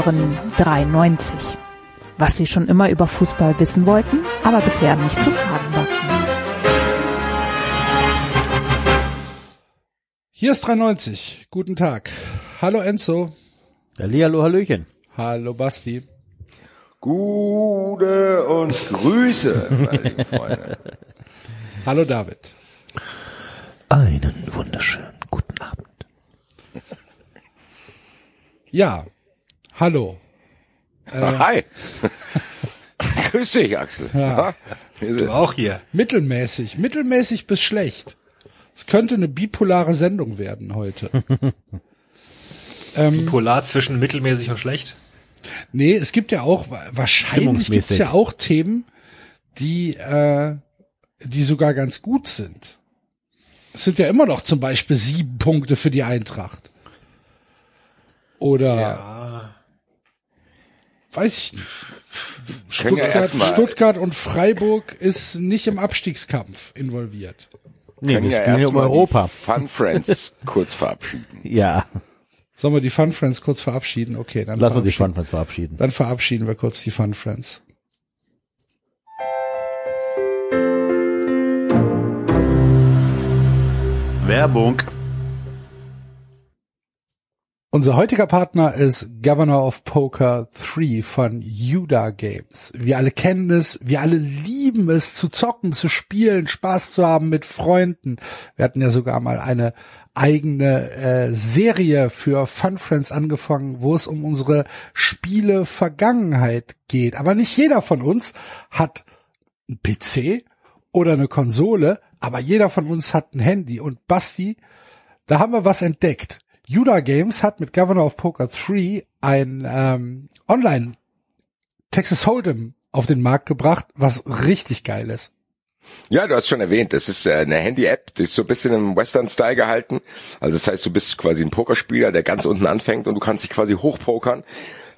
Hören 93. Was Sie schon immer über Fußball wissen wollten, aber bisher nicht zu fragen wagten. Hier ist 93. Guten Tag. Hallo Enzo. Hallihallo, Hallöchen. Hallo Basti. Gute und Grüße, meine lieben Freunde. Hallo David. Einen wunderschönen guten Abend. Ja. Hallo. Hi. Grüß dich, Axel. Ja. Du auch hier. Mittelmäßig. Mittelmäßig bis schlecht. Es könnte eine bipolare Sendung werden heute. ähm, Polar zwischen mittelmäßig und schlecht. nee, es gibt ja auch, wahrscheinlich gibt es ja auch Themen, die, äh, die sogar ganz gut sind. Es sind ja immer noch zum Beispiel sieben Punkte für die Eintracht. Oder Ja. Weiß ich nicht. Stuttgart, Stuttgart und Freiburg ist nicht im Abstiegskampf involviert. Nee, können wir ja um erstmal Europa. die Fun Friends kurz verabschieden. Ja, Sollen wir die Fun Friends kurz verabschieden? Okay, dann lass uns die verabschieden, Funfans verabschieden. dann verabschieden wir kurz die Fun Friends. Werbung. Unser heutiger Partner ist Governor of Poker 3 von Yuda Games. Wir alle kennen es, wir alle lieben es zu zocken, zu spielen, Spaß zu haben mit Freunden. Wir hatten ja sogar mal eine eigene äh, Serie für Fun Friends angefangen, wo es um unsere Spiele Vergangenheit geht. Aber nicht jeder von uns hat einen PC oder eine Konsole, aber jeder von uns hat ein Handy. Und Basti, da haben wir was entdeckt. Yuda Games hat mit Governor of Poker 3 ein ähm, Online Texas Hold'em auf den Markt gebracht, was richtig geil ist. Ja, du hast schon erwähnt, das ist äh, eine Handy-App, die ist so ein bisschen im Western-Style gehalten. Also das heißt, du bist quasi ein Pokerspieler, der ganz unten anfängt und du kannst dich quasi hochpokern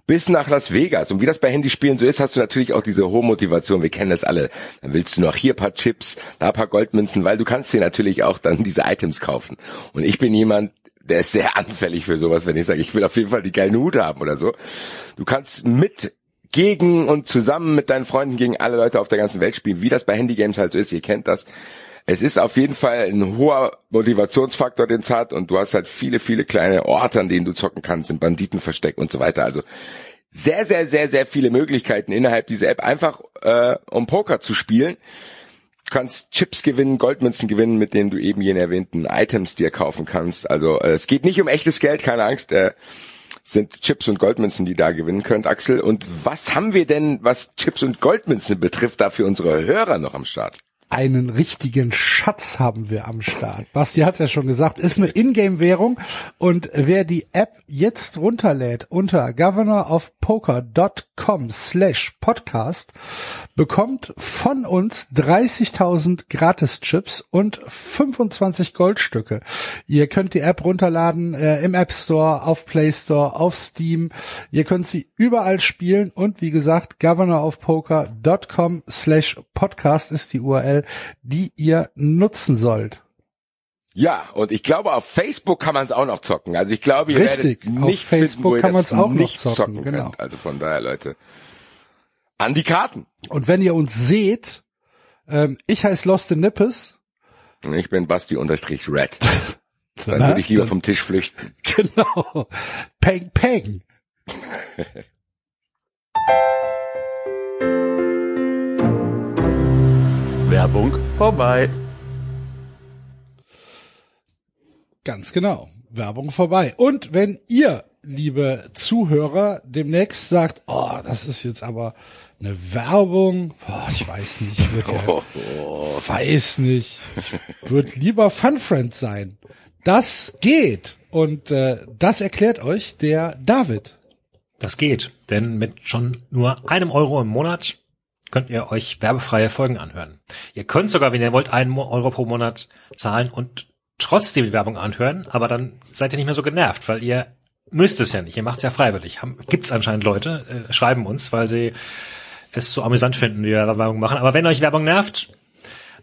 bis nach Las Vegas. Und wie das bei Handyspielen so ist, hast du natürlich auch diese hohe Motivation. Wir kennen das alle. Dann willst du noch hier paar Chips, da paar Goldmünzen, weil du kannst dir natürlich auch dann diese Items kaufen. Und ich bin jemand, der ist sehr anfällig für sowas, wenn ich sage, ich will auf jeden Fall die geilen Hute haben oder so. Du kannst mit gegen und zusammen mit deinen Freunden gegen alle Leute auf der ganzen Welt spielen, wie das bei Handygames halt so ist, ihr kennt das. Es ist auf jeden Fall ein hoher Motivationsfaktor, den es hat und du hast halt viele, viele kleine Orte, an denen du zocken kannst, in Banditenversteck und so weiter. Also sehr, sehr, sehr, sehr viele Möglichkeiten innerhalb dieser App, einfach äh, um Poker zu spielen. Du kannst Chips gewinnen, Goldmünzen gewinnen, mit denen du eben jene erwähnten Items dir kaufen kannst. Also äh, es geht nicht um echtes Geld, keine Angst. Äh, sind Chips und Goldmünzen, die da gewinnen könnt, Axel. Und was haben wir denn, was Chips und Goldmünzen betrifft, da für unsere Hörer noch am Start? Einen richtigen Schatz haben wir am Start. Basti hat es ja schon gesagt, ist eine Ingame-Währung und wer die App jetzt runterlädt unter governorofpoker.com slash podcast bekommt von uns 30.000 Gratis-Chips und 25 Goldstücke. Ihr könnt die App runterladen äh, im App Store, auf Play Store, auf Steam. Ihr könnt sie überall spielen und wie gesagt, governorofpoker.com slash podcast ist die URL, die ihr nutzen sollt. Ja, und ich glaube, auf Facebook kann man es auch noch zocken. Also ich glaube, ihr Richtig, werdet auf nichts Facebook finden, kann das man's auch noch zocken, zocken genau. könnt. Also von daher, Leute, an die Karten. Und wenn ihr uns seht, ähm, ich heiße Lost in Nippes. Ich bin Basti unterstrich Red. Dann würde ich lieber vom Tisch flüchten. Genau. Peng, peng. Werbung vorbei. Ganz genau. Werbung vorbei. Und wenn ihr, liebe Zuhörer, demnächst sagt, oh, das ist jetzt aber eine Werbung, boah, ich weiß nicht, ich würde ja, weiß nicht, ich würde lieber Fun Friend sein. Das geht. Und äh, das erklärt euch der David. Das geht, denn mit schon nur einem Euro im Monat könnt ihr euch werbefreie Folgen anhören. Ihr könnt sogar, wenn ihr wollt, einen Euro pro Monat zahlen und trotzdem die Werbung anhören, aber dann seid ihr nicht mehr so genervt, weil ihr müsst es ja nicht. Ihr macht es ja freiwillig. Haben, gibt's anscheinend Leute, äh, schreiben uns, weil sie es so amüsant finden, wie wir Werbung machen. Aber wenn euch Werbung nervt,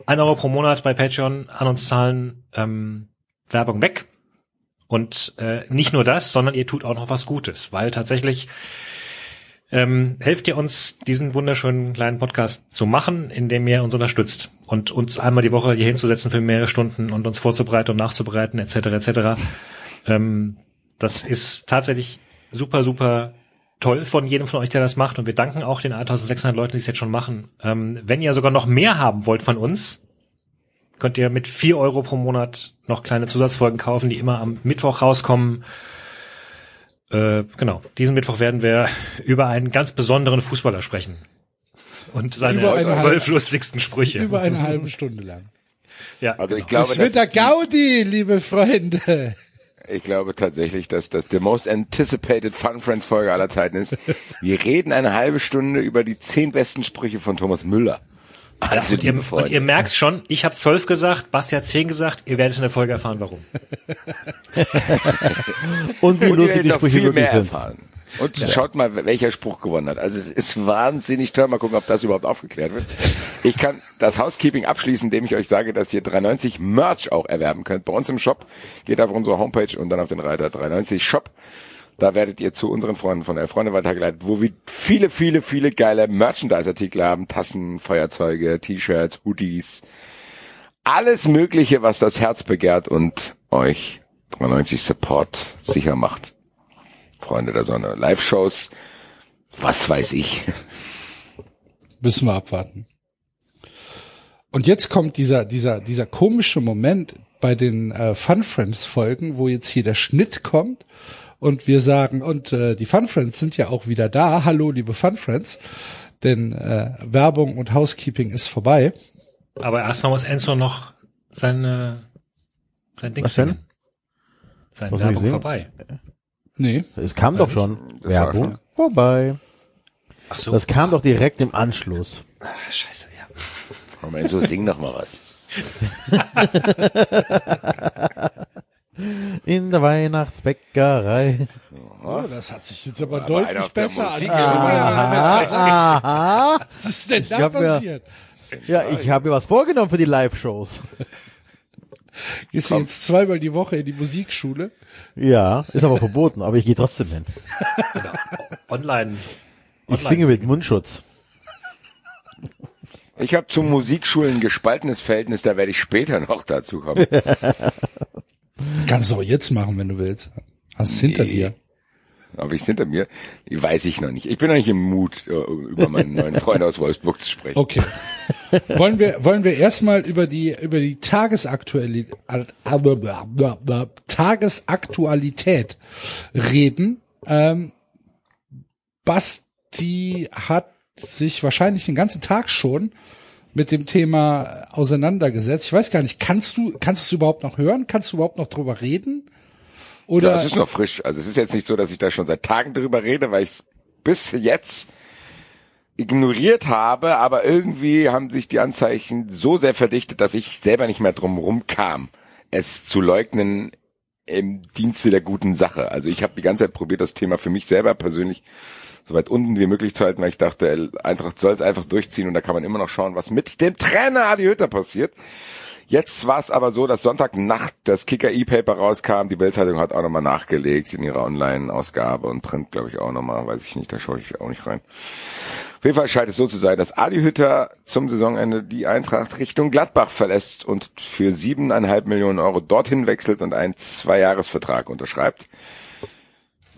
ein Euro pro Monat bei Patreon an uns zahlen, ähm, Werbung weg. Und äh, nicht nur das, sondern ihr tut auch noch was Gutes, weil tatsächlich ähm, helft ihr uns, diesen wunderschönen kleinen Podcast zu machen, indem ihr uns unterstützt und uns einmal die Woche hier hinzusetzen für mehrere Stunden und uns vorzubereiten und nachzubereiten etc. etc. Ähm, das ist tatsächlich super, super toll von jedem von euch, der das macht. Und wir danken auch den 1600 Leuten, die es jetzt schon machen. Ähm, wenn ihr sogar noch mehr haben wollt von uns, könnt ihr mit vier Euro pro Monat noch kleine Zusatzfolgen kaufen, die immer am Mittwoch rauskommen. Äh, genau, diesen Mittwoch werden wir über einen ganz besonderen Fußballer sprechen. Und seine zwölf lustigsten Sprüche. Über eine halbe Stunde lang. ja, Also ich genau. glaube, Es wird das der Gaudi, liebe Freunde. Ich glaube tatsächlich, dass das der most anticipated Fun Friends Folge aller Zeiten ist. Wir reden eine halbe Stunde über die zehn besten Sprüche von Thomas Müller. Also, und, ihr, liebe und Freunde. ihr merkt schon, ich habe zwölf gesagt, Basti hat zehn gesagt, ihr werdet in der Folge erfahren, warum. Und wie lustig die noch Sprüche viel mehr sind. erfahren. Und schaut mal, welcher Spruch gewonnen hat. Also es ist wahnsinnig toll. Mal gucken, ob das überhaupt aufgeklärt wird. Ich kann das Housekeeping abschließen, indem ich euch sage, dass ihr 390 Merch auch erwerben könnt. Bei uns im Shop geht auf unsere Homepage und dann auf den Reiter 390 Shop. Da werdet ihr zu unseren Freunden von der Freunde weitergeleitet, wo wir viele, viele, viele geile Merchandise-Artikel haben. Tassen, Feuerzeuge, T-Shirts, Hoodies. Alles Mögliche, was das Herz begehrt und euch 390 Support sicher macht. Freunde der Sonne. Live-Shows, was weiß ich. Müssen wir abwarten. Und jetzt kommt dieser, dieser, dieser komische Moment bei den äh, Fun Friends Folgen, wo jetzt hier der Schnitt kommt und wir sagen, und äh, die Fun Friends sind ja auch wieder da. Hallo, liebe Fun Friends. Denn äh, Werbung und Housekeeping ist vorbei. Aber erstmal muss Enzo noch seine, sein Ding Was denn? singen. Seine Was soll ich Werbung vorbei. Nee. Es kam doch schon. Das Werbung schon. vorbei. Ach so. Das kam doch direkt im Anschluss. Ah, Scheiße, ja. Moment, so sing noch mal was. In der Weihnachtsbäckerei. Oh, das hat sich jetzt aber, Aber deutlich besser angehört. Aha. Was ist denn da Ich hab ja- passiert? Ja, ich habe mir was vorgenommen für die Live-Shows. Gehst du jetzt zweimal die Woche in die Musikschule? Ja, ist aber verboten, aber ich gehe trotzdem hin. Online. Ich Online singe mit Mundschutz. Ich habe zu Musikschulen ein gespaltenes Verhältnis, da werde ich später noch dazu kommen. Das kannst du auch jetzt machen, wenn du willst. Hast es hinter Nee. dir. Aber ich hinter mir, weiß ich noch nicht. Ich bin noch nicht im Mut, äh, über meinen neuen Freund aus Wolfsburg zu sprechen. Okay. wollen wir, wollen wir erstmal über die, über die Tagesaktualität, Tagesaktualität reden? Ähm, Basti hat sich wahrscheinlich den ganzen Tag schon mit dem Thema auseinandergesetzt. Ich weiß gar nicht, kannst du, kannst du es überhaupt noch hören? Kannst du überhaupt noch drüber reden? Oder? Ja, es ist noch frisch. Also es ist jetzt nicht so, dass ich da schon seit Tagen drüber rede, weil ich es bis jetzt ignoriert habe, aber irgendwie haben sich die Anzeichen so sehr verdichtet, dass ich selber nicht mehr drum rumkam, es zu leugnen im Dienste der guten Sache. Also ich habe die ganze Zeit probiert, das Thema für mich selber persönlich so weit unten wie möglich zu halten, weil ich dachte, Eintracht soll es einfach durchziehen und da kann man immer noch schauen, was mit dem Trainer Adi Hütter passiert. Jetzt war es aber so, dass Sonntagnacht das Kicker E-Paper rauskam. Die Bildzeitung hat auch nochmal nachgelegt in ihrer Online-Ausgabe und Print, glaube ich, auch nochmal. Weiß ich nicht, da schaue ich auch nicht rein. Auf jeden Fall scheint es so zu sein, dass Adi Hütter zum Saisonende die Eintracht Richtung Gladbach verlässt und für siebeneinhalb Millionen Euro dorthin wechselt und einen Zweijahresvertrag unterschreibt.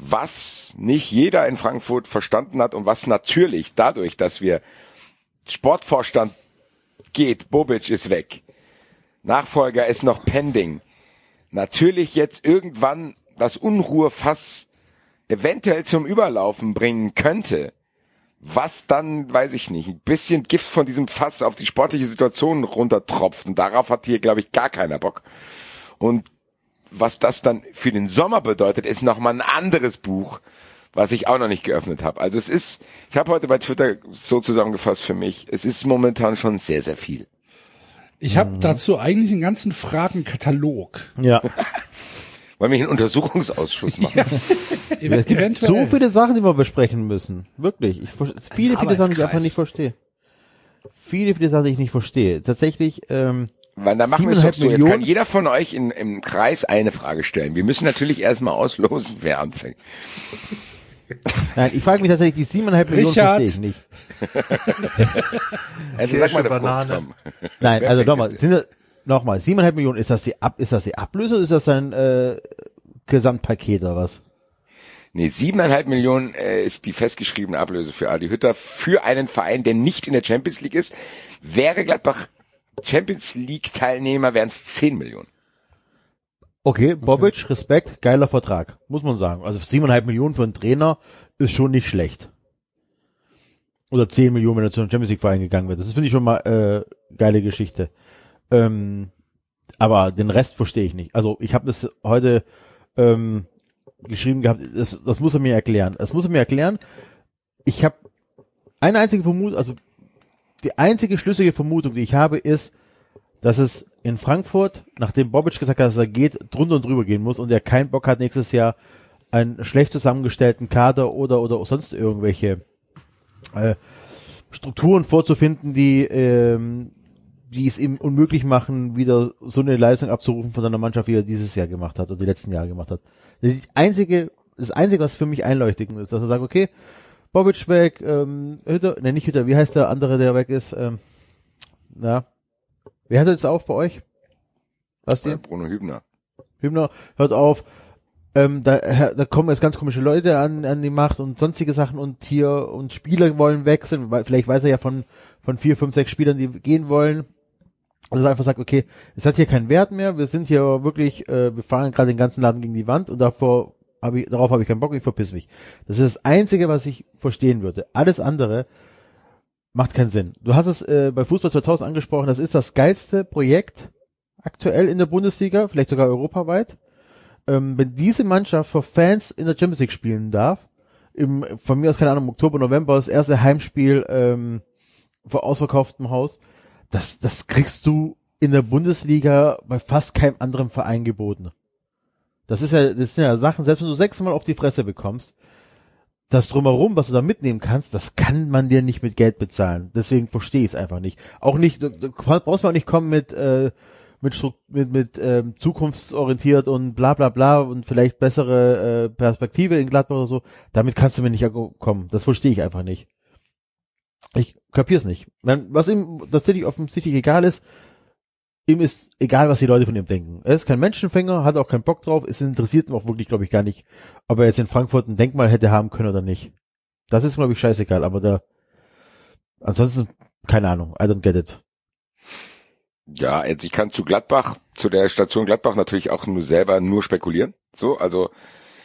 Was nicht jeder in Frankfurt verstanden hat und was natürlich dadurch, dass wir Sportvorstand geht, Bobic ist weg, Nachfolger ist noch pending. Natürlich jetzt irgendwann das Unruhefass eventuell zum Überlaufen bringen könnte. Was dann, weiß ich nicht, ein bisschen Gift von diesem Fass auf die sportliche Situation runtertropft. Und darauf hat hier, glaube ich, gar keiner Bock. Und was das dann für den Sommer bedeutet, ist nochmal ein anderes Buch, was ich auch noch nicht geöffnet habe. Also es ist, ich habe heute bei Twitter so zusammengefasst für mich, es ist momentan schon sehr, sehr viel. Ich habe dazu eigentlich einen ganzen Fragenkatalog. Ja. Wollen wir einen Untersuchungsausschuss machen? Ev Es gibt eventuell. so viele Sachen, die wir besprechen müssen. Wirklich. Ich, viele, viele Sachen, die ich einfach nicht verstehe. Viele, viele Sachen, die ich nicht verstehe. Tatsächlich, ähm, Weil dann machen wir es doch 7,5 so. Jetzt kann jeder von euch in, im Kreis eine Frage stellen. Wir müssen natürlich erstmal auslosen, wer anfängt. Nein, ich frage mich tatsächlich, die 7,5 Millionen Richard. verstehe ich nicht. Also sag mal, Banane. Nein, also nochmal, sind das, nochmal, 7,5 Millionen, ist das die Ab, ist das die Ablöse oder ist das ein äh, Gesamtpaket oder was? Nee, siebeneinhalb Millionen äh, ist die festgeschriebene Ablöse für Adi Hütter für einen Verein, der nicht in der Champions League ist. Wäre Gladbach Champions League Teilnehmer, wären es zehn Millionen. Okay, Bobic, Respekt, geiler Vertrag, muss man sagen. Also 7,5 Millionen für einen Trainer ist schon nicht schlecht. Oder 10 Millionen, wenn er zu einem Champions League Verein gegangen wird. Das finde ich schon mal äh, geile Geschichte. Ähm, aber den Rest verstehe ich nicht. Also ich habe das heute ähm, geschrieben gehabt, das, das muss er mir erklären. Das muss er mir erklären. Ich habe eine einzige Vermutung, also die einzige schlüssige Vermutung, die ich habe, ist, dass es in Frankfurt, nachdem Bobic gesagt hat, dass er geht, drunter und drüber gehen muss und er keinen Bock hat, nächstes Jahr einen schlecht zusammengestellten Kader oder oder sonst irgendwelche äh, Strukturen vorzufinden, die ähm, die es ihm unmöglich machen, wieder so eine Leistung abzurufen von seiner Mannschaft, wie er dieses Jahr gemacht hat oder die letzten Jahre gemacht hat. Das ist die einzige, das einzige, was für mich einleuchtend ist, dass er sagt, okay, Bobic weg, ähm, Hütter, ne, nicht Hütter, wie heißt der andere, der weg ist? Ähm, na, wer hört jetzt auf bei euch? Was Äh, die? Bruno Hübner. Hübner hört auf. Ähm, da, da kommen jetzt ganz komische Leute an, an die Macht und sonstige Sachen und hier und Spieler wollen wechseln, weil vielleicht weiß er ja von, von vier, fünf, sechs Spielern, die gehen wollen. Also er einfach sagt, okay, es hat hier keinen Wert mehr, wir sind hier wirklich, äh, wir fahren gerade den ganzen Laden gegen die Wand und davor hab ich, darauf habe ich keinen Bock, ich verpiss mich. Das ist das Einzige, was ich verstehen würde. Alles andere macht keinen Sinn. Du hast es äh, bei Fußball 2000 angesprochen, das ist das geilste Projekt aktuell in der Bundesliga, vielleicht sogar europaweit. Ähm, wenn diese Mannschaft vor Fans in der Champions League spielen darf, im, von mir aus, keine Ahnung, Oktober, November, das erste Heimspiel ähm, vor ausverkauftem Haus, das, das kriegst du in der Bundesliga bei fast keinem anderen Verein geboten. Das ist ja, das sind ja Sachen, selbst wenn du sechsmal auf die Fresse bekommst, das drumherum, was du da mitnehmen kannst, das kann man dir nicht mit Geld bezahlen. Deswegen verstehe ich es einfach nicht. Auch nicht, du, du brauchst mal auch nicht kommen mit, äh, mit, Stru- mit, mit ähm, zukunftsorientiert und bla bla bla und vielleicht bessere äh, Perspektive in Gladbach oder so. Damit kannst du mir nicht kommen. Das verstehe ich einfach nicht. Ich kapier's nicht. Was ihm tatsächlich offensichtlich egal ist, ihm ist egal, was die Leute von ihm denken. Er ist kein Menschenfänger, hat auch keinen Bock drauf, es interessiert ihn auch wirklich, glaube ich, gar nicht, ob er jetzt in Frankfurt ein Denkmal hätte haben können oder nicht. Das ist, glaube ich, scheißegal, aber da, ansonsten, keine Ahnung, I don't get it. Ja, also ich kann zu Gladbach, zu der Station Gladbach natürlich auch nur selber nur spekulieren. So, also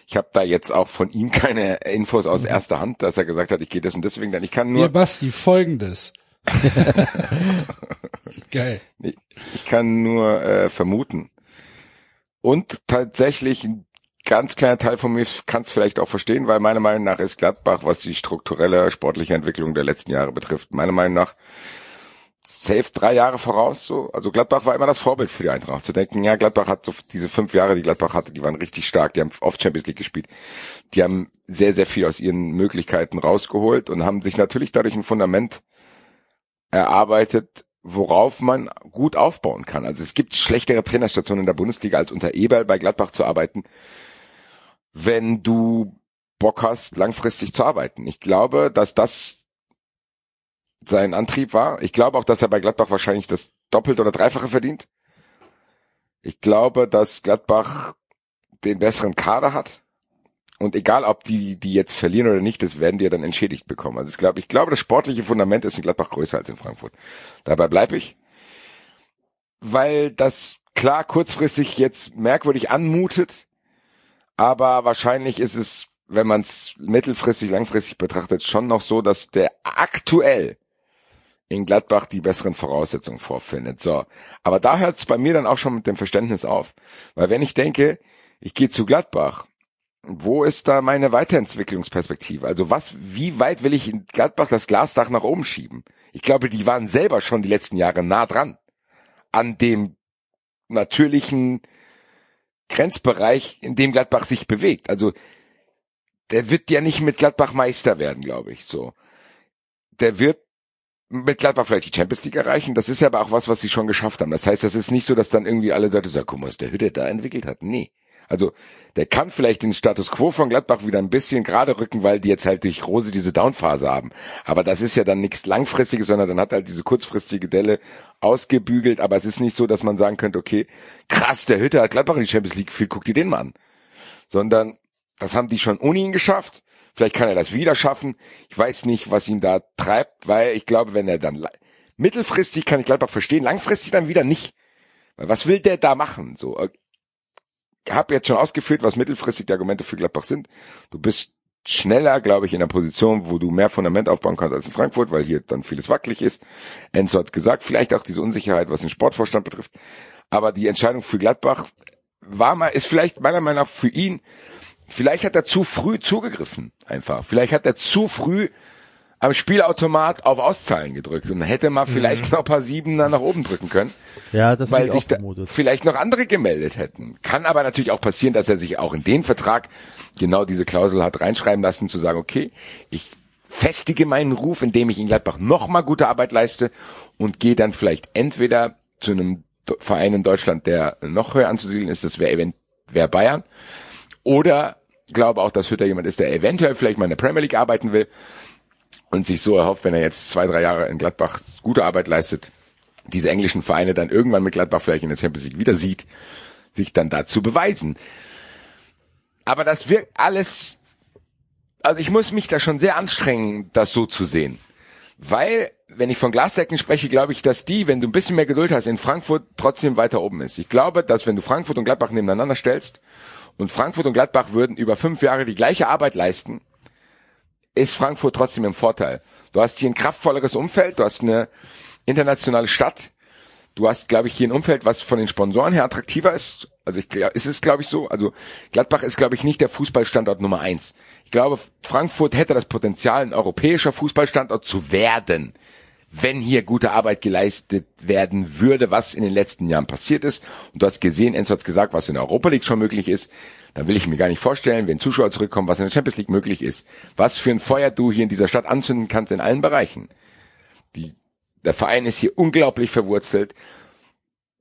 ich habe da jetzt auch von ihm keine Infos aus erster Hand, dass er gesagt hat, ich gehe das und deswegen, denn ich kann nur, Basti, folgendes. Geil. ich kann nur äh, vermuten. Und tatsächlich ein ganz kleiner Teil von mir kann es vielleicht auch verstehen, weil meiner Meinung nach ist Gladbach, was die strukturelle sportliche Entwicklung der letzten Jahre betrifft, meiner Meinung nach safe drei Jahre voraus. So, also Gladbach war immer das Vorbild für die Eintracht. Zu denken, ja, Gladbach hat so diese fünf Jahre, die Gladbach hatte, die waren richtig stark. Die haben oft Champions League gespielt. Die haben sehr, sehr viel aus ihren Möglichkeiten rausgeholt und haben sich natürlich dadurch ein Fundament erarbeitet, worauf man gut aufbauen kann. Also es gibt schlechtere Trainerstationen in der Bundesliga als unter Eberl bei Gladbach zu arbeiten, wenn du Bock hast, langfristig zu arbeiten. Ich glaube, dass das sein Antrieb war. Ich glaube auch, dass er bei Gladbach wahrscheinlich das Doppelte oder Dreifache verdient. Ich glaube, dass Gladbach den besseren Kader hat. Und egal, ob die, die jetzt verlieren oder nicht, das werden die ja dann entschädigt bekommen. Also ich glaube, ich glaube, das sportliche Fundament ist in Gladbach größer als in Frankfurt. Dabei bleibe ich. Weil das klar kurzfristig jetzt merkwürdig anmutet, aber wahrscheinlich ist es, wenn man es mittelfristig, langfristig betrachtet, schon noch so, dass der aktuell in Gladbach die besseren Voraussetzungen vorfindet. So, aber da hört es bei mir dann auch schon mit dem Verständnis auf, weil wenn ich denke, ich gehe zu Gladbach, wo ist da meine Weiterentwicklungsperspektive? Also was, wie weit will ich in Gladbach das Glasdach nach oben schieben? Ich glaube, die waren selber schon die letzten Jahre nah dran an dem natürlichen Grenzbereich, in dem Gladbach sich bewegt. Also der wird ja nicht mit Gladbach Meister werden, glaube ich. So, der wird mit Gladbach vielleicht die Champions League erreichen. Das ist ja aber auch was, was sie schon geschafft haben. Das heißt, das ist nicht so, dass dann irgendwie alle Leute sagen, guck mal, was der Hütte da entwickelt hat. Nee. Also der kann vielleicht den Status quo von Gladbach wieder ein bisschen gerade rücken, weil die jetzt halt durch Rose diese Downphase haben. Aber das ist ja dann nichts Langfristiges, sondern dann hat halt diese kurzfristige Delle ausgebügelt. Aber es ist nicht so, dass man sagen könnte, okay, krass, der Hütte hat Gladbach in die Champions League geführt, guck dir den mal an. Sondern das haben die schon ohne ihn geschafft. Vielleicht kann er das wieder schaffen. Ich weiß nicht, was ihn da treibt, weil ich glaube, wenn er dann mittelfristig kann ich Gladbach verstehen, langfristig dann wieder nicht. Weil was will der da machen? So, habe jetzt schon ausgeführt, was mittelfristig die Argumente für Gladbach sind. Du bist schneller, glaube ich, in der Position, wo du mehr Fundament aufbauen kannst als in Frankfurt, weil hier dann vieles wackelig ist. Enzo hat gesagt, vielleicht auch diese Unsicherheit, was den Sportvorstand betrifft. Aber die Entscheidung für Gladbach war mal, ist vielleicht meiner Meinung nach für ihn Vielleicht hat er zu früh zugegriffen, einfach. Vielleicht hat er zu früh am Spielautomat auf Auszahlen gedrückt und hätte mal vielleicht mhm. noch ein paar Siebener nach oben drücken können. Ja, das weil sich da vielleicht noch andere gemeldet hätten. Kann aber natürlich auch passieren, dass er sich auch in den Vertrag genau diese Klausel hat reinschreiben lassen, zu sagen, okay, ich festige meinen Ruf, indem ich in Gladbach noch mal gute Arbeit leiste und gehe dann vielleicht entweder zu einem Verein in Deutschland, der noch höher anzusiedeln ist, das wäre wär Bayern, oder glaube auch, dass Hütter jemand ist, der eventuell vielleicht mal in der Premier League arbeiten will und sich so erhofft, wenn er jetzt zwei, drei Jahre in Gladbach gute Arbeit leistet, diese englischen Vereine dann irgendwann mit Gladbach vielleicht in der Champions League wieder sieht, sich dann dazu beweisen. Aber das wirkt alles, also ich muss mich da schon sehr anstrengen, das so zu sehen. Weil, wenn ich von Glasdecken spreche, glaube ich, dass die, wenn du ein bisschen mehr Geduld hast, in Frankfurt trotzdem weiter oben ist. Ich glaube, dass wenn du Frankfurt und Gladbach nebeneinander stellst und Frankfurt und Gladbach würden über fünf Jahre die gleiche Arbeit leisten, ist Frankfurt trotzdem im Vorteil. Du hast hier ein kraftvolleres Umfeld, du hast eine internationale Stadt, du hast, glaube ich, hier ein Umfeld, was von den Sponsoren her attraktiver ist. Also ich, es ist, glaube ich, so. Also Gladbach ist, glaube ich, nicht der Fußballstandort Nummer eins. Ich glaube, Frankfurt hätte das Potenzial, ein europäischer Fußballstandort zu werden wenn hier gute Arbeit geleistet werden würde, was in den letzten Jahren passiert ist. Und du hast gesehen, Enzo hat gesagt, was in der Europa League schon möglich ist. Dann will ich mir gar nicht vorstellen, wenn Zuschauer zurückkommen, was in der Champions League möglich ist. Was für ein Feuer du hier in dieser Stadt anzünden kannst in allen Bereichen. Die, der Verein ist hier unglaublich verwurzelt.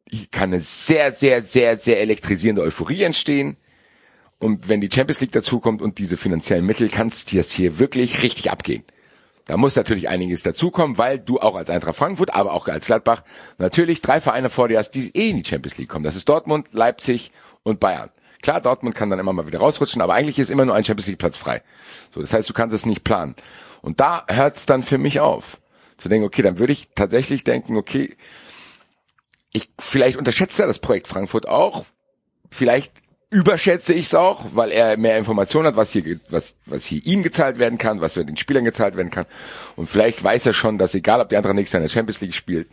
Hier kann eine sehr, sehr, sehr, sehr elektrisierende Euphorie entstehen. Und wenn die Champions League dazukommt und diese finanziellen Mittel, kannst du das hier wirklich richtig abgehen. Da muss natürlich einiges dazukommen, weil du auch als Eintracht Frankfurt, aber auch als Gladbach natürlich drei Vereine vor dir hast, die eh in die Champions League kommen. Das ist Dortmund, Leipzig und Bayern. Klar, Dortmund kann dann immer mal wieder rausrutschen, aber eigentlich ist immer nur ein Champions League Platz frei. So, das heißt, du kannst es nicht planen. Und da hört's dann für mich auf. Zu denken, okay, dann würde ich tatsächlich denken, okay, ich vielleicht unterschätze das Projekt Frankfurt auch. Vielleicht überschätze ich es auch, weil er mehr Informationen hat, was hier, was, was hier ihm gezahlt werden kann, was den Spielern gezahlt werden kann. Und vielleicht weiß er schon, dass egal, ob die andere nächste in der Champions League spielt,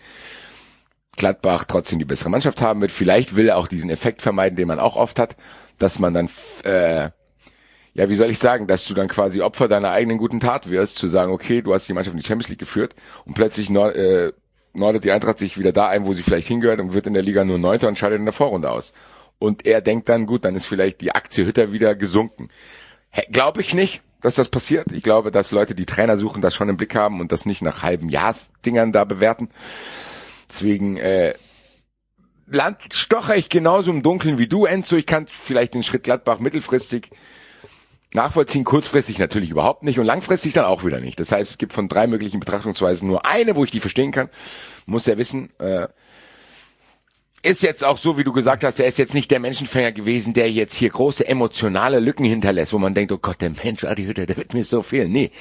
Gladbach trotzdem die bessere Mannschaft haben wird. Vielleicht will er auch diesen Effekt vermeiden, den man auch oft hat, dass man dann, äh, ja, wie soll ich sagen, dass du dann quasi Opfer deiner eigenen guten Tat wirst, zu sagen, okay, du hast die Mannschaft in die Champions League geführt und plötzlich Nord, äh, nordet die Eintracht sich wieder da ein, wo sie vielleicht hingehört und wird in der Liga nur Neunter und scheidet in der Vorrunde aus und er denkt dann, gut, dann ist vielleicht die Aktie Hütter wieder gesunken. Glaube ich nicht, dass das passiert. Ich glaube, dass Leute, die Trainer suchen, das schon im Blick haben und das nicht nach halben Jahresdingern da bewerten. Deswegen äh, land stoche ich genauso im Dunkeln wie du, Enzo. Ich kann vielleicht den Schritt Gladbach mittelfristig nachvollziehen, kurzfristig natürlich überhaupt nicht und langfristig dann auch wieder nicht. Das heißt, es gibt von drei möglichen Betrachtungsweisen nur eine, wo ich die verstehen kann. Muss ja wissen, äh, ist jetzt auch so, wie du gesagt hast, er ist jetzt nicht der Menschenfänger gewesen, der jetzt hier große emotionale Lücken hinterlässt, wo man denkt, oh Gott, der Mensch, Adi Hütter, der wird mir so fehlen. Nee.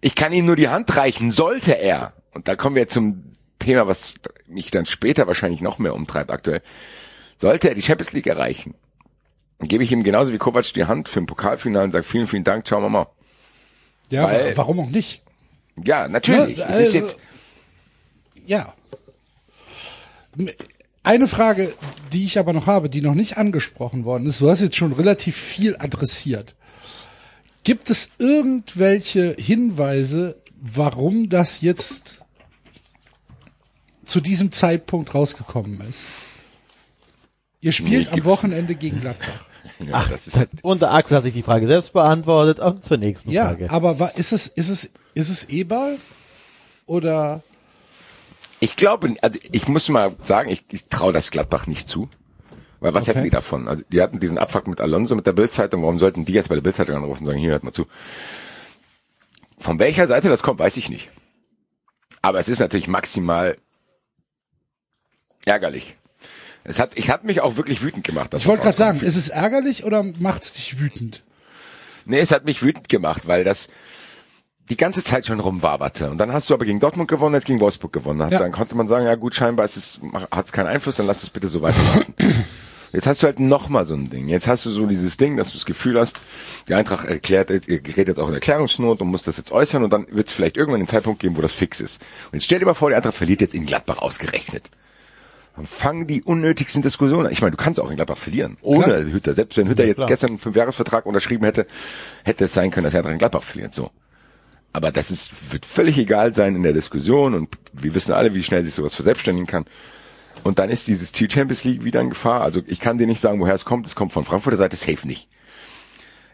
Ich kann ihm nur die Hand reichen, sollte er. Und da kommen wir zum Thema, was mich dann später wahrscheinlich noch mehr umtreibt aktuell. Sollte er die Champions League erreichen, dann gebe ich ihm genauso wie Kovac die Hand für ein Pokalfinale und sage vielen, vielen Dank, ciao Mama. Ja, Weil, warum auch nicht? Ja, natürlich. Ja, also, es ist jetzt, ja eine Frage, die ich aber noch habe, die noch nicht angesprochen worden ist, du hast jetzt schon relativ viel adressiert. Gibt es irgendwelche Hinweise, warum das jetzt zu diesem Zeitpunkt rausgekommen ist? Ihr spielt nee, am Wochenende gegen Gladbach. Ja, Ach, das ist halt und der Axel hat sich die Frage selbst beantwortet und zur nächsten ja, Frage. Ja, aber ist es, ist es, ist es E-Ball? Oder Ich glaube, also ich muss mal sagen, ich, ich traue das Gladbach nicht zu. Weil was Okay. hätten die davon? Also die hatten diesen Abfuck mit Alonso mit der Bildzeitung. Warum sollten die jetzt bei der Bildzeitung anrufen und sagen, hier hört mal zu? Von welcher Seite das kommt, weiß ich nicht. Aber es ist natürlich maximal ärgerlich. Es hat, ich hat mich auch wirklich wütend gemacht. Ich wollte gerade sagen, ist es ärgerlich oder macht's dich wütend? Nee, es hat mich wütend gemacht, weil das die ganze Zeit schon rumwaberte. Und dann hast du aber gegen Dortmund gewonnen, jetzt gegen Wolfsburg gewonnen. Ja. Dann konnte man sagen, ja gut, scheinbar es, hat es keinen Einfluss, dann lass es bitte so weiterlaufen. Jetzt hast du halt noch mal so ein Ding. Jetzt hast du so dieses Ding, dass du das Gefühl hast, die Eintracht erklärt, ihr gerät jetzt auch in Erklärungsnot und muss das jetzt äußern und dann wird es vielleicht irgendwann den Zeitpunkt geben, wo das fix ist. Und jetzt stell dir mal vor, die Eintracht verliert jetzt in Gladbach ausgerechnet. Dann fangen die unnötigsten Diskussionen an. Ich meine, du kannst auch in Gladbach verlieren. Ohne Klar. Hütter. Selbst wenn Hütter jetzt klar. gestern einen Fünfjahresvertrag unterschrieben hätte, hätte es sein können, dass er in Gladbach verliert. So. Aber das ist, wird völlig egal sein in der Diskussion und wir wissen alle, wie schnell sich sowas verselbstständigen kann. Und dann ist dieses Ziel Champions League wieder in Gefahr. Also ich kann dir nicht sagen, woher es kommt. Es kommt von Frankfurter Seite safe nicht.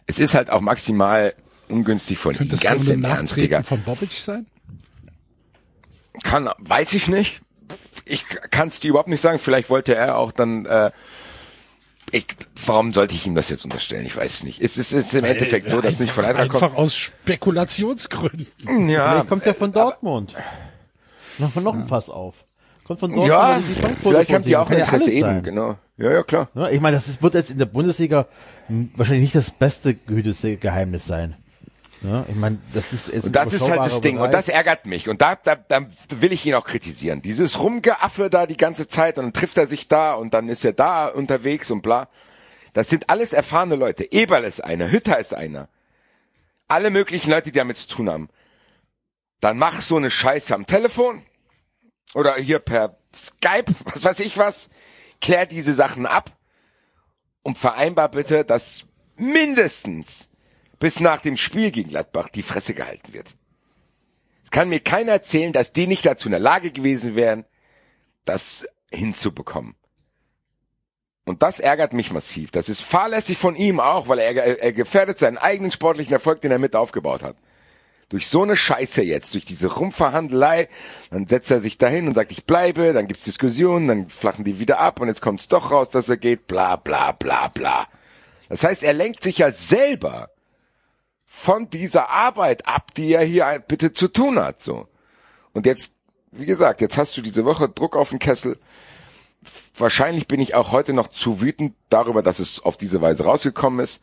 Es ist halt auch maximal ungünstig von ihm. Könnte es Ganz im Ernst, Digga. Von Bobic sein? Kann, weiß ich nicht. Ich kann es dir überhaupt nicht sagen. Vielleicht wollte er auch dann. Äh, ich, warum sollte ich ihm das jetzt unterstellen? Ich weiß es nicht. Es ist, es ist im Endeffekt so, dass nicht von Einfach kommt. aus Spekulationsgründen. Ja, Vielleicht kommt ja von Dortmund. Noch, noch ein Pass auf. Kommt von Dortmund. ja, weil vielleicht haben die auch ein ja Interesse alles eben. sein. Genau. Ja, ja, klar. Ja, ich meine, das ist, wird jetzt in der Bundesliga wahrscheinlich nicht das beste Geheimnis sein. Ja, ich meine, das ist jetzt Und das ist halt das Ding. Und das ärgert mich. Und da, da, da will ich ihn auch kritisieren. Dieses Rumgeaffe da die ganze Zeit und dann trifft er sich da und dann ist er da unterwegs und bla. Das sind alles erfahrene Leute. Eberl ist einer, Hütter ist einer. Alle möglichen Leute, die damit zu tun haben. Dann mach so eine Scheiße am Telefon oder hier per Skype, was weiß ich was. Klär diese Sachen ab und vereinbar bitte, dass mindestens bis nach dem Spiel gegen Gladbach die Fresse gehalten wird. Es kann mir keiner erzählen, dass die nicht dazu in der Lage gewesen wären, das hinzubekommen. Und das ärgert mich massiv. Das ist fahrlässig von ihm auch, weil er, er, gefährdet seinen eigenen sportlichen Erfolg, den er mit aufgebaut hat. Durch so eine Scheiße jetzt, durch diese Rumverhandelei, dann setzt er sich dahin und sagt, ich bleibe, dann gibt's Diskussionen, dann flachen die wieder ab und jetzt kommt's doch raus, dass er geht, bla bla bla bla. Das heißt, er lenkt sich ja selber von dieser Arbeit ab, die er hier bitte zu tun hat, so. Und jetzt, wie gesagt, jetzt hast du diese Woche Druck auf den Kessel. Wahrscheinlich bin ich auch heute noch zu wütend darüber, dass es auf diese Weise rausgekommen ist.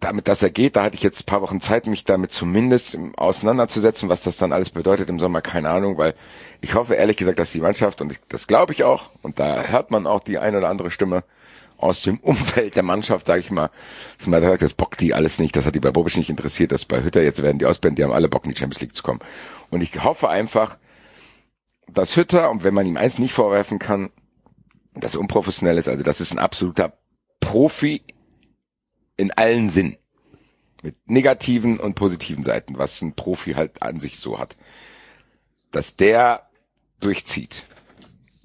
Damit, dass er geht, da hatte ich jetzt ein paar Wochen Zeit, mich damit zumindest auseinanderzusetzen, was das dann alles bedeutet im Sommer, keine Ahnung, weil ich hoffe ehrlich gesagt, dass die Mannschaft, und das glaube ich auch, und da hört man auch die eine oder andere Stimme aus dem Umfeld der Mannschaft, sage ich mal, dass man sagt, das bockt die alles nicht, das hat die bei Bobic nicht interessiert, das bei Hütter, jetzt werden die ausblenden, die haben alle Bock in die Champions League zu kommen. Und ich hoffe einfach, dass Hütter, und wenn man ihm eins nicht vorwerfen kann, dass er unprofessionell ist, also das ist ein absoluter Profi in allen Sinn. Mit negativen und positiven Seiten, was ein Profi halt an sich so hat. Dass der durchzieht.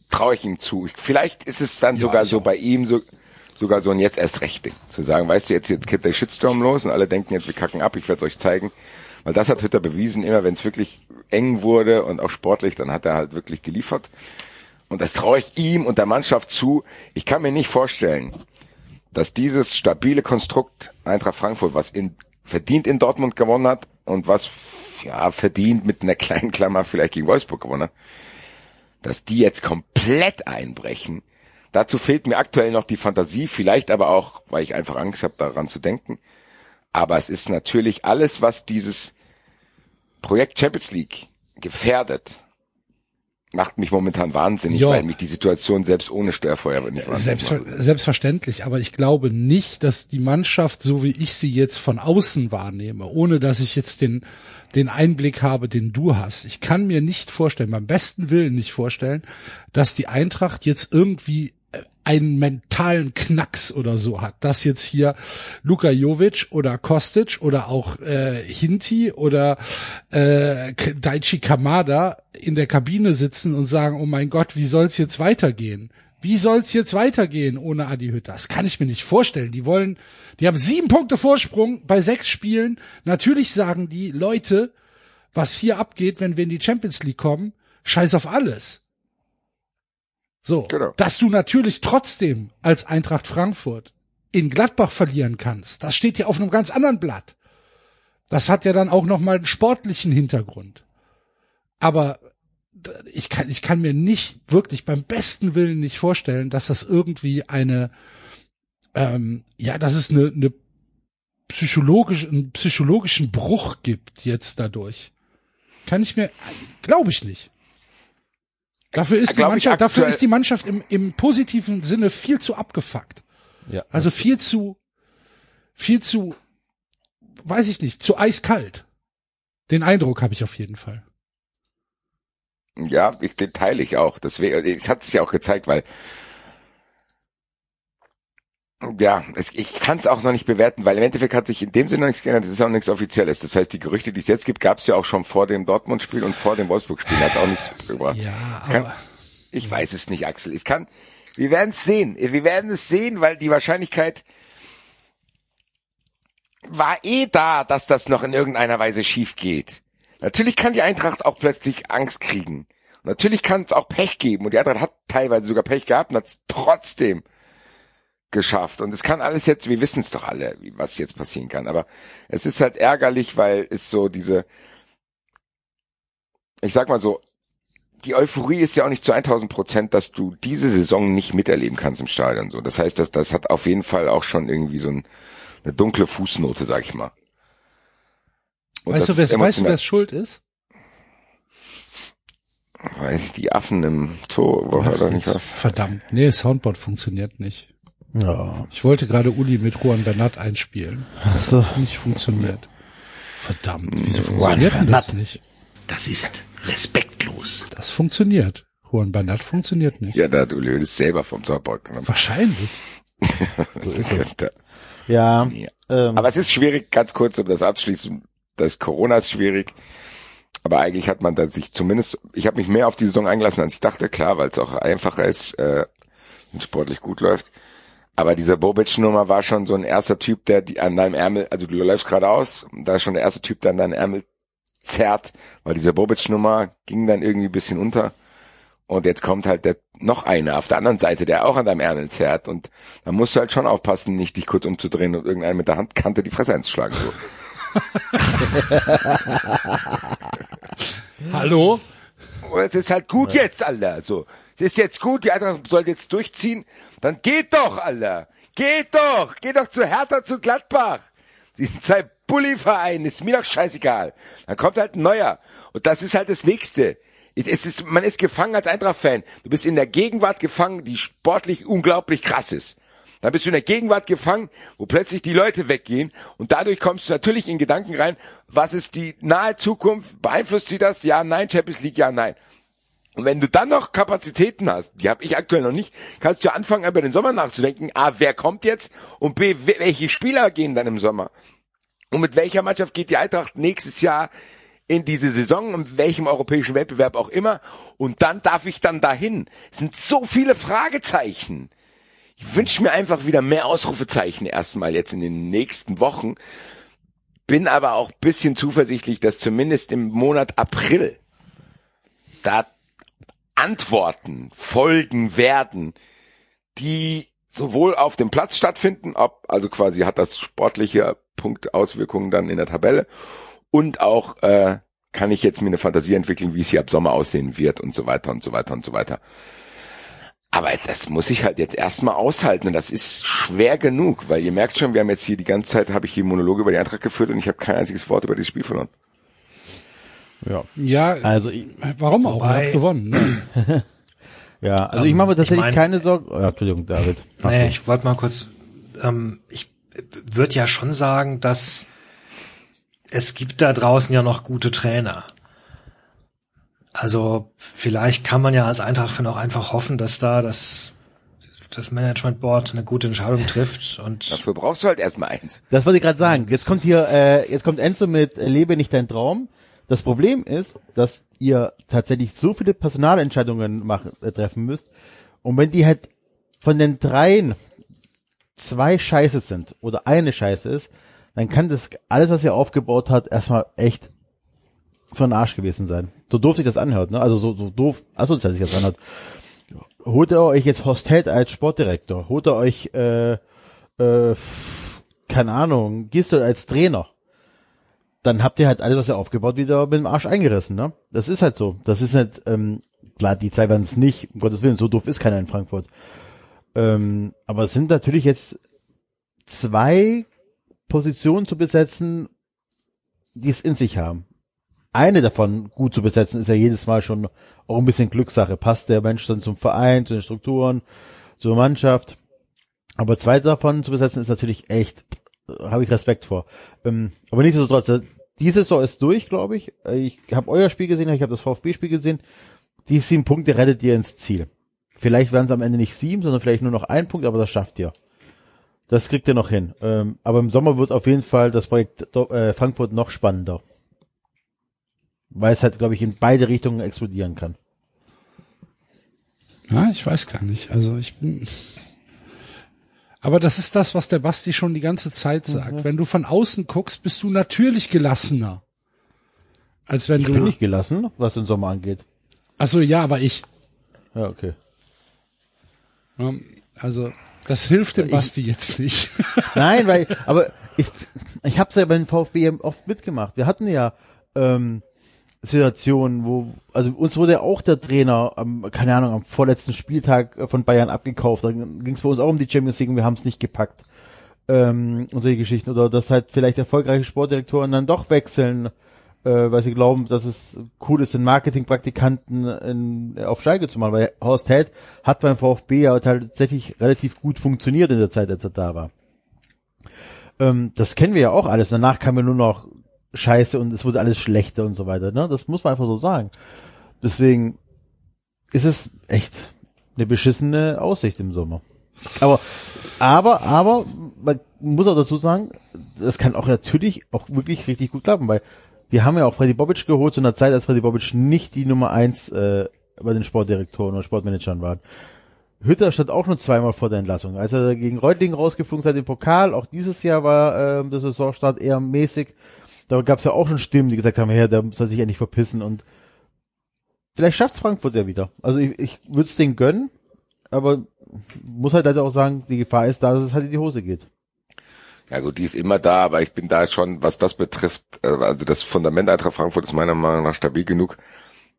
Traue ich ihm zu. Ich- Vielleicht ist es dann sogar ich so auch. bei ihm so, sogar so ein jetzt erst recht Ding. Zu sagen, weißt du, jetzt, jetzt geht der Shitstorm los und alle denken jetzt, wir kacken ab, ich werde es euch zeigen. Weil das hat Hütter bewiesen, immer wenn es wirklich eng wurde und auch sportlich, dann hat er halt wirklich geliefert. Und das traue ich ihm und der Mannschaft zu. Ich kann mir nicht vorstellen, dass dieses stabile Konstrukt Eintracht Frankfurt, was in, verdient in Dortmund gewonnen hat und was ja verdient mit einer kleinen Klammer vielleicht gegen Wolfsburg gewonnen hat, dass die jetzt komplett einbrechen. Dazu fehlt mir aktuell noch die Fantasie, vielleicht aber auch, weil ich einfach Angst habe, daran zu denken. Aber es ist natürlich alles, was dieses Projekt Champions League gefährdet, macht mich momentan wahnsinnig, Ja. weil mich die Situation selbst ohne Störfeuer nicht Selbstver macht. selbstverständlich, aber ich glaube nicht, dass die Mannschaft, so wie ich sie jetzt von außen wahrnehme, ohne dass ich jetzt den, den Einblick habe, den du hast. Ich kann mir nicht vorstellen, beim besten Willen nicht vorstellen, dass die Eintracht jetzt irgendwie einen mentalen Knacks oder so hat, dass jetzt hier Luka Jovic oder Kostic oder auch äh, Hinti oder äh, Daichi Kamada in der Kabine sitzen und sagen, oh mein Gott, wie soll's jetzt weitergehen? Wie soll's jetzt weitergehen ohne Adi Hütter? Das kann ich mir nicht vorstellen. Die wollen, die haben sieben Punkte Vorsprung bei sechs Spielen. Natürlich sagen die Leute, was hier abgeht, wenn wir in die Champions League kommen, scheiß auf alles. So, Genau. dass du natürlich trotzdem als Eintracht Frankfurt in Gladbach verlieren kannst, das steht ja auf einem ganz anderen Blatt. Das hat ja dann auch noch mal einen sportlichen Hintergrund. Aber ich kann, ich kann mir nicht wirklich beim besten Willen nicht vorstellen, dass das irgendwie eine, ähm, ja, dass es eine, eine psychologisch, einen psychologischen Bruch gibt jetzt dadurch. Kann ich mir, glaube ich nicht. Dafür ist, die Mannschaft, dafür ist die Mannschaft im, im positiven Sinne viel zu abgefuckt. Ja. Also viel zu, viel zu, weiß ich nicht, zu eiskalt. Den Eindruck habe ich auf jeden Fall. Ja, ich, den teile ich auch. Deswegen, es hat sich ja auch gezeigt, weil ja, es, ich kann es auch noch nicht bewerten, weil im Endeffekt hat sich in dem Sinne noch nichts geändert. Es ist auch nichts Offizielles. Das heißt, die Gerüchte, die es jetzt gibt, gab es ja auch schon vor dem Dortmund-Spiel und vor dem Wolfsburg-Spiel. Hat auch nichts gebracht. Ja, kann, aber ich weiß es nicht, Axel. Es kann, wir werden es sehen. Wir werden es sehen, weil die Wahrscheinlichkeit war eh da, dass das noch in irgendeiner Weise schief geht. Natürlich kann die Eintracht auch plötzlich Angst kriegen. Natürlich kann es auch Pech geben. Und die Eintracht hat teilweise sogar Pech gehabt und hat es trotzdem geschafft. Und es kann alles jetzt, wir wissen es doch alle, was jetzt passieren kann. Aber es ist halt ärgerlich, weil es so diese, ich sag mal so, die Euphorie ist ja auch nicht zu 1000 Prozent, dass du diese Saison nicht miterleben kannst im Stadion. So, das heißt, dass das hat auf jeden Fall auch schon irgendwie so ein, eine dunkle Fußnote, sag ich mal. Und weißt du, wer, weißt du, emotional- wer schuld ist? Weiß die Affen im Zoo, war Ach, nicht was? verdammt. Nee, Soundboard funktioniert nicht. Ja. Ich wollte gerade Uli mit Juan Bernat einspielen. Ach so. Nicht funktioniert. Verdammt, wieso funktioniert denn das nicht? Das ist respektlos. Das funktioniert. Juan Bernat funktioniert nicht. Ja, da hat Uli Hoeneß selber vom Soundboard genommen. Wahrscheinlich. Da- Ja. Ja. Ähm, Aber es ist schwierig, ganz kurz, um das abzuschließen. Das Corona ist schwierig. Aber eigentlich hat man da sich zumindest, ich habe mich mehr auf die Saison eingelassen, als ich dachte, klar, weil es auch einfacher ist, äh, wenn es sportlich gut läuft. Aber dieser Bobic-Nummer war schon so ein erster Typ, der die an deinem Ärmel, also du läufst geradeaus, da ist schon der erste Typ, der an deinen Ärmel zerrt, weil diese Bobic-Nummer ging dann irgendwie ein bisschen unter. Und jetzt kommt halt der, noch einer auf der anderen Seite, der auch an deinem Ärmel zerrt. Und da musst du halt schon aufpassen, nicht dich kurz umzudrehen und irgendeinen mit der Handkante die Fresse einzuschlagen. So. Hallo? Und es ist halt gut jetzt, Alter. So. Ist jetzt gut, die Eintracht soll jetzt durchziehen. Dann geht doch, Alter. Geht doch. Geht doch zu Hertha, zu Gladbach. Sie sind zwei Bulli-Verein, ist mir doch scheißegal. Dann kommt halt ein neuer. Und das ist halt das Nächste. Es ist, man ist gefangen als Eintracht-Fan. Du bist in der Gegenwart gefangen, die sportlich unglaublich krass ist. Dann bist du in der Gegenwart gefangen, wo plötzlich die Leute weggehen und dadurch kommst du natürlich in Gedanken rein, was ist die nahe Zukunft, beeinflusst sie das? Ja, nein, Champions League, ja, nein. Und wenn du dann noch Kapazitäten hast, die habe ich aktuell noch nicht, kannst du anfangen, über den Sommer nachzudenken, A, wer kommt jetzt und B, we- welche Spieler gehen dann im Sommer? Und mit welcher Mannschaft geht die Eintracht nächstes Jahr in diese Saison, in welchem europäischen Wettbewerb auch immer? Und dann darf ich dann dahin. Es sind so viele Fragezeichen. Ich wünsche mir einfach wieder mehr Ausrufezeichen erstmal jetzt in den nächsten Wochen. Bin aber auch bisschen zuversichtlich, dass zumindest im Monat April da Antworten folgen werden, die sowohl auf dem Platz stattfinden, ob, also quasi hat das sportliche Punktauswirkungen dann in der Tabelle und auch äh, kann ich jetzt mir eine Fantasie entwickeln, wie es hier ab Sommer aussehen wird und so weiter und so weiter und so weiter. Aber das muss ich halt jetzt erstmal aushalten und das ist schwer genug, weil ihr merkt schon, wir haben jetzt hier die ganze Zeit, habe ich hier Monologe über die Eintracht geführt und ich habe kein einziges Wort über dieses Spiel verloren. Ja. Ja, Also, ich- warum auch? Er hat gewonnen. Ne? ja, also ich mache mir tatsächlich mein- keine Sorgen. Oh, ja, Entschuldigung, David. Nee, ich wollte mal kurz, ähm, ich würde ja schon sagen, dass es gibt da draußen ja noch gute Trainer. Also vielleicht kann man ja als Eintracht-Fan auch einfach hoffen, dass da das, das Management Board eine gute Entscheidung trifft und Dafür brauchst du halt erstmal eins. Das wollte ich gerade sagen. Jetzt kommt hier, äh, jetzt kommt Enzo mit äh, Lebe nicht dein Traum. Das Problem ist, dass ihr tatsächlich so viele Personalentscheidungen machen, äh, treffen müsst. Und wenn die halt von den dreien zwei Scheiße sind oder eine Scheiße ist, dann kann das alles, was ihr aufgebaut hat, erstmal echt für den Arsch gewesen sein. so doof sich das anhört, ne? Also so, so doof asozial sich das anhört. Holt ihr euch jetzt Horst Held als Sportdirektor? Holt ihr euch, äh, äh, keine Ahnung, Gistel als Trainer? Dann habt ihr halt alles, was ihr aufgebaut, wieder mit dem Arsch eingerissen, ne? Das ist halt so. Das ist halt, ähm, klar, die zwei werden es nicht, um Gottes Willen, so doof ist keiner in Frankfurt. Ähm, aber es sind natürlich jetzt zwei Positionen zu besetzen, die es in sich haben. Eine davon gut zu besetzen, ist ja jedes Mal schon auch ein bisschen Glückssache. Passt der Mensch dann zum Verein, zu den Strukturen, zur Mannschaft? Aber zwei davon zu besetzen ist natürlich echt, habe ich Respekt vor. Ähm, aber nichtsdestotrotz, äh, diese Saison ist durch, glaube ich. Äh, Ich habe euer Spiel gesehen, ich habe das VfB-Spiel gesehen. Die sieben Punkte rettet ihr ins Ziel. Vielleicht werden es am Ende nicht sieben, sondern vielleicht nur noch ein Punkt, aber das schafft ihr. Das kriegt ihr noch hin. Ähm, aber im Sommer wird auf jeden Fall das Projekt äh, Frankfurt noch spannender. Weil es halt, glaube ich, in beide Richtungen explodieren kann. Ja, ich weiß gar nicht. Also ich bin. Aber das ist das, was der Basti schon die ganze Zeit sagt. Wenn du von außen guckst, bist du natürlich gelassener. Als wenn Ich du. bin nicht gelassen, was den Sommer angeht. Ach so, ja, aber ich. Ja, okay. Also, das hilft dem Basti jetzt nicht. Nein, weil, aber ich, ich habe es ja beim VfB oft mitgemacht. Wir hatten ja ähm, Situationen, wo, also uns wurde ja auch der Trainer, am, keine Ahnung, am vorletzten Spieltag äh, von Bayern abgekauft. Da ging es für uns auch um die Champions League und wir haben es nicht gepackt. Ähm, und solche Geschichten. Oder dass halt vielleicht erfolgreiche Sportdirektoren dann doch wechseln, äh, weil sie glauben, dass es cool ist, den Marketingpraktikanten in, auf Schalke zu machen. Weil Horst Held hat beim VfB ja tatsächlich relativ gut funktioniert in der Zeit, als er da war. Ähm, das kennen wir ja auch alles. Danach kam ja nur noch Scheiße und es wurde alles schlechter und so weiter. Ne? Das muss man einfach so sagen. Deswegen ist es echt eine beschissene Aussicht im Sommer. Aber, aber, aber, man muss auch dazu sagen, das kann auch natürlich auch wirklich richtig gut klappen, weil wir haben ja auch Freddy Bobic geholt zu einer Zeit, als Freddy Bobic nicht die Nummer eins äh, bei den Sportdirektoren oder Sportmanagern war. Hütter stand auch nur zweimal vor der Entlassung. Als er gegen Reutlingen rausgeflogen ist, im Pokal, auch dieses Jahr war ähm, der Saisonstart eher mäßig. Da gab es ja auch schon Stimmen, die gesagt haben, ja, der soll sich endlich verpissen und vielleicht schafft's Frankfurt ja wieder. Also ich, ich würde es denen gönnen, aber muss halt leider auch sagen, die Gefahr ist da, dass es halt in die Hose geht. Ja gut, die ist immer da, aber ich bin da schon, was das betrifft, äh, also das Fundament Eintracht Frankfurt ist meiner Meinung nach stabil genug,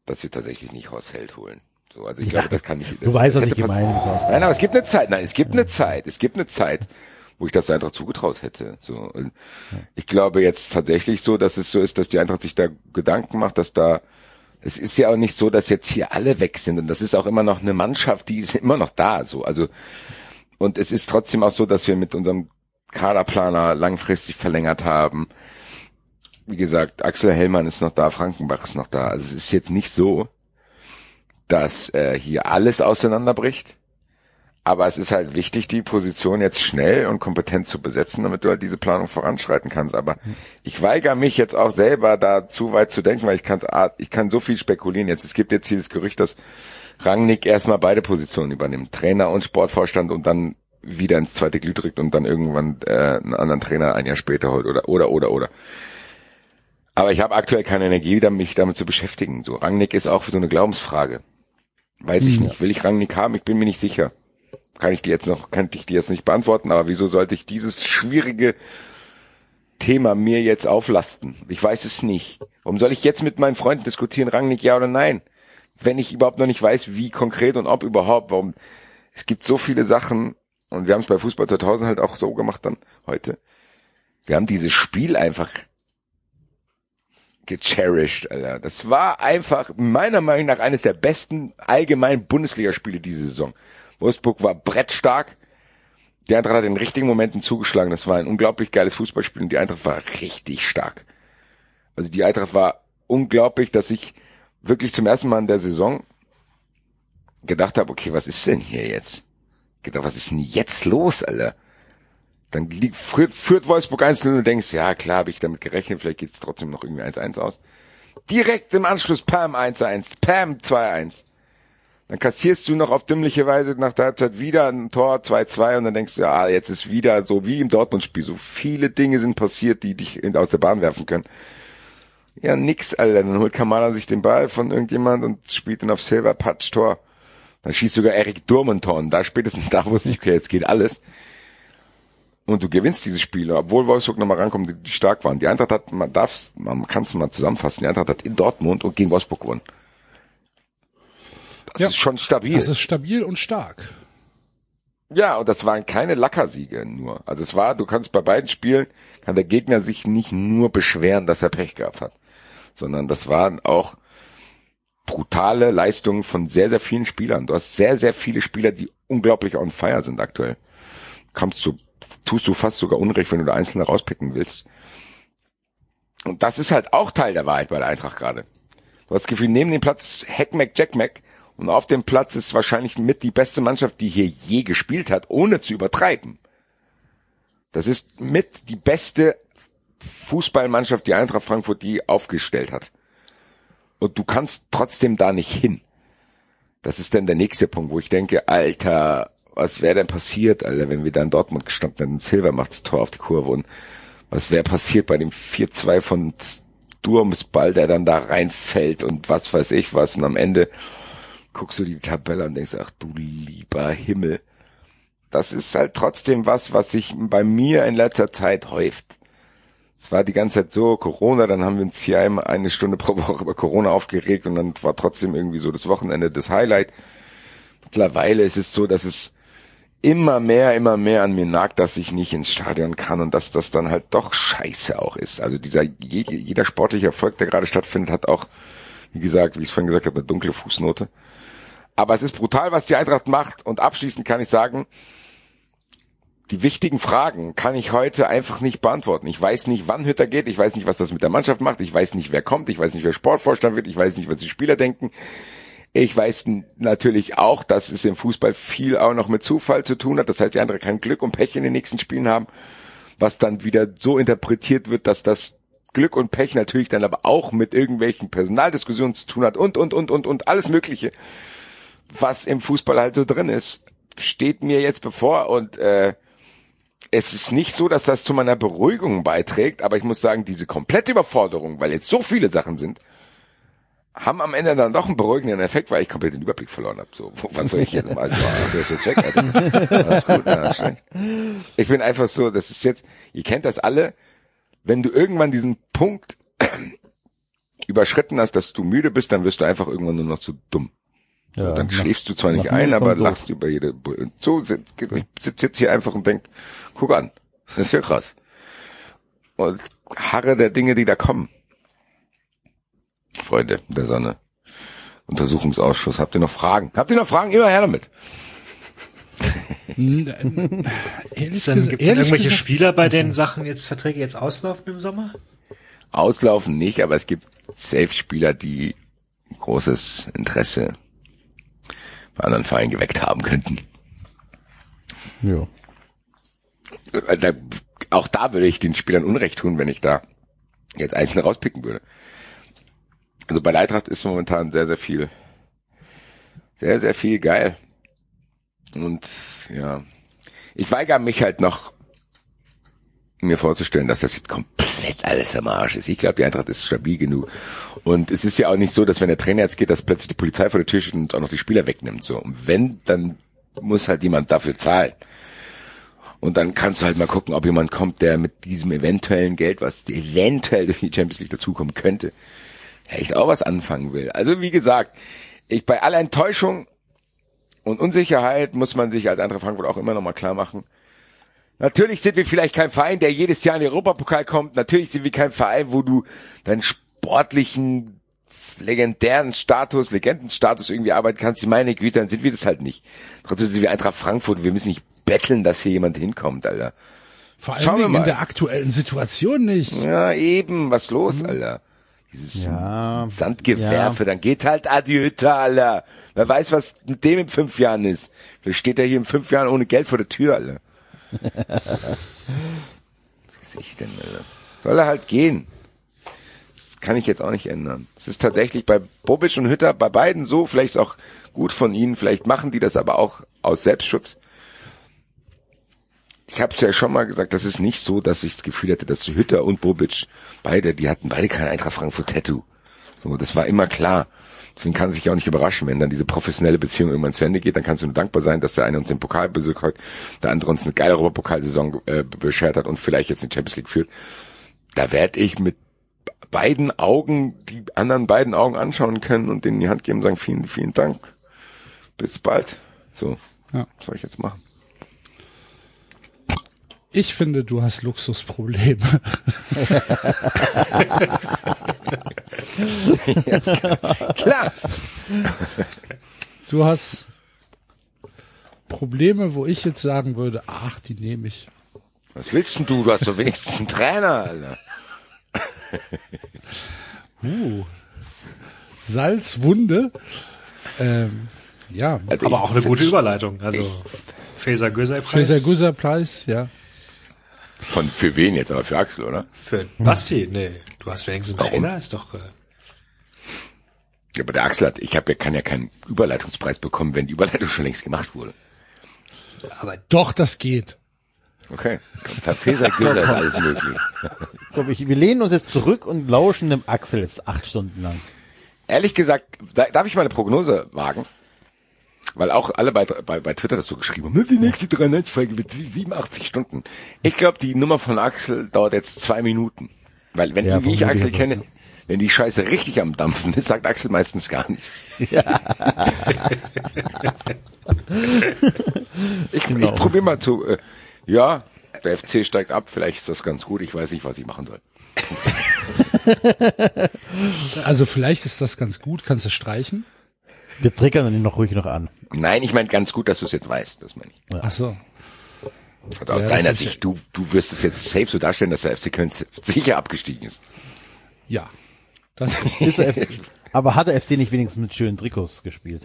dass wir tatsächlich nicht Horst Held holen. So, also ich glaube, das kann nicht. Das, Du weißt, was ich habe. Nein, aber es gibt eine Zeit, nein, es gibt eine Zeit, es gibt eine Zeit, wo ich das der Eintracht zugetraut hätte. So, und ich glaube jetzt tatsächlich so, dass es so ist, dass die Eintracht sich da Gedanken macht, dass da es ist ja auch nicht so, dass jetzt hier alle weg sind und das ist auch immer noch eine Mannschaft, die ist immer noch da, so, also und es ist trotzdem auch so, dass wir mit unserem Kaderplaner langfristig verlängert haben. Wie gesagt, Axel Hellmann ist noch da, Frankenbach ist noch da. Also es ist jetzt nicht so, dass äh, hier alles auseinanderbricht. Aber es ist halt wichtig, die Position jetzt schnell und kompetent zu besetzen, damit du halt diese Planung voranschreiten kannst. Aber ich weigere mich jetzt auch selber da zu weit zu denken, weil ich kann, ich kann so viel spekulieren. Jetzt, es gibt jetzt das Gerücht, dass Rangnick erstmal beide Positionen übernimmt. Trainer und Sportvorstand und dann wieder ins zweite Glied drückt und dann irgendwann äh, einen anderen Trainer ein Jahr später holt oder oder oder oder. Aber ich habe aktuell keine Energie, mich damit zu beschäftigen. So Rangnick ist auch so eine Glaubensfrage. Weiß ich nicht. Will ich Rangnick haben? Ich bin mir nicht sicher. Kann ich dir jetzt noch, kann ich dir jetzt nicht beantworten, aber wieso sollte ich dieses schwierige Thema mir jetzt auflasten? Ich weiß es nicht. Warum soll ich jetzt mit meinen Freunden diskutieren, Rangnick ja oder nein? Wenn ich überhaupt noch nicht weiß, wie konkret und ob überhaupt, warum, es gibt so viele Sachen, und wir haben es bei Fußball 2000 halt auch so gemacht dann heute. Wir haben dieses Spiel einfach gecherished, Alter. Das war einfach meiner Meinung nach eines der besten allgemeinen Bundesligaspiele diese Saison. Wolfsburg war brettstark. Die Eintracht hat in den richtigen Momenten zugeschlagen. Das war ein unglaublich geiles Fußballspiel und die Eintracht war richtig stark. Also die Eintracht war unglaublich, dass ich wirklich zum ersten Mal in der Saison gedacht habe, okay, was ist denn hier jetzt? Gedacht, was ist denn jetzt los, Alter? Dann liegt, führt, führt Wolfsburg 1-0 und denkst, ja klar, habe ich damit gerechnet, vielleicht geht's trotzdem noch irgendwie 1-1 aus. Direkt im Anschluss Pam 1-1, Pam 2-1. Dann kassierst du noch auf dümmliche Weise nach der Halbzeit wieder ein Tor 2-2 und dann denkst du, ja, jetzt ist wieder so wie im Dortmund-Spiel. So viele Dinge sind passiert, die dich aus der Bahn werfen können. Ja, nix, Alter. Dann holt Kamala sich den Ball von irgendjemand und spielt ihn auf Silver, Patch, Tor. Dann schießt sogar Erik Durmenton. Da spätestens da wusste ich, okay, jetzt geht alles. Und du gewinnst diese Spiele, obwohl Wolfsburg nochmal rankommt, die, die stark waren. Die Eintracht hat, man darf's, man kann es mal zusammenfassen, die Eintracht hat in Dortmund und gegen Wolfsburg gewonnen. Das Ja. ist schon stabil. Das ist stabil und stark. Ja, und das waren keine Lackersiege nur. Also es war, du kannst bei beiden Spielen, kann der Gegner sich nicht nur beschweren, dass er Pech gehabt hat, sondern das waren auch brutale Leistungen von sehr, sehr vielen Spielern. Du hast sehr, sehr viele Spieler, die unglaublich on fire sind aktuell. Kommst du, tust du fast sogar Unrecht, wenn du da Einzelne rauspicken willst. Und das ist halt auch Teil der Wahrheit bei der Eintracht gerade. Du hast das Gefühl, neben dem Platz Heckmeck, Jackmeck und auf dem Platz ist wahrscheinlich mit die beste Mannschaft, die hier je gespielt hat, ohne zu übertreiben. Das ist mit die beste Fußballmannschaft, die Eintracht Frankfurt die aufgestellt hat. Und du kannst trotzdem da nicht hin. Das ist dann der nächste Punkt, wo ich denke, Alter, was wäre denn passiert, Alter, wenn wir da in Dortmund gestanden hätten, Silver macht das Tor auf die Kurve und was wäre passiert bei dem 4-2 von Durms Ball, der dann da reinfällt und was weiß ich was und am Ende guckst du die Tabelle und denkst, ach du lieber Himmel. Das ist halt trotzdem was, was sich bei mir in letzter Zeit häuft. Es war die ganze Zeit so, Corona, dann haben wir uns hier einmal eine Stunde pro Woche über Corona aufgeregt und dann war trotzdem irgendwie so das Wochenende das Highlight. Mittlerweile ist es so, dass es immer mehr, immer mehr an mir nagt, dass ich nicht ins Stadion kann und dass das dann halt doch scheiße auch ist. Also dieser, je- jeder sportliche Erfolg, der gerade stattfindet, hat auch, wie gesagt, wie ich es vorhin gesagt habe, eine dunkle Fußnote. Aber es ist brutal, was die Eintracht macht. Und abschließend kann ich sagen, die wichtigen Fragen kann ich heute einfach nicht beantworten. Ich weiß nicht, wann Hütter geht, ich weiß nicht, was das mit der Mannschaft macht, ich weiß nicht, wer kommt, ich weiß nicht, wer Sportvorstand wird, ich weiß nicht, was die Spieler denken. Ich weiß natürlich auch, dass es im Fußball viel auch noch mit Zufall zu tun hat. Das heißt, die andere kein Glück und Pech in den nächsten Spielen haben, was dann wieder so interpretiert wird, dass das Glück und Pech natürlich dann aber auch mit irgendwelchen Personaldiskussionen zu tun hat und, und, und, und, und alles Mögliche, was im Fußball halt so drin ist, steht mir jetzt bevor und äh, es ist nicht so, dass das zu meiner Beruhigung beiträgt, aber ich muss sagen, diese komplette Überforderung, weil jetzt so viele Sachen sind, haben am Ende dann doch einen beruhigenden Effekt, weil ich komplett den Überblick verloren habe. So, was soll ich jetzt? Also, ach, der ist jetzt gut, schlecht. Ich bin einfach so, das ist jetzt, ihr kennt das alle, wenn du irgendwann diesen Punkt überschritten hast, dass du müde bist, dann wirst du einfach irgendwann nur noch zu dumm. So, Ja, dann nach- schläfst du zwar nicht ein, aber lachst über jede. Bu- So ich sitze jetzt hier einfach und denk, guck an, das ist ja krass. Und harre der Dinge, die da kommen. Freunde der Sonne. Untersuchungsausschuss. Habt ihr noch Fragen? Habt ihr noch Fragen? Immer her damit. Ehrlich Gibt's denn, gibt's denn irgendwelche gesagt- Spieler, bei denen Sachen jetzt Verträge jetzt auslaufen im Sommer? Auslaufen nicht, aber es gibt Safe-Spieler, die großes Interesse bei anderen Vereinen geweckt haben könnten. Ja. Äh, Da, auch da würde ich den Spielern Unrecht tun, wenn ich da jetzt einzelne rauspicken würde. Also bei der Eintracht ist momentan sehr, sehr viel, sehr, sehr viel geil. Und ja, ich weigere mich halt noch, mir vorzustellen, dass das jetzt komplett alles am Arsch ist. Ich glaube, die Eintracht ist stabil genug. Und es ist ja auch nicht so, dass wenn der Trainer jetzt geht, dass plötzlich die Polizei vor der Tür steht und auch noch die Spieler wegnimmt. So. Und wenn, dann muss halt jemand dafür zahlen. Und dann kannst du halt mal gucken, ob jemand kommt, der mit diesem eventuellen Geld, was eventuell durch die Champions League dazukommen könnte, echt auch was anfangen will. Also wie gesagt, ich bei aller Enttäuschung und Unsicherheit muss man sich als Eintracht Frankfurt auch immer noch mal klar machen. Natürlich sind wir vielleicht kein Verein, der jedes Jahr in den Europapokal kommt. Natürlich sind wir kein Verein, wo du deinen sportlichen, legendären Status, Legendenstatus irgendwie arbeiten kannst. Meine Güte, dann sind wir das halt nicht. Trotzdem sind wir Eintracht Frankfurt. Wir müssen nicht betteln, dass hier jemand hinkommt, Alter. Vor Schauen allem wir in mal. der aktuellen Situation nicht. Ja, eben, was los, Alter? Dieses Ja, Sandgewerfe, dann geht halt Adiöta, Alter. Wer weiß, was mit dem in fünf Jahren ist. Vielleicht steht er hier in fünf Jahren ohne Geld vor der Tür, Alter. Was ich denn, Alter? Soll er halt gehen. Das kann ich jetzt auch nicht ändern. Es ist tatsächlich bei Bobic und Hütter, bei beiden so, vielleicht auch gut von ihnen, vielleicht machen die das aber auch aus Selbstschutz. ich habe es ja schon mal gesagt, das ist nicht so, dass ich das Gefühl hätte, dass Hütter und Bobic beide, die hatten beide kein Eintracht Frankfurt Tattoo. So, das war immer klar. Deswegen kann es sich auch nicht überraschen, wenn dann diese professionelle Beziehung irgendwann zu Ende geht, dann kannst du nur dankbar sein, dass der eine uns den Pokal besucht hat, der andere uns eine geile Europapokalsaison äh, beschert hat und vielleicht jetzt in die Champions League führt. Da werde ich mit beiden Augen die anderen beiden Augen anschauen können und denen die Hand geben und sagen, vielen, vielen Dank. Bis bald. So, Ja. was soll ich jetzt machen? Ich finde, du hast Luxusprobleme. Klar. Du hast Probleme, wo ich jetzt sagen würde, ach, die nehme ich. Was willst denn du? Du hast doch wenigstens einen Trainer, Alter. Uh. Salzwunde. Ähm, ja, Also Aber ich auch eine gute Überleitung. Also Faser Göser für sehr guter Preis, ja. Von, für wen jetzt? Aber für Axel, oder? Für Basti, nee. Du hast wenigstens einen? Trainer, ist doch. Äh, Ja, aber der Axel hat, ich hab ja, kann ja keinen Überleitungspreis bekommen, wenn die Überleitung schon längst gemacht wurde. aber Doch, das geht. Okay. Für Feser Göser ist alles möglich. So, wir, lehnen uns jetzt zurück und lauschen dem Axel jetzt acht Stunden lang. Ehrlich gesagt, da, darf ich mal eine Prognose wagen? Weil auch alle bei, bei, bei Twitter das so geschrieben haben, die nächste 93-Folge wird 87 Stunden. Ich glaube, die Nummer von Axel dauert jetzt zwei Minuten. Weil wenn Ja, die, wie ich Axel kenne, wenn die Scheiße richtig am Dampfen ist, sagt Axel meistens gar nichts. ich Genau. ich probiere mal zu, äh, ja, der FC steigt ab, vielleicht ist das ganz gut, ich weiß nicht, was ich machen soll. Also vielleicht ist das ganz gut, kannst du streichen. Wir triggern ihn noch ruhig noch an. Nein, ich meine ganz gut, dass du es jetzt weißt, das meine ich. Ach so. Also aus Ja, deiner Sicht, du, du wirst es jetzt safe so darstellen, dass der FC Köln sicher abgestiegen ist. Ja. Das, Ist der FC, aber hat der FC nicht wenigstens mit schönen Trikots gespielt?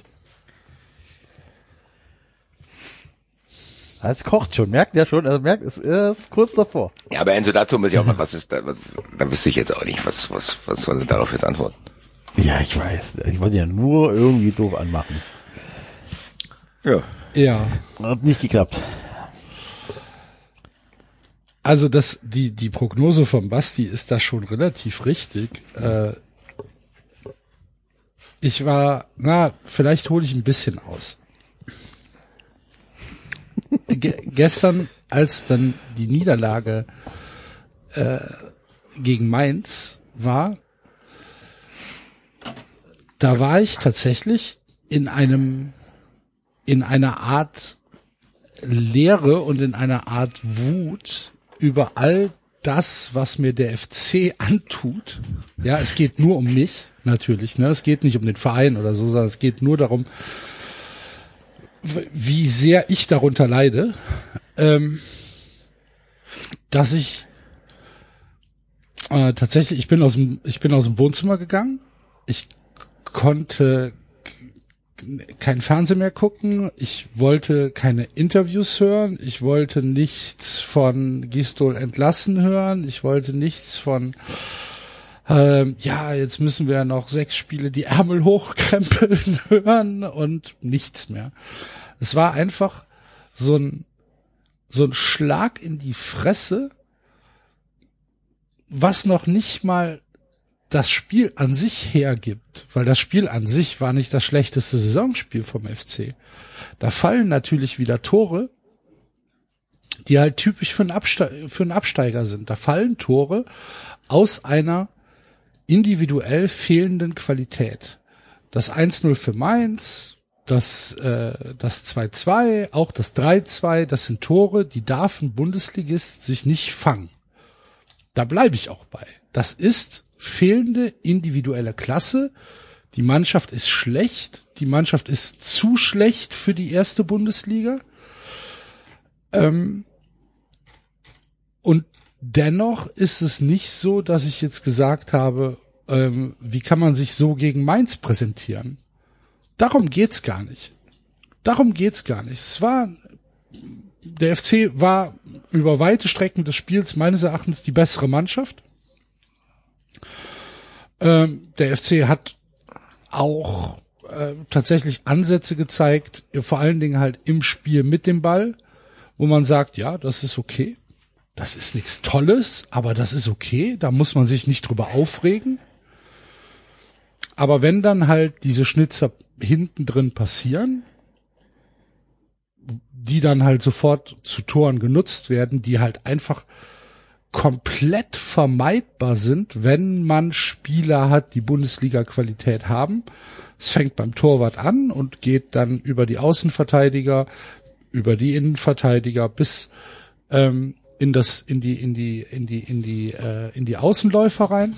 Es kocht schon, merkt ja schon, also merkt, es ist kurz davor. Ja, aber Enzo, dazu muss ich auch mal, was ist da, da wüsste ich jetzt auch nicht, was, was, was soll denn darauf jetzt antworten? Ja, ich weiß. Ich wollte ja nur irgendwie doof anmachen. Ja. ja. Hat nicht geklappt. Also das, die, die Prognose von Basti ist da schon relativ richtig. Äh, ich war, na, vielleicht hole ich ein bisschen aus. Ge gestern, als dann die Niederlage äh, gegen Mainz war, da war ich tatsächlich in einem, in einer Art Leere und in einer Art Wut über all das, was mir der FC antut. Ja, es geht nur um mich, natürlich. Ne? Es geht nicht um den Verein oder so, sondern es geht nur darum, wie sehr ich darunter leide, ähm, dass ich äh, tatsächlich, ich bin aus dem, ich bin aus dem Wohnzimmer gegangen. Ich konnte kein Fernsehen mehr gucken. Ich wollte keine Interviews hören. Ich wollte nichts von Gistol entlassen hören. Ich wollte nichts von ähm, ja, jetzt müssen wir noch sechs Spiele die Ärmel hochkrempeln hören und nichts mehr. Es war einfach so ein so ein Schlag in die Fresse, was noch nicht mal das Spiel an sich hergibt, weil das Spiel an sich war nicht das schlechteste Saisonspiel vom FC. Da fallen natürlich wieder Tore, die halt typisch für einen, Abste für einen Absteiger sind. Da fallen Tore aus einer individuell fehlenden Qualität. Das 1-0 für Mainz, das äh, das 2-2, auch das 3-2, das sind Tore, die darf ein Bundesligist sich nicht fangen. Da bleibe ich auch bei. Das ist fehlende individuelle Klasse. Die Mannschaft ist schlecht. Die Mannschaft ist zu schlecht für die erste Bundesliga. Ähm, und dennoch ist es nicht so, dass ich jetzt gesagt habe, ähm, wie kann man sich so gegen Mainz präsentieren? Darum geht's gar nicht. Darum geht's gar nicht. Es war, der FC war über weite Strecken des Spiels meines Erachtens die bessere Mannschaft. Ähm, der FC hat auch äh, tatsächlich Ansätze gezeigt, vor allen Dingen halt im Spiel mit dem Ball, wo man sagt, ja, das ist okay. Das ist nichts Tolles, aber das ist okay. Da muss man sich nicht drüber aufregen. Aber wenn dann halt diese Schnitzer hinten drin passieren, die dann halt sofort zu Toren genutzt werden, die halt einfach komplett vermeidbar sind, wenn man Spieler hat, die Bundesliga-Qualität haben. Es fängt beim Torwart an und geht dann über die Außenverteidiger, über die Innenverteidiger bis ähm, in das in die in die in die in die äh, in die Außenläufer rein.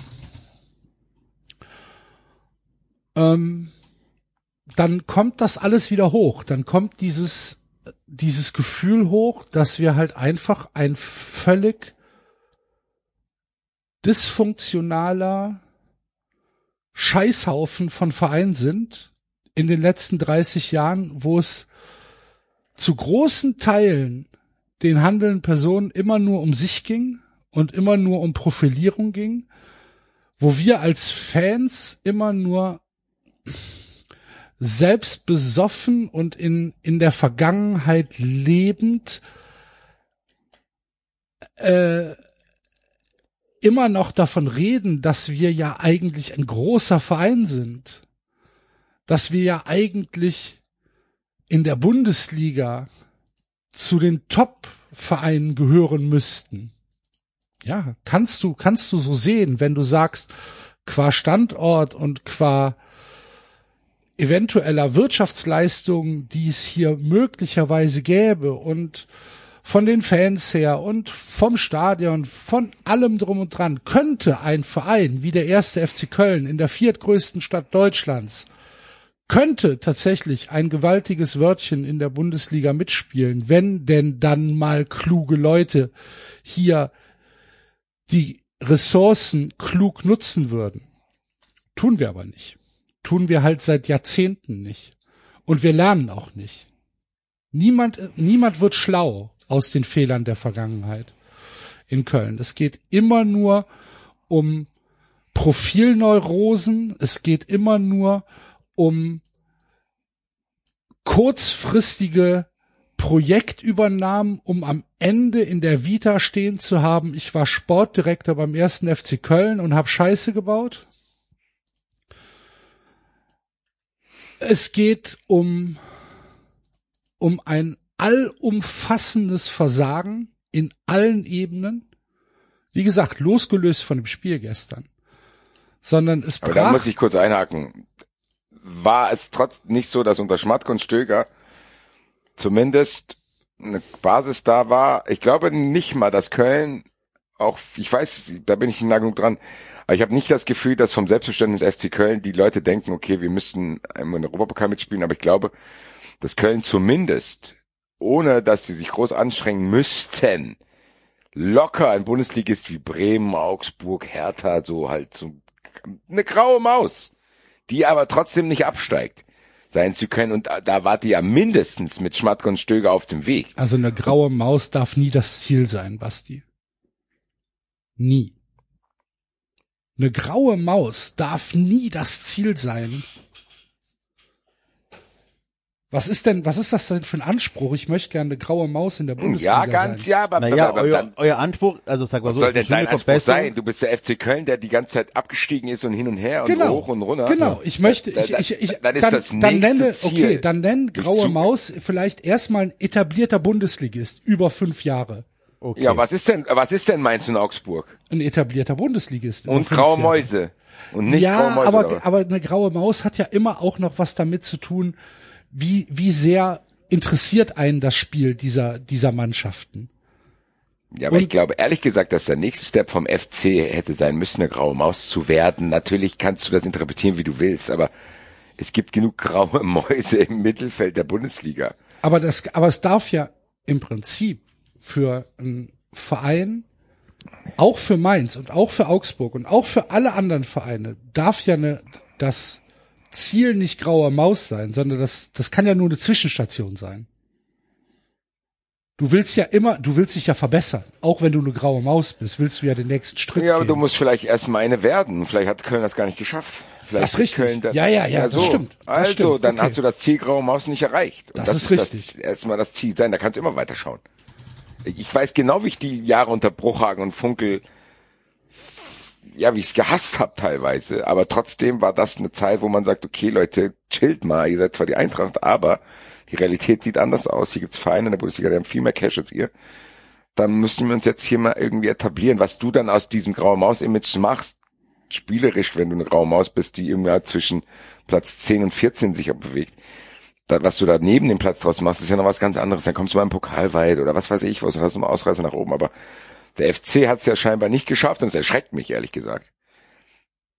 Ähm, dann kommt das alles wieder hoch. Dann kommt dieses dieses Gefühl hoch, dass wir halt einfach ein völlig dysfunktionaler Scheißhaufen von Vereinen sind in den letzten 30 Jahren, wo es zu großen Teilen den handelnden Personen immer nur um sich ging und immer nur um Profilierung ging, wo wir als Fans immer nur selbst besoffen und in, in der Vergangenheit lebend äh, immer noch davon reden, dass wir ja eigentlich ein großer Verein sind, dass wir ja eigentlich in der Bundesliga zu den Top-Vereinen gehören müssten. Ja, kannst du, kannst du so sehen, wenn du sagst, qua Standort und qua eventueller Wirtschaftsleistung, die es hier möglicherweise gäbe und von den Fans her und vom Stadion, von allem drum und dran, könnte ein Verein wie der erste FC Köln in der viertgrößten Stadt Deutschlands könnte tatsächlich ein gewaltiges Wörtchen in der Bundesliga mitspielen, wenn denn dann mal kluge Leute hier die Ressourcen klug nutzen würden. Tun wir aber nicht. Tun wir halt seit Jahrzehnten nicht. Und wir lernen auch nicht. Niemand, niemand wird schlau aus den Fehlern der Vergangenheit in Köln. Es geht immer nur um Profilneurosen. Es geht immer nur um kurzfristige Projektübernahmen, um am Ende in der Vita stehen zu haben, ich war Sportdirektor beim ersten FC Köln und habe Scheiße gebaut. Es geht um, um ein allumfassendes Versagen in allen Ebenen. Wie gesagt, losgelöst von dem Spiel gestern. Sondern es Aber brach. da muss ich kurz einhaken. War es trotz nicht so, dass unter Schmatke und Stöger zumindest eine Basis da war? Ich glaube nicht mal, dass Köln auch, ich weiß, da bin ich in Neigung dran, aber ich habe nicht das Gefühl, dass vom Selbstverständnis FC Köln die Leute denken, okay, wir müssten einmal in Europapokal mitspielen, aber ich glaube, dass Köln zumindest ohne dass sie sich groß anstrengen müssten, locker ein Bundesligist wie Bremen, Augsburg, Hertha, so halt so eine graue Maus, die aber trotzdem nicht absteigt, sein zu können. Und da, wart ihr ja mindestens mit Schmatke und Stöger auf dem Weg. Also eine graue Maus darf nie das Ziel sein, Basti. Nie. Eine graue Maus darf nie das Ziel sein. Was ist denn, was ist das denn für ein Anspruch? Ich möchte gerne eine graue Maus in der Bundesliga Ja, ganz, sein. ja, aber, Naja, aber euer, dann, euer Anspruch, also sag mal was so, soll denn dein Anspruch sein? Du bist der FC Köln, der die ganze Zeit abgestiegen ist und hin und her und Genau. hoch und runter. Genau, ich möchte, ich, ich, ich, dann ist dann, das dann nächste nenne, Ziel. okay, dann nenn Durch graue Maus vielleicht erstmal ein etablierter Bundesligist über fünf Jahre. Okay. Ja, was ist denn, was ist denn Mainz und Augsburg? Ein etablierter Bundesligist. über Und graue Jahre. Mäuse. Und nicht ja, graue Mäuse. aber, oder? aber eine graue Maus hat ja immer auch noch was damit zu tun, wie, wie sehr interessiert einen das Spiel dieser, dieser Mannschaften. Ja, aber Und- ich glaube ehrlich gesagt, dass der nächste Step vom FC hätte sein müssen, eine graue Maus zu werden. Natürlich kannst du das interpretieren, wie du willst, aber es gibt genug graue Mäuse im Mittelfeld der Bundesliga. Aber das, aber es darf ja im Prinzip für einen Verein, auch für Mainz und auch für Augsburg und auch für alle anderen Vereine, darf ja eine, das Ziel nicht graue Maus sein, sondern das, das kann ja nur eine Zwischenstation sein. Du willst ja immer, du willst dich ja verbessern. Auch wenn du eine graue Maus bist, willst du ja den nächsten Schritt Ja, aber gehen. du musst vielleicht erstmal eine werden. Vielleicht hat Köln das gar nicht geschafft. Vielleicht Das ist richtig. Köln Ja, ja, ja, das stimmt. Das also, stimmt. dann Okay. hast du das Ziel graue Maus nicht erreicht. Und Das ist richtig. Das erstmal das Ziel sein. Da kannst du immer weiterschauen. Ich weiß genau, wie ich die Jahre unter Bruchhagen und Funkel ja, wie ich es gehasst habe teilweise, aber trotzdem war das eine Zeit, wo man sagt, okay, Leute, chillt mal, ihr seid zwar die Eintracht, aber die Realität sieht anders aus. Hier gibt's Vereine in der Bundesliga, die haben viel mehr Cash als ihr. Dann müssen wir uns jetzt hier mal irgendwie etablieren. Was du dann aus diesem grauen Maus-Image machst, spielerisch, wenn du eine graue Maus bist, die im Jahr zwischen Platz 10 und 14 sich bewegt. Da, was du da neben dem Platz draus machst, ist ja noch was ganz anderes. Dann kommst du mal im Pokal weit oder was weiß ich was und hast mal Ausreißer nach oben. Aber der FC hat es ja scheinbar nicht geschafft und es erschreckt mich ehrlich gesagt,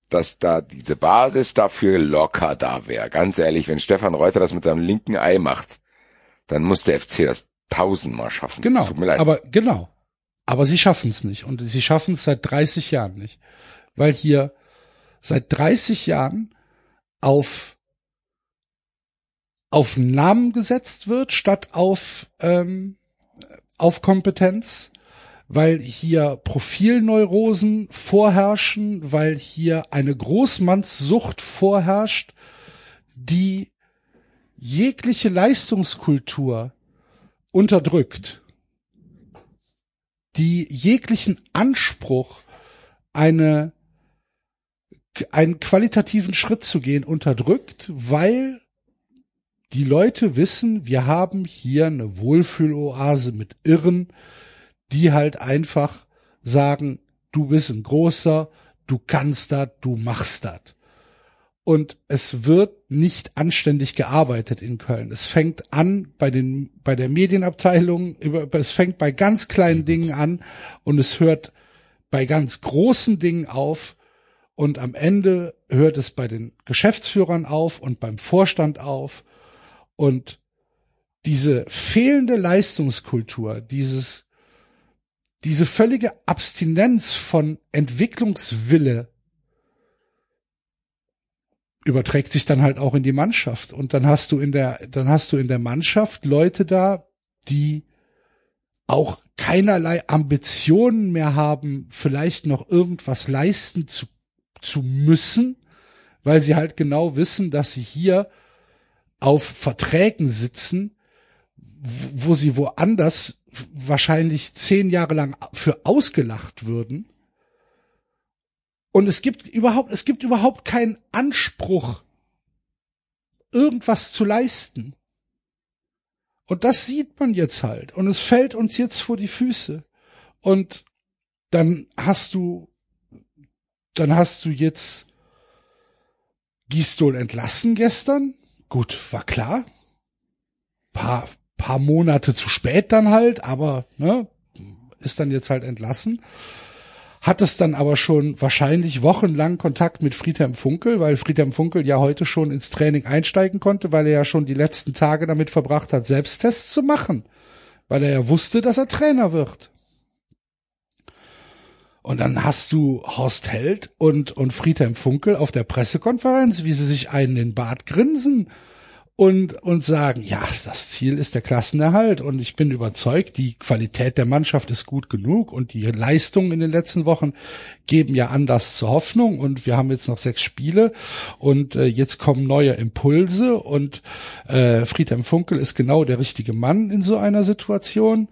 dass da diese Basis dafür locker da wäre. Ganz ehrlich, wenn Stefan Reuter das mit seinem linken Ei macht, dann muss der FC das tausendmal schaffen. Genau. Tut mir leid. Aber genau. Aber sie schaffen es nicht und sie schaffen es seit 30 Jahren nicht, weil hier seit 30 Jahren auf auf Namen gesetzt wird statt auf ähm, auf Kompetenz weil hier Profilneurosen vorherrschen, weil hier eine Großmannssucht vorherrscht, die jegliche Leistungskultur unterdrückt, die jeglichen Anspruch, eine, einen qualitativen Schritt zu gehen, unterdrückt, weil die Leute wissen, wir haben hier eine Wohlfühloase mit Irren, die halt einfach sagen, du bist ein großer, du kannst das, du machst das. Und es wird nicht anständig gearbeitet in Köln. Es fängt an bei den, bei der Medienabteilung, es fängt bei ganz kleinen Dingen an und es hört bei ganz großen Dingen auf und am Ende hört es bei den Geschäftsführern auf und beim Vorstand auf und diese fehlende Leistungskultur, dieses diese völlige Abstinenz von Entwicklungswille überträgt sich dann halt auch in die Mannschaft. Und dann hast du in der, dann hast du in der Mannschaft Leute da, die auch keinerlei Ambitionen mehr haben, vielleicht noch irgendwas leisten zu, zu müssen, weil sie halt genau wissen, dass sie hier auf Verträgen sitzen, wo sie woanders wahrscheinlich zehn Jahre lang für ausgelacht würden. Und es gibt überhaupt, es gibt überhaupt keinen Anspruch, irgendwas zu leisten. Und das sieht man jetzt halt. Und es fällt uns jetzt vor die Füße. Und dann hast du, dann hast du jetzt Gistol entlassen gestern. Gut, war klar. Paar, paar Monate zu spät dann halt, aber ne, ist dann jetzt halt entlassen. Hat es dann aber schon wahrscheinlich wochenlang Kontakt mit Friedhelm Funkel, weil Friedhelm Funkel ja heute schon ins Training einsteigen konnte, weil er ja schon die letzten Tage damit verbracht hat, Selbsttests zu machen, weil er ja wusste, dass er Trainer wird. Und dann hast du Horst Held und, und Friedhelm Funkel auf der Pressekonferenz, wie sie sich einen in den Bart grinsen und, und sagen, ja, das Ziel ist der Klassenerhalt. Und ich bin überzeugt, die Qualität der Mannschaft ist gut genug. Und die Leistungen in den letzten Wochen geben ja Anlass zur Hoffnung. Und wir haben jetzt noch sechs Spiele. Und äh, jetzt kommen neue Impulse. Und äh, Friedhelm Funkel ist genau der richtige Mann in so einer Situation.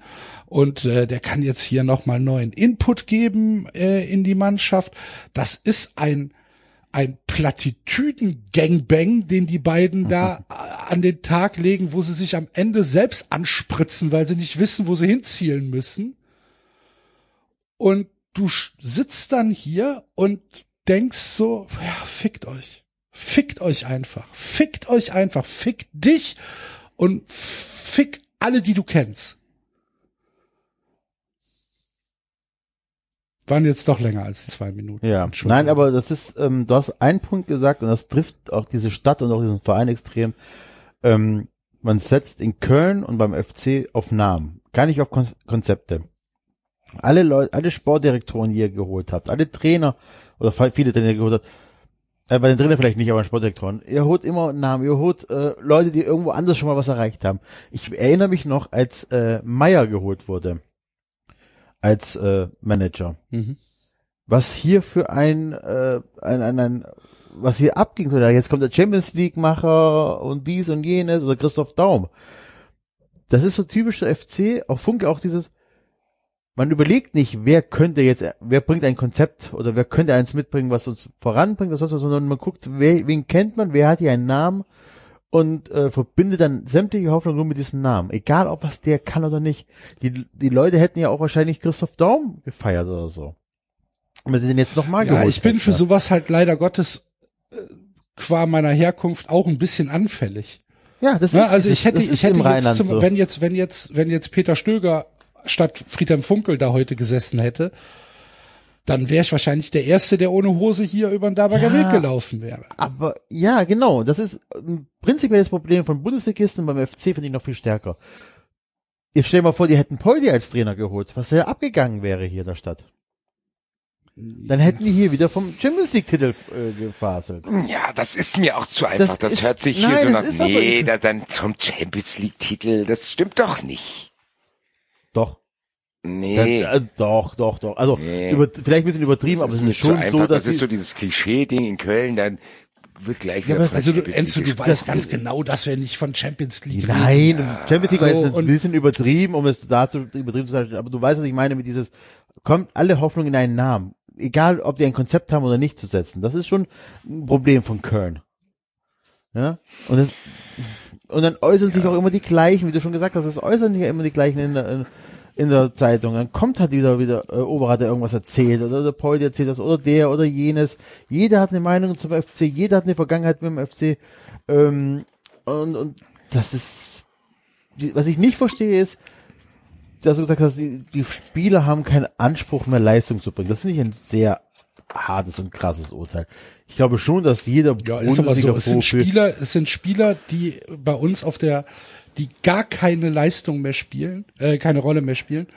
Und äh, der kann jetzt hier nochmal neuen Input geben äh, in die Mannschaft. Das ist ein ein Plattitüden-Gangbang, den die beiden da an den Tag legen, wo sie sich am Ende selbst anspritzen, weil sie nicht wissen, wo sie hinzielen müssen. Und du sitzt dann hier und denkst so, ja, fickt euch. Fickt euch einfach. Fickt euch einfach. Fickt dich und fick alle, die du kennst. Waren jetzt doch länger als zwei Minuten. Ja, nein, aber das ist, ähm, du hast einen Punkt gesagt und das trifft auch diese Stadt und auch diesen Verein extrem. Ähm, man setzt in Köln und beim FC auf Namen, gar nicht auf Kon Konzepte. Alle Leute, alle Sportdirektoren, die ihr geholt habt, alle Trainer oder viele Trainer geholt habt, äh, bei den Trainern vielleicht nicht, aber Sportdirektoren, ihr holt immer Namen, ihr holt äh, Leute, die irgendwo anders schon mal was erreicht haben. Ich erinnere mich noch, als äh, Meier geholt wurde als äh, Manager. Mhm. Was hier für ein, äh, ein, ein, ein was hier abging, oder jetzt kommt der Champions League Macher und dies und jenes oder Christoph Daum. Das ist so typisch der FC, auf Funke auch dieses, man überlegt nicht, wer könnte jetzt, wer bringt ein Konzept oder wer könnte eins mitbringen, was uns voranbringt, oder sonst was, sondern man guckt, wer, wen kennt man, wer hat hier einen Namen und äh, verbindet dann sämtliche Hoffnung nur mit diesem Namen. Egal, ob was der kann oder nicht. Die, die Leute hätten ja auch wahrscheinlich Christoph Daum gefeiert oder so. Und wenn sie den jetzt nochmal Ja, ich bin für sowas halt leider Gottes äh, qua meiner Herkunft auch ein bisschen anfällig. Ja, das Ja, ist, also ich hätte, ich hätte jetzt, Rheinland zum, so. wenn jetzt, wenn jetzt, wenn jetzt Peter Stöger statt Friedhelm Funkel da heute gesessen hätte, dann wäre ich wahrscheinlich der Erste, der ohne Hose hier über den Daberger Ja. Weg gelaufen wäre. Aber ja, genau, das ist ein prinzipielles Problem von Bundesligisten beim FC finde ich noch viel stärker. Jetzt stell dir mal vor, die hätten Poldi als Trainer geholt, was ja abgegangen wäre hier in der Stadt. Dann hätten die hier wieder vom Champions League Titel äh, gefaselt. Ja, das ist mir auch zu einfach. Das, ist- hört sich nein, hier so das nach, nee, da, dann zum Champions League Titel. Das stimmt doch nicht. Doch. Nee. Das, äh, doch, doch, doch. Also Nee. über, vielleicht ein bisschen übertrieben, das aber es ist schon einfach. so, dass das ist so dieses Klischee-Ding in Köln, dann wird gleich Ja, wieder aber- Also du, Enzo, du weißt ganz genau, dass wir nicht von Champions League reden. Nein, Champions League war So, jetzt ein bisschen übertrieben, um es dazu übertrieben zu sagen, aber du weißt, was ich meine mit dieses, kommt alle Hoffnung in einen Namen. Egal, ob die ein Konzept haben oder nicht zu setzen. Das ist schon ein Problem von Köln. Ja? Und, das, und dann äußern sich auch immer die gleichen, wie du schon gesagt hast, es äußern sich ja immer die gleichen in der, in, in der Zeitung. Dann kommt halt wieder, wieder, äh, Oberer, der irgendwas erzählt, oder der Paul, der erzählt das, oder der, oder jenes. Jeder hat eine Meinung zum FC, jeder hat eine Vergangenheit mit dem FC. Ähm, und, und das ist, was ich nicht verstehe ist, dass du gesagt hast, die, die Spieler haben keinen Anspruch mehr Leistung zu bringen. Das finde ich ein sehr hartes und krasses Urteil. Ich glaube schon, dass jeder Ja, ist aber so. Es sind Spieler, es sind Spieler, die bei uns auf der, die gar keine Leistung mehr spielen, äh, keine Rolle mehr spielen.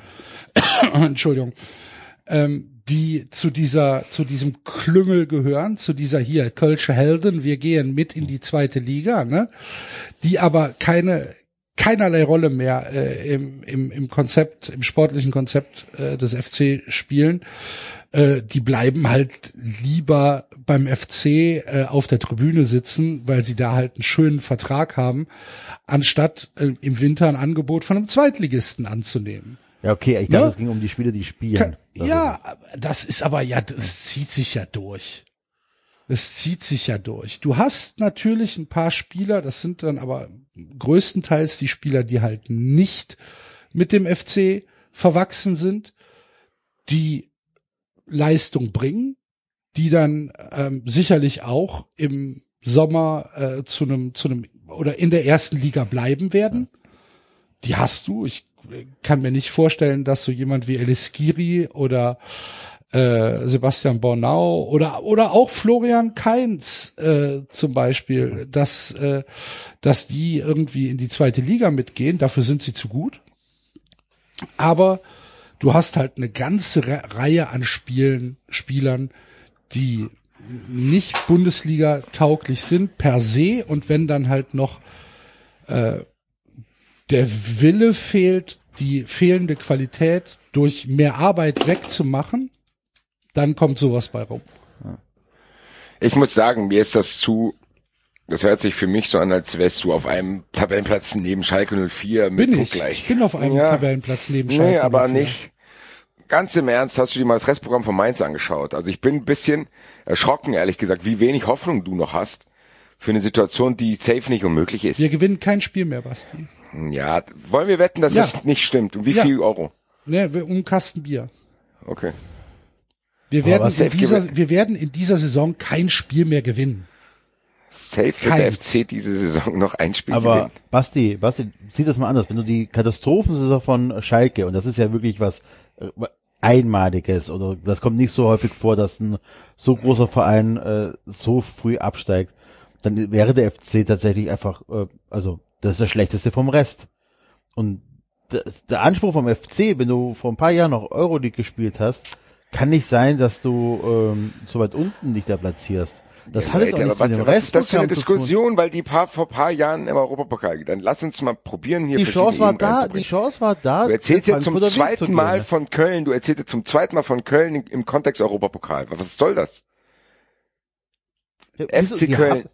Entschuldigung. Ähm, die zu dieser, zu diesem Klüngel gehören, zu dieser hier, Kölsche Helden, wir gehen mit in die zweite Liga, ne? Die aber keine, keinerlei Rolle mehr äh, im, im, im Konzept, im sportlichen Konzept äh, des FC spielen. Äh, die bleiben halt lieber beim FC äh, auf der Tribüne sitzen, weil sie da halt einen schönen Vertrag haben, anstatt äh, im Winter ein Angebot von einem Zweitligisten anzunehmen. Ja, okay, ich glaube, Ne? es ging um die Spieler, die spielen. Ka- Das ja, das ist aber ja, das zieht sich ja durch. Es zieht sich ja durch. Du hast natürlich ein paar Spieler, das sind dann aber größtenteils die Spieler, die halt nicht mit dem FC verwachsen sind, die Leistung bringen, die dann ähm, sicherlich auch im Sommer äh, zu einem zu einem oder in der ersten Liga bleiben werden. Die hast du. Ich äh, kann mir nicht vorstellen, dass so jemand wie Elis Skiri oder äh, Sebastian Bornau oder oder auch Florian Kainz äh, zum Beispiel, dass äh, dass die irgendwie in die zweite Liga mitgehen. Dafür sind sie zu gut. Aber du hast halt eine ganze Re Reihe an Spielen, Spielern, die nicht Bundesliga tauglich sind per se und wenn dann halt noch äh, der Wille fehlt, die fehlende Qualität durch mehr Arbeit wegzumachen, dann kommt sowas bei rum. Ich muss sagen, mir ist das zu, das hört sich für mich so an, als wärst du auf einem Tabellenplatz neben Schalke 04 mit Bin ich. Punktgleich. Ich bin auf einem Ja. Tabellenplatz neben Schalke. Nee, aber 04. nicht. Ganz im Ernst, hast du dir mal das Restprogramm von Mainz angeschaut? Also ich bin ein bisschen erschrocken, ehrlich gesagt, wie wenig Hoffnung du noch hast für eine Situation, die safe nicht unmöglich ist. Wir gewinnen kein Spiel mehr, Basti. Ja, wollen wir wetten, dass Ja. das nicht stimmt? Und wie Ja. viel Euro? Ne, wir- um einen Kasten Bier. Okay. Wir werden, in dieser, wir werden in dieser Saison kein Spiel mehr gewinnen. Safe wird. FC diese Saison noch ein Spiel Aber gewinnen. Basti, Basti, sieh das mal anders. Wenn du die Katastrophensaison von Schalke, und das ist ja wirklich was äh, Einmaliges, oder das kommt nicht so häufig vor, dass ein so großer Verein äh, so früh absteigt, dann wäre der FC tatsächlich einfach, äh, also das ist der schlechteste vom Rest. Und das, der Anspruch vom FC, wenn du vor ein paar Jahren noch Euroleague gespielt hast, kann nicht sein, dass du ähm, so weit unten dich da platzierst. Das Ja, hat jetzt auch mit was, dem was ist das für eine. Diskussion, weil die paar, vor paar Jahren im Europapokal, dann lass uns mal probieren, hier Die Chance war da, die. Chance war da. Du erzählst jetzt zum zweiten Mal ne? von Köln, du erzählst jetzt zum zweiten Mal von Köln im- im Kontext Europapokal. Was soll das? Ja? FC Die Köln. haben-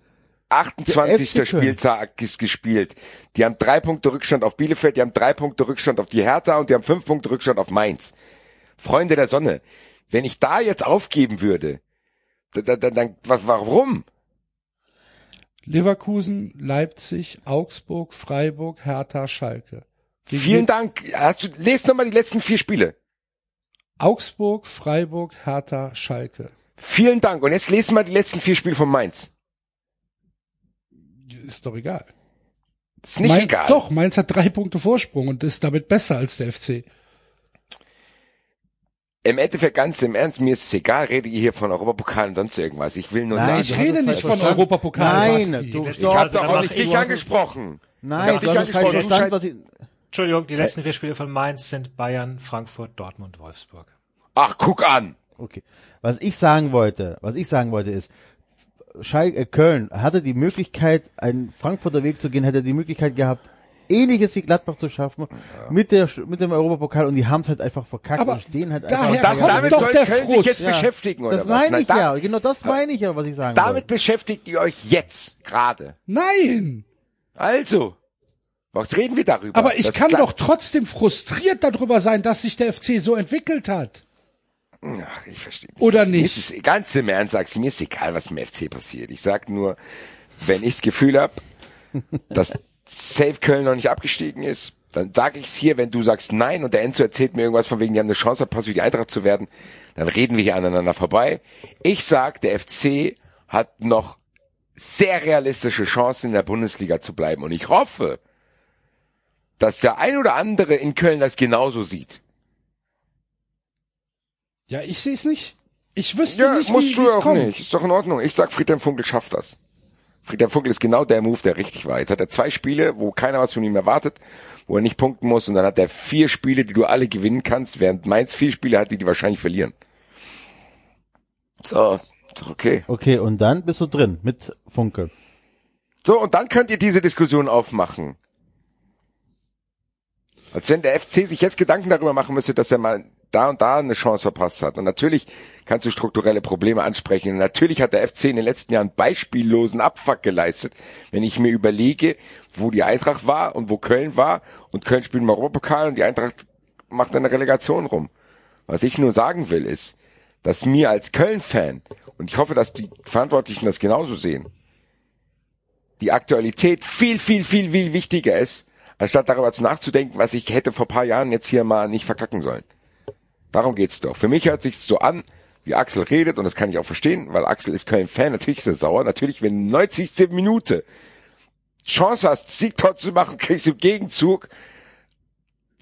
28. Der FC Köln. Spieltag ist gespielt. Die haben drei Punkte Rückstand auf Bielefeld, die haben drei Punkte Rückstand auf die Hertha und die haben fünf Punkte Rückstand auf Mainz. Freunde der Sonne, wenn ich da jetzt aufgeben würde, dann, dann, dann was, warum? Leverkusen, Leipzig, Augsburg, Freiburg, Hertha, Schalke. Gegen Vielen Dank. Hast du, lest nochmal die letzten vier Spiele. Augsburg, Freiburg, Hertha, Schalke. Vielen Dank. Und jetzt lesen mal die letzten vier Spiele von Mainz. Ist doch egal. Ist nicht Main- egal. Doch, Mainz hat drei Punkte Vorsprung und ist damit besser als der FC. Im Endeffekt ganz im Ernst, mir ist es egal, rede ihr hier von Europapokal und sonst irgendwas. Ich will nur Nein, sagen, ich rede nicht von. Europapokal. Nein, Basti. du, ich habe doch auch nicht ich dich angesprochen. Nein, hab du dich angesprochen. ich, Entschuldigung, die letzten vier Spiele von Mainz sind Bayern, Frankfurt, Dortmund, Wolfsburg. Ach, guck an. Okay. Was ich sagen wollte, was ich sagen wollte ist, Schalke, äh, Köln hatte die Möglichkeit, einen Frankfurter Weg zu gehen, hätte die Möglichkeit gehabt, ähnliches wie Gladbach zu schaffen, mit der, mit dem Europapokal und die haben es halt einfach verkackt Aber und stehen halt daher einfach. Das, damit doch soll der Köln sich jetzt Ja. beschäftigen, oder Das was? meine Na, ich da- ja, genau das meine ich ja, was ich sagen Damit wollte. beschäftigt ihr euch jetzt, gerade. Nein! Also, was reden wir darüber? Aber ich Das kann doch trotzdem frustriert darüber sein, dass sich der FC so entwickelt hat. Ach, ich verstehe. nicht. Oder Mir nicht? ist es, ganz im Ernst sagst du, mir ist egal, was im FC passiert. Ich sag nur, wenn ich das Gefühl habe, dass Safe Köln noch nicht abgestiegen ist, dann sage ich's hier, wenn du sagst nein und der Enzo erzählt mir irgendwas von wegen, die haben eine Chance verpasst, wie die Eintracht zu werden, dann reden wir hier aneinander vorbei. Ich sag, der FC hat noch sehr realistische Chancen in der Bundesliga zu bleiben und ich hoffe, dass der ein oder andere in Köln das genauso sieht. Ja, ich sehe es nicht. Ich wüsste Ja, nicht, wie, musst wie du es auch kommt. nicht. Ist doch in Ordnung. Ich sag, Friedhelm Funkel schafft das. Friedhelm Funkel ist genau der Move, der richtig war. Jetzt hat er zwei Spiele, wo keiner was von ihm erwartet, wo er nicht punkten muss und dann hat er vier Spiele, die du alle gewinnen kannst, während Mainz vier Spiele hat, die die wahrscheinlich verlieren. So, okay. Okay, und dann bist du drin mit Funke. So, und dann könnt ihr diese Diskussion aufmachen. Als wenn der FC sich jetzt Gedanken darüber machen müsste, dass er mal da und da eine Chance verpasst hat. Und natürlich kannst du strukturelle Probleme ansprechen. Und natürlich hat der FC in den letzten Jahren beispiellosen Abfuck geleistet, wenn ich mir überlege, wo die Eintracht war und wo Köln war. Und Köln spielt im Europapokal und die Eintracht macht eine Relegation rum. Was ich nur sagen will, ist, dass mir als Köln-Fan, und ich hoffe, dass die Verantwortlichen das genauso sehen, die Aktualität viel, viel, viel, viel wichtiger ist, anstatt darüber zu nachzudenken, was ich hätte vor paar Jahren jetzt hier mal nicht verkacken sollen. Darum geht's doch. Für mich hört sich's so an, wie Axel redet, und das kann ich auch verstehen, weil Axel ist Köln-Fan, natürlich ist er sauer, natürlich, wenn 90. Minute Chance hast, Siegtor zu machen, kriegst du im Gegenzug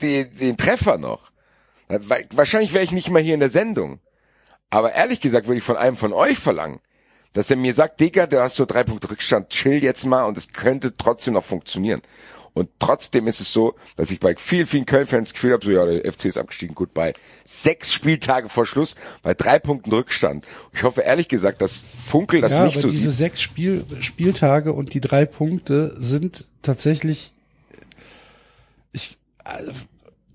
den, den Treffer noch. Wahrscheinlich wäre ich nicht mal hier in der Sendung. Aber ehrlich gesagt würde ich von einem von euch verlangen, dass er mir sagt, Digga, du hast so drei Punkte Rückstand, chill jetzt mal und es könnte trotzdem noch funktionieren. Und trotzdem ist es so, dass ich bei vielen, vielen Köln-Fans das Gefühl habe, so ja, der FC ist abgestiegen, gut bei sechs Spieltage vor Schluss, bei drei Punkten Rückstand. Ich hoffe ehrlich gesagt, dass Funkel das ja, nicht aber so diese sieht. sechs Spiel, Spieltage und die drei Punkte sind tatsächlich ich, äh,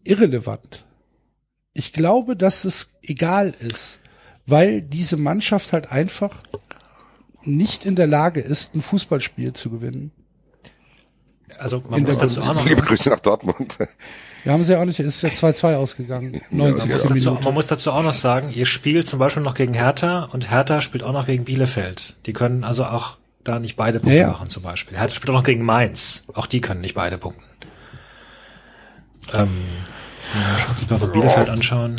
irrelevant. Ich glaube, dass es egal ist, weil diese Mannschaft halt einfach nicht in der Lage ist, ein Fußballspiel zu gewinnen. Also man In muss dazu auch noch, Liebe Grüße nach Dortmund. Wir haben sie ja auch nicht, es ist ja 2-2 ausgegangen, 90. dazu, Minute. man muss dazu auch noch sagen, ihr spielt zum Beispiel noch gegen Hertha und Hertha spielt auch noch gegen Bielefeld. Die können also auch da nicht beide Punkte Ja, ja. machen zum Beispiel. Hertha spielt auch noch gegen Mainz. Auch die können nicht beide punkten. Ähm, ja, ich mal von Bielefeld anschauen.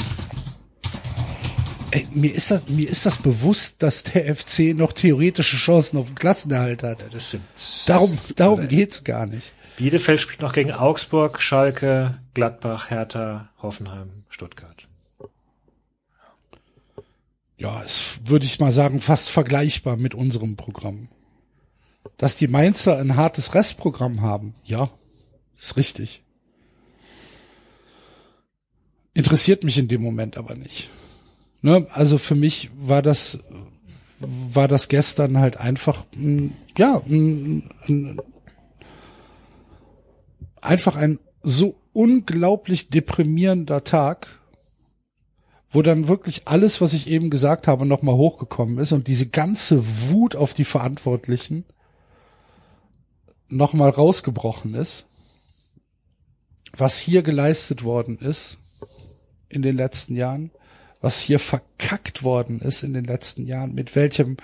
Ey, mir ist das, mir ist das bewusst, dass der FC noch theoretische Chancen auf den Klassenerhalt hat. Das sind Darum, darum geht's gar nicht. Bielefeld spielt noch gegen Augsburg, Schalke, Gladbach, Hertha, Hoffenheim, Stuttgart. Ja, es würde ich mal sagen, fast vergleichbar mit unserem Programm. Dass die Mainzer ein hartes Restprogramm haben, ja, ist richtig. Interessiert mich in dem Moment aber nicht. Ne? Also für mich war das, war das gestern halt einfach, ja, ein, ein, einfach ein so unglaublich deprimierender Tag, wo dann wirklich alles, was ich eben gesagt habe, nochmal hochgekommen ist und diese ganze Wut auf die Verantwortlichen nochmal rausgebrochen ist, was hier geleistet worden ist in den letzten Jahren, was hier verkackt worden ist in den letzten Jahren, mit welchem,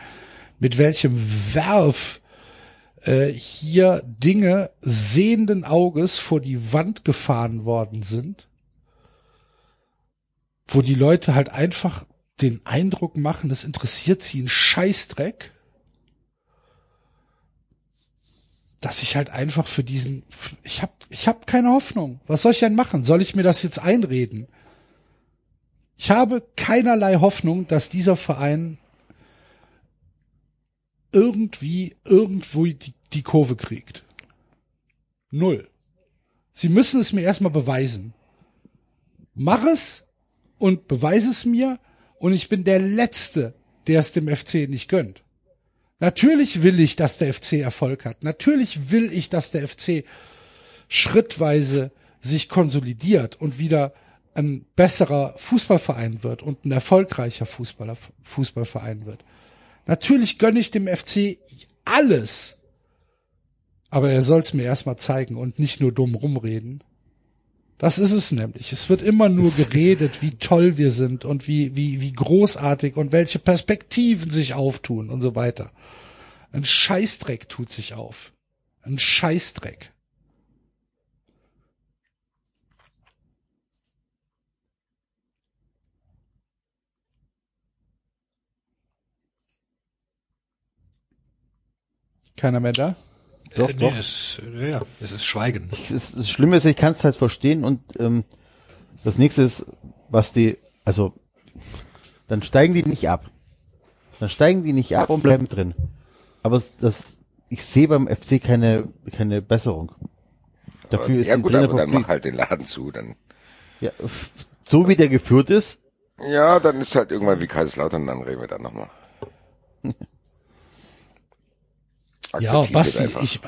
mit welchem Werf äh, hier Dinge sehenden Auges vor die Wand gefahren worden sind, wo die Leute halt einfach den Eindruck machen, es interessiert sie ein Scheißdreck, dass ich halt einfach für diesen, ich hab, ich hab keine Hoffnung. Was soll ich denn machen? Soll ich mir das jetzt einreden? Ich habe keinerlei Hoffnung, dass dieser Verein irgendwie irgendwo die, die Kurve kriegt. Null. Sie müssen es mir erstmal beweisen. Mach es und beweise es mir und ich bin der Letzte, der es dem FC nicht gönnt. Natürlich will ich, dass der FC Erfolg hat. Natürlich will ich, dass der FC schrittweise sich konsolidiert und wieder ein besserer Fußballverein wird und ein erfolgreicher Fußballer, Fußballverein wird. Natürlich gönne ich dem FC alles. Aber er soll es mir erstmal zeigen und nicht nur dumm rumreden. Das ist es nämlich. Es wird immer nur geredet, wie toll wir sind und wie, wie, wie großartig und welche Perspektiven sich auftun und so weiter. Ein Scheißdreck tut sich auf. Ein Scheißdreck. Keiner mehr da? Doch, äh, doch. Nee, es, ja, es ist Schweigen. Das, das Schlimme ist, ich kann es halt verstehen und ähm, das nächste ist, was die, also dann steigen die nicht ab. Dann steigen die nicht ab und bleiben drin. Aber es- das, ich sehe beim FC keine, keine Besserung. Dafür ist ja gut, Trainer aber dann mach halt den Laden zu, dann. ja, so wie der geführt ist, Ja, dann ist halt irgendwann wie Kaiserslautern, dann reden wir dann nochmal. Ja, Basti, ich,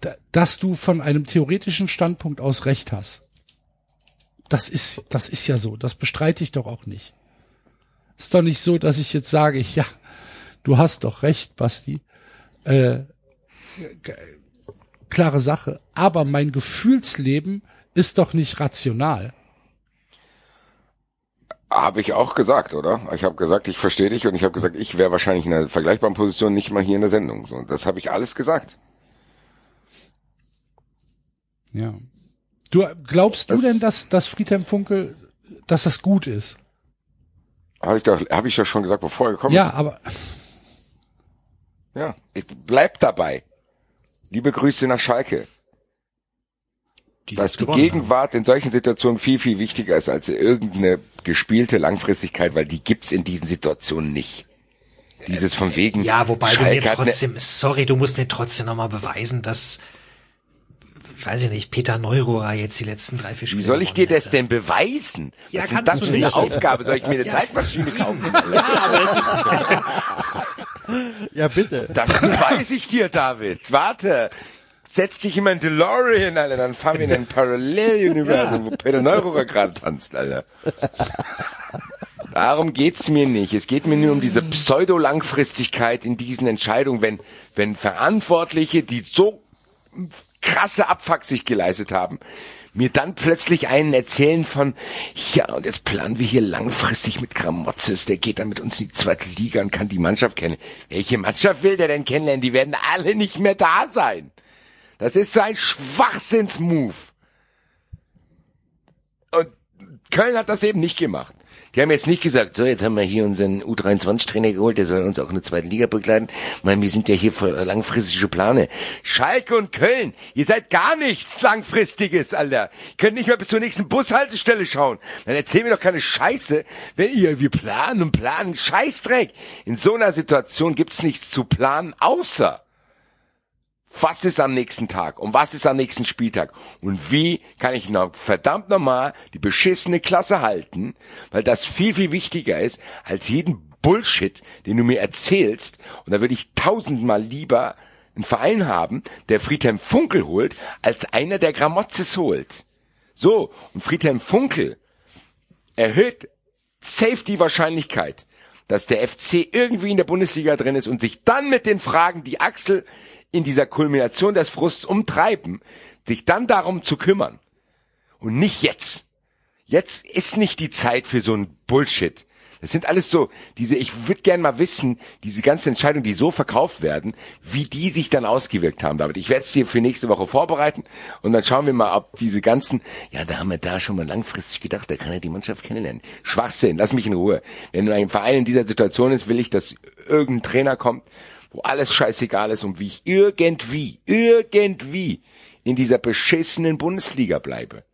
Da- dass du von einem theoretischen Standpunkt aus recht hast. Das ist, das ist ja so. Das bestreite ich doch auch nicht. Ist doch nicht so, dass ich jetzt sage, ja, du hast doch recht, Basti. Äh, klare Sache. Aber mein Gefühlsleben ist doch nicht rational. Habe ich auch gesagt, oder? Ich habe gesagt, ich verstehe dich und ich habe gesagt, ich wäre wahrscheinlich in einer vergleichbaren Position nicht mal hier in der Sendung. So, das habe ich alles gesagt. Ja. Du glaubst du Das- denn, dass, dass Friedhelm Funkel, dass das gut ist? Habe ich doch, habe ich doch schon gesagt, bevor er gekommen Ja, aber ist. Ja, ich bleib dabei. Liebe Grüße nach Schalke. Die dass die gewonnen haben. Gegenwart in solchen Situationen viel, viel wichtiger ist als irgendeine gespielte Langfristigkeit, weil die gibt's in diesen Situationen nicht. Dieses von wegen. Ja, wobei du mir Schalke eine- trotzdem, sorry, du musst mir trotzdem nochmal beweisen, dass, weiß ich nicht, Peter Neurohrer jetzt die letzten drei, vier Spiele Wie soll ich dir das denn beweisen? Ja, Was ist das für eine. Aufgabe? Soll ich mir eine Zeitmaschine kaufen? Ja, aber es ist, ja bitte. Das beweise ich dir, David. Warte. Setz dich in mein DeLorean, Alter, dann fahren wir in ein Paralleluniversum, wo Peter Neururer gerade tanzt, Alter. Darum geht's mir nicht. Es geht mir nur um diese Pseudo-Langfristigkeit in diesen Entscheidungen, wenn, wenn Verantwortliche, die so krasse Abfuck sich geleistet haben, mir dann plötzlich einen erzählen von, ja, und jetzt planen wir hier langfristig mit Gramotzes, der geht dann mit uns in die zweite Liga und kann die Mannschaft kennen. Welche Mannschaft will der denn kennenlernen? Die werden alle nicht mehr da sein. Das ist so ein Schwachsinnsmove. Und Köln hat das eben nicht gemacht. Die haben jetzt nicht gesagt, so, jetzt haben wir hier unseren U23-Trainer geholt, der soll uns auch in der zweiten Liga begleiten. Ich meine, wir sind ja hier für langfristige Plane. Schalke und Köln, ihr seid gar nichts Langfristiges, Alter. Ihr könnt nicht mehr bis zur nächsten Bushaltestelle schauen. Dann erzähl mir doch keine Scheiße, wenn ihr, wir planen und planen, Scheißdreck. In so einer Situation gibt's nichts zu planen, außer was ist am nächsten Tag? Und was ist am nächsten Spieltag? Und wie kann ich noch verdammt nochmal die beschissene Klasse halten, weil das viel, viel wichtiger ist als jeden Bullshit, den du mir erzählst. Und da würde ich tausendmal lieber einen Verein haben, der Friedhelm Funkel holt, als einer, der Gramotzes holt. So, und Friedhelm Funkel erhöht safe die Wahrscheinlichkeit, dass der FC irgendwie in der Bundesliga drin ist und sich dann mit den Fragen, die Axel in dieser Kulmination des Frusts umtreiben, sich dann darum zu kümmern. Und nicht jetzt. Jetzt ist nicht die Zeit für so ein Bullshit. Das sind alles so, diese, ich würde gern mal wissen, diese ganzen Entscheidungen, die so verkauft werden, wie die sich dann ausgewirkt haben, David. Ich werde es dir für nächste Woche vorbereiten und dann schauen wir mal, ob diese ganzen, ja, da haben wir da schon mal langfristig gedacht, da kann er die Mannschaft kennenlernen. Schwachsinn, lass mich in Ruhe. Wenn ein Verein in dieser Situation ist, will ich, dass irgendein Trainer kommt, wo alles scheißegal ist und wie ich irgendwie, irgendwie in dieser beschissenen Bundesliga bleibe.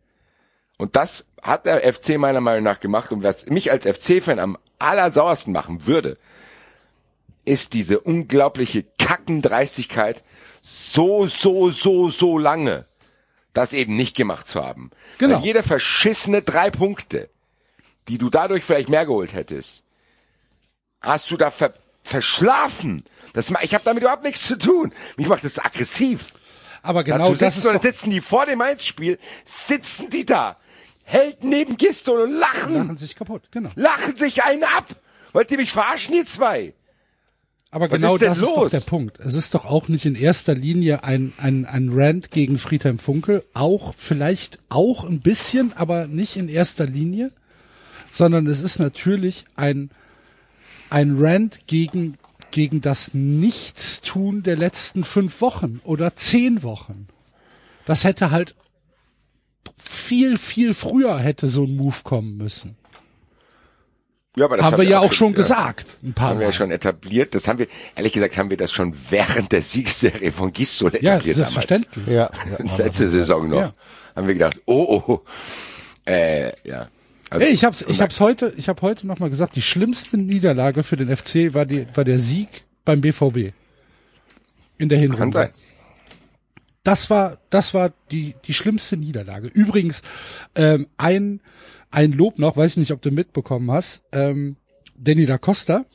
Und das hat der FC meiner Meinung nach gemacht. Und was mich als FC-Fan am allersauersten machen würde, ist diese unglaubliche Kackendreistigkeit, so, so, so, so lange das eben nicht gemacht zu haben. Genau. Weil jede verschissene drei Punkte, die du dadurch vielleicht mehr geholt hättest, hast du da ver verschlafen. Das, ich habe damit überhaupt nichts zu tun. Mich macht das aggressiv. Aber genau Dazu das sitzen, ist sitzen die vor dem Mainz-Spiel, sitzen die da, hält neben Gistel und lachen, lachen lachen, sich kaputt, genau. sich einen ab. Wollt ihr mich verarschen, ihr zwei? Aber Was genau ist das ist doch los? der Punkt. Es ist doch auch nicht in erster Linie ein, ein, ein Rant gegen Friedhelm Funkel, auch vielleicht auch ein bisschen, aber nicht in erster Linie, sondern es ist natürlich ein, ein Rant gegen, gegen das Nichtstun der letzten fünf Wochen oder zehn Wochen. Das hätte halt viel, viel früher hätte so ein Move kommen müssen. Ja, aber das Haben wir ja auch schon ja. gesagt. Ein paar Haben wir ja Mal. schon etabliert. Das haben wir, ehrlich gesagt, haben wir das schon während der Siegesserie von Gistol Ja, etabliert selbstverständlich. Ja. damals. Letzte Saison noch. Ja. Haben wir gedacht, oh, oh, äh, ja. Also, Hey, ich hab's, ich hab's heute, ich habe heute noch mal gesagt, die schlimmste Niederlage für den FC war die, war der Sieg beim BVB in der Hinrunde. Kann sein. Das war, das war die die schlimmste Niederlage. Übrigens ähm, ein ein Lob noch, weiß ich nicht, ob du mitbekommen hast. Ähm, Danny da Costa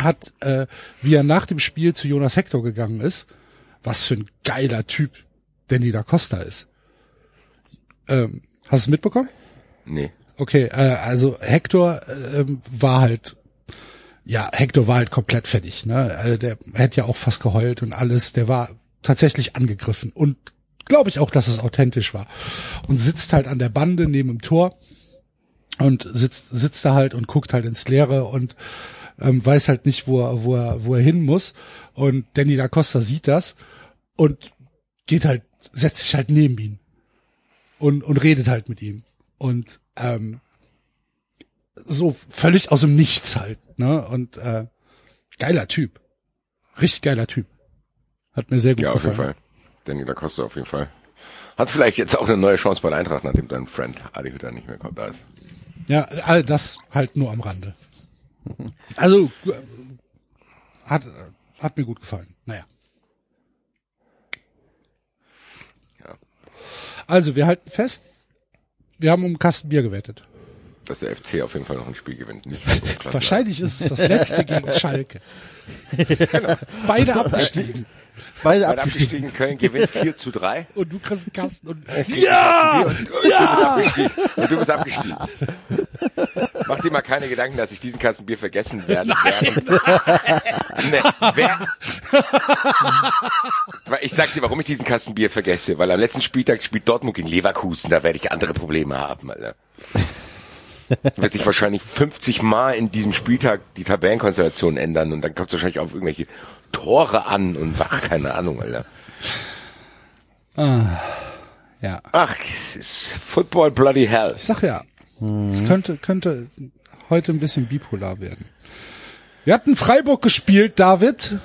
hat, äh, wie er nach dem Spiel zu Jonas Hector gegangen ist, was für ein geiler Typ Danny da Costa ist. Ähm, hast du es mitbekommen? Nee. Okay, äh, also Hector ähm, war halt, ja, Hector war halt komplett fertig. Ne? Also der hätte ja auch fast geheult und alles. Der war tatsächlich angegriffen und glaube ich auch, dass es authentisch war. Und sitzt halt an der Bande neben dem Tor und sitzt sitzt da halt und guckt halt ins Leere und ähm, weiß halt nicht, wo er, wo er, wo er hin muss. Und Danny da Costa sieht das und geht halt, setzt sich halt neben ihn und, und redet halt mit ihm. Und ähm, so völlig aus dem Nichts halt, ne? Und äh, geiler Typ. Richtig geiler Typ. Hat mir sehr gut Ja, auf jeden gefallen. Fall. Danny da Costa auf jeden Fall. Hat vielleicht jetzt auch eine neue Chance bei der Eintracht, nachdem dein Friend Adi Hütter nicht mehr kommt, da ist. Ja, all das halt nur am Rande. Also hat hat mir gut gefallen. Naja. Ja. Also wir halten fest, wir haben um einen Kasten Bier gewettet. Dass der FC auf jeden Fall noch ein Spiel gewinnt. Nicht. Wahrscheinlich ist es das letzte gegen Schalke. Beide abgestiegen. Beide Beide abgestiegen. Köln gewinnt 4 zu 3. Und du kriegst einen Kasten und Ja! Und, und, ja! Du bist abgestiegen. und du bist abgestiegen. Mach dir mal keine Gedanken, dass ich diesen Kasten Bier vergessen werde. Nee, wer, ich sag dir, warum ich diesen Kasten Bier vergesse. Weil am letzten Spieltag spielt Dortmund gegen Leverkusen. Da werde ich andere Probleme haben, Alter. Wird sich wahrscheinlich 50 Mal in diesem Spieltag die Tabellenkonstellation ändern und dann kommt es wahrscheinlich auf irgendwelche Tore an und ach, keine Ahnung, Alter. ja. Ach, es ist Football Bloody Hell. Ich sag ja, es könnte, könnte heute ein bisschen bipolar werden. Wir hatten Freiburg gespielt, David.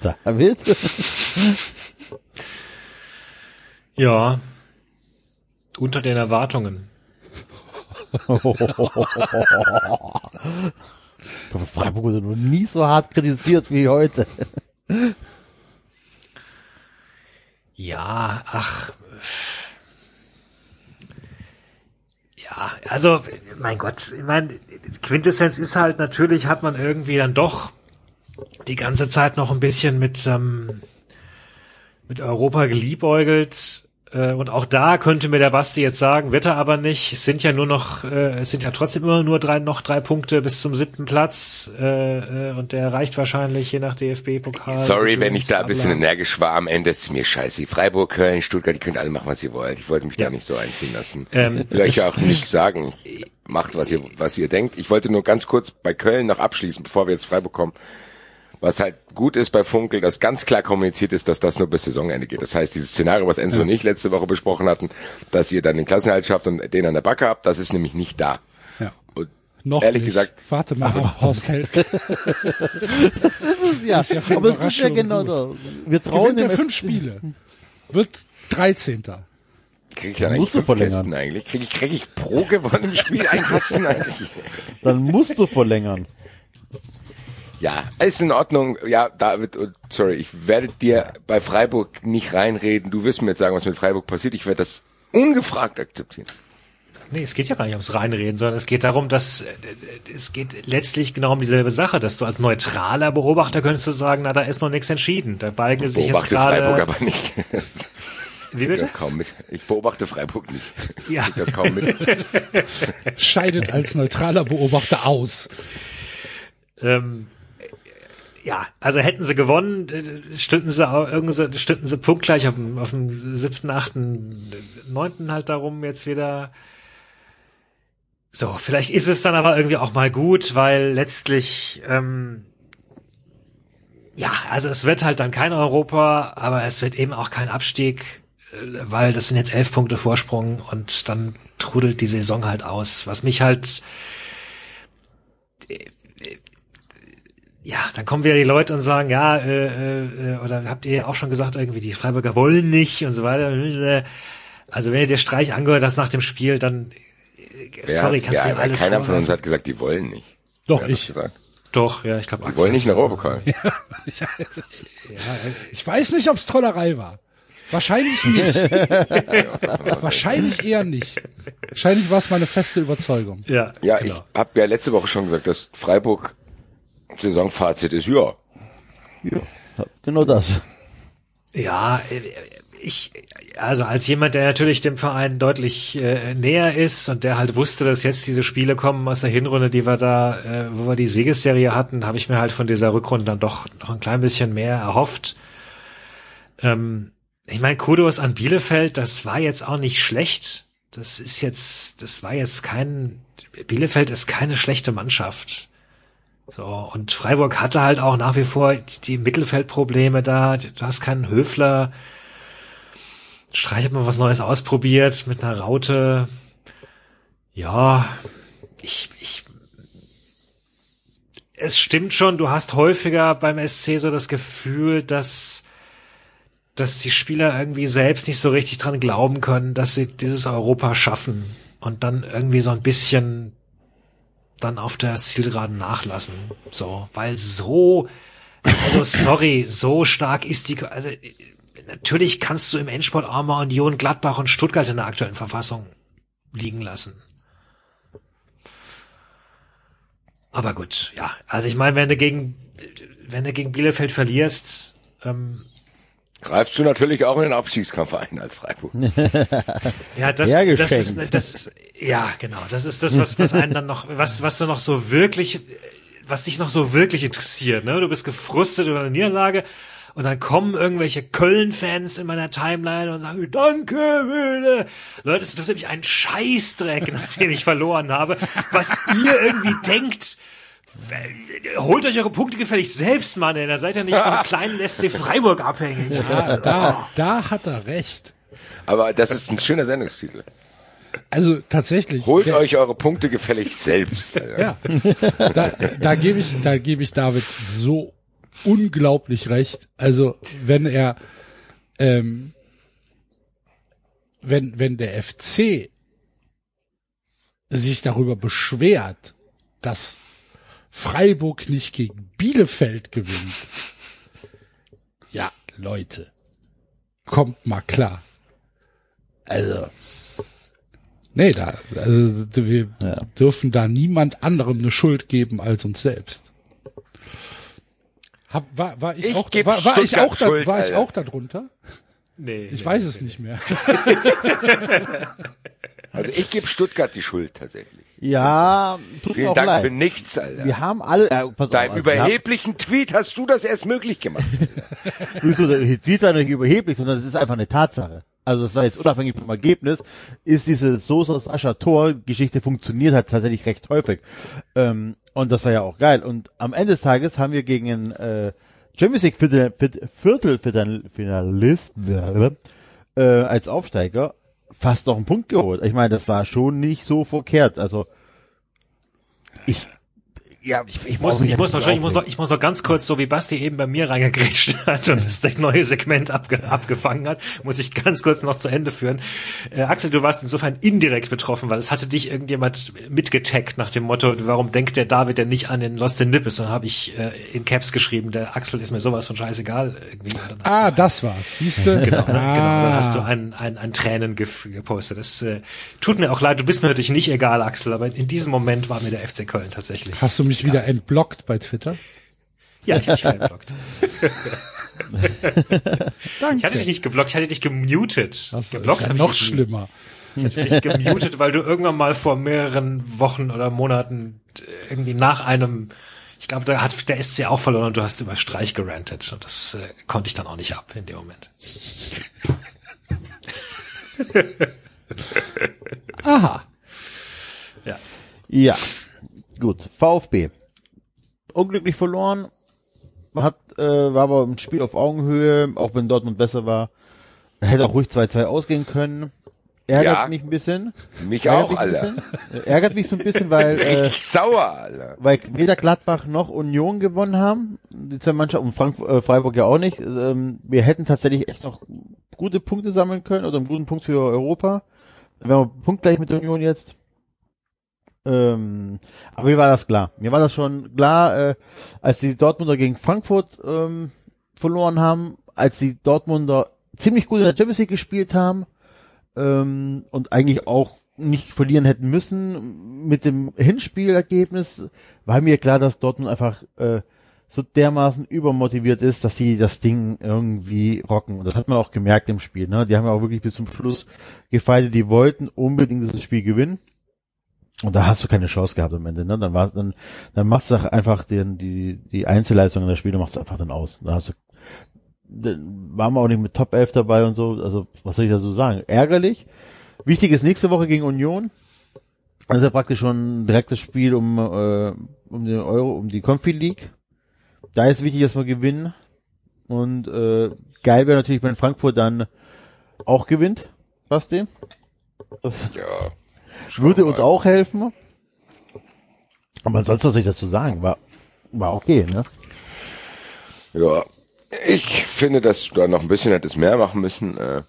David? Ja. Unter den Erwartungen. Ich glaube, Freiburg wurde noch nie so hart kritisiert wie heute. Ja, ach. Ja, also, mein Gott, ich meine, Quintessenz ist halt, natürlich hat man irgendwie dann doch die ganze Zeit noch ein bisschen mit, ähm, mit Europa geliebäugelt. Äh, und auch da könnte mir der Basti jetzt sagen, wird er aber nicht. Es sind ja nur noch, äh, es sind ja trotzdem immer nur drei, noch drei Punkte bis zum siebten Platz. Äh, äh, und der reicht wahrscheinlich je nach DFB-Pokal. Sorry, wenn ich da ein bisschen energisch war. Am Ende ist es mir scheiße. Freiburg, Köln, Stuttgart, die könnt alle machen, was ihr wollt. Ich wollte mich Ja. da nicht so einziehen lassen. Ähm, will euch ja auch nicht sagen, macht, was ihr, was ihr denkt. Ich wollte nur ganz kurz bei Köln noch abschließen, bevor wir jetzt Freiburg kommen. Was halt gut ist bei Funkel, dass ganz klar kommuniziert ist, dass das nur bis Saisonende geht. Das heißt, dieses Szenario, was Enzo und ich letzte Woche besprochen hatten, dass ihr dann den Klassenhalt schafft und den an der Backe habt, das ist nämlich nicht da. Ja. Und Noch ehrlich nicht. gesagt, Warte mal, ab, Horst Held. Das ist ja, ist ja aber es ist ja genau da. Wir trauen Gewinnt er fünf Spiele. Wird 13. kriege ich dann eigentlich Musst du verlängern. Eigentlich? Kriege ich, krieg ich pro gewonnenem Spiel einen Kasten eigentlich? Dann musst du verlängern. Ja, ist in Ordnung. Ja, David, sorry, ich werde dir bei Freiburg nicht reinreden. Du wirst mir jetzt sagen, was mit Freiburg passiert. Ich werde das ungefragt akzeptieren. Nee, es geht ja gar nicht ums Reinreden, sondern es geht darum, dass äh, es geht letztlich genau um dieselbe Sache, dass du als neutraler Beobachter könntest du sagen, na, da ist noch nichts entschieden. Da balgen sich jetzt Beobachte Freiburg gerade. aber nicht. Das, Wie ich bitte? das kaum mit. Ich beobachte Freiburg nicht. Ja. Ich krieg das kaum mit. Scheidet als neutraler Beobachter aus. Ähm, ja, also hätten sie gewonnen, äh, stünden sie auch, irgendwie stünden sie punktgleich auf dem, auf dem siebten, achten, neunten halt darum jetzt wieder. So, vielleicht ist es dann aber irgendwie auch mal gut, weil letztlich, ähm, ja, also es wird halt dann kein Europa, aber es wird eben auch kein Abstieg, äh, weil das sind jetzt elf Punkte Vorsprung und dann trudelt die Saison halt aus. Was mich halt ja, dann kommen wieder die Leute und sagen, ja, äh, äh, oder habt ihr auch schon gesagt, irgendwie die Freiburger wollen nicht und so weiter. Also wenn ihr dir Streich angehört hast nach dem Spiel, dann äh, sorry, hat, kannst du dir alles keiner von uns hat gesagt, die wollen nicht. Doch, Wer ich. gesagt? Doch, ja, ich glaube, Die wollen nicht in Europapokal. Ich weiß nicht, ob's Trollerei war. Wahrscheinlich nicht. Wahrscheinlich eher nicht. Wahrscheinlich war es meine feste Überzeugung. Ja, Ja, genau. ich habe ja letzte Woche schon gesagt, dass Freiburg Saisonfazit ist, ja. Ja, genau das. Ja, ich, also als jemand, der natürlich dem Verein deutlich äh, näher ist und der halt wusste, dass jetzt diese Spiele kommen aus der Hinrunde, die wir da, äh, wo wir die Siegesserie hatten, habe ich mir halt von dieser Rückrunde dann doch noch ein klein bisschen mehr erhofft. Ähm, ich meine, Kudos an Bielefeld, das war jetzt auch nicht schlecht. Das ist jetzt, das war jetzt kein, Bielefeld ist keine schlechte Mannschaft. So, und Freiburg hatte halt auch nach wie vor die, Mittelfeldprobleme da. Du hast keinen Höfler. Streich hat mal was Neues ausprobiert mit einer Raute. Ja, ich, ich, es stimmt schon, du hast häufiger beim SC so das Gefühl, dass, dass die Spieler irgendwie selbst nicht so richtig dran glauben können, dass sie dieses Europa schaffen und dann irgendwie so ein bisschen dann auf der Zielgeraden nachlassen. So, weil so, also sorry, so stark ist die, also natürlich kannst du im Endsport auch mal Union, Gladbach und Stuttgart in der aktuellen Verfassung liegen lassen. Aber gut, ja. Also ich meine, wenn du gegen, wenn du gegen Bielefeld verlierst, ähm, Greifst du natürlich auch in den Abstiegskampf ein als Freiburg. Ja, das, das ist, das ist, ja, genau. Das ist das, was, was einen dann noch, was, was du noch so wirklich, was dich noch so wirklich interessiert, ne? Du bist gefrustet über eine Niederlage und dann kommen irgendwelche Köln-Fans in meiner Timeline und sagen, danke, Höhle. Leute, das interessiert mich ein Scheißdreck, nachdem ich verloren habe, was ihr irgendwie denkt. Holt euch eure Punkte gefällig selbst, Mann, ey. Da seid ihr nicht vom kleinen SC Freiburg abhängig. Da, da, da hat er recht. Aber das ist ein schöner Sendungstitel. Also tatsächlich. Holt der- euch eure Punkte gefällig selbst. Ja, da, da gebe ich, da gebe ich David so unglaublich recht. Also wenn er, ähm, wenn wenn der FC sich darüber beschwert, dass Freiburg nicht gegen Bielefeld gewinnt, ja Leute, kommt mal klar. Also Nee, da, also wir Ja. dürfen da niemand anderem eine Schuld geben als uns selbst. Hab, war, war ich, Ich auch, war, war ich auch da, Schuld, war ich auch da drunter? Nee, Ich nee, weiß nee, es nee. nicht mehr. Also ich gebe Stuttgart die Schuld tatsächlich. Ja, tut mir Vielen auch Dank leid. für nichts, Alter. Wir haben alle, äh, pass Deinem auf, also wir haben- überheblichen Tweet hast du das erst möglich gemacht. Wieso, der Tweet war nicht überheblich, sondern es ist einfach eine Tatsache. Also das war jetzt unabhängig vom Ergebnis, ist diese Sosa Sascha Tor Geschichte funktioniert hat tatsächlich recht häufig. Ähm, und das war ja auch geil. Und am Ende des Tages haben wir gegen einen äh, Champions League Viertel, Viertel, Viertelfinalist äh, als Aufsteiger fast noch einen Punkt geholt. Ich meine, das war schon nicht so verkehrt. Also ich ja, Ich, ich muss, ich muss noch, ich muss noch, ich muss noch ganz kurz, so wie Basti eben bei mir reingegrätscht hat und das neue Segment abge, abgefangen hat, muss ich ganz kurz noch zu Ende führen. Äh, Axel, du warst insofern indirekt betroffen, weil es hatte dich irgendjemand mitgetaggt nach dem Motto, warum denkt der David denn nicht an den Lost in Nippes? Dann habe ich äh, in Caps geschrieben, der Axel ist mir sowas von scheißegal irgendwie. Ah, das war's. Siehst du? Genau, dann, ah. genau, dann hast du ein, ein, ein Tränen gepostet. Das äh, tut mir auch leid, du bist mir natürlich nicht egal, Axel, aber in diesem Moment war mir der FC Köln tatsächlich. Hast du mich wieder entblockt bei Twitter? Ja, ich habe dich geblockt. Danke. Ich hatte dich nicht geblockt, ich hatte dich gemutet. das geblockt ist ja noch dich schlimmer. Ich hatte dich gemutet, weil du irgendwann mal vor mehreren Wochen oder Monaten äh, irgendwie nach einem, ich glaube, da hat der SC auch verloren und du hast über Streich gerantet. Und das äh, konnte ich dann auch nicht ab in dem Moment. Aha. Ja. Ja, gut. VfB. Unglücklich verloren. Hat, äh, war aber im Spiel auf Augenhöhe, auch wenn Dortmund besser war. Hätte auch ruhig 2-2 ausgehen können. Ärgert Ja. mich ein bisschen. Mich Ärgert auch, mich bisschen. Äh, Ärgert mich so ein bisschen, weil, äh, Richtig sauer, Alter. weil weder Gladbach noch Union gewonnen haben. Die zwei Mannschaften und Frank äh, Freiburg ja auch nicht. Ähm, wir hätten tatsächlich echt noch gute Punkte sammeln können oder einen guten Punkt für Europa. Wir haben punktgleich mit Union jetzt. Ähm, aber mir war das klar. Mir war das schon klar, äh, als die Dortmunder gegen Frankfurt ähm, verloren haben, als die Dortmunder ziemlich gut in der Champions League gespielt haben ähm, und eigentlich auch nicht verlieren hätten müssen. Mit dem Hinspielergebnis war mir klar, dass Dortmund einfach äh, so dermaßen übermotiviert ist, dass sie das Ding irgendwie rocken. Und das hat man auch gemerkt im Spiel. Ne? Die haben ja auch wirklich bis zum Schluss gefeitet. Die wollten unbedingt dieses Spiel gewinnen. Und da hast du keine Chance gehabt am Ende. Ne? Dann war dann, dann machst du einfach den, die die Einzelleistungen der Spiele machst du einfach dann aus. Da hast du dann waren wir auch nicht mit Top 11 dabei und so. Also, was soll ich da so sagen? Ärgerlich. Wichtig ist nächste Woche gegen Union. Das ist ja praktisch schon ein direktes Spiel um, äh, um den Euro, um die Confi League. Da ist wichtig, dass wir gewinnen. Und äh, geil wäre natürlich, wenn Frankfurt dann auch gewinnt. Basti. Ja. Würde uns auch helfen. Aber ansonsten, was ich dazu sagen? War, war okay, ne? Ja. Ich finde, dass du da noch ein bisschen hättest mehr machen müssen. Äh,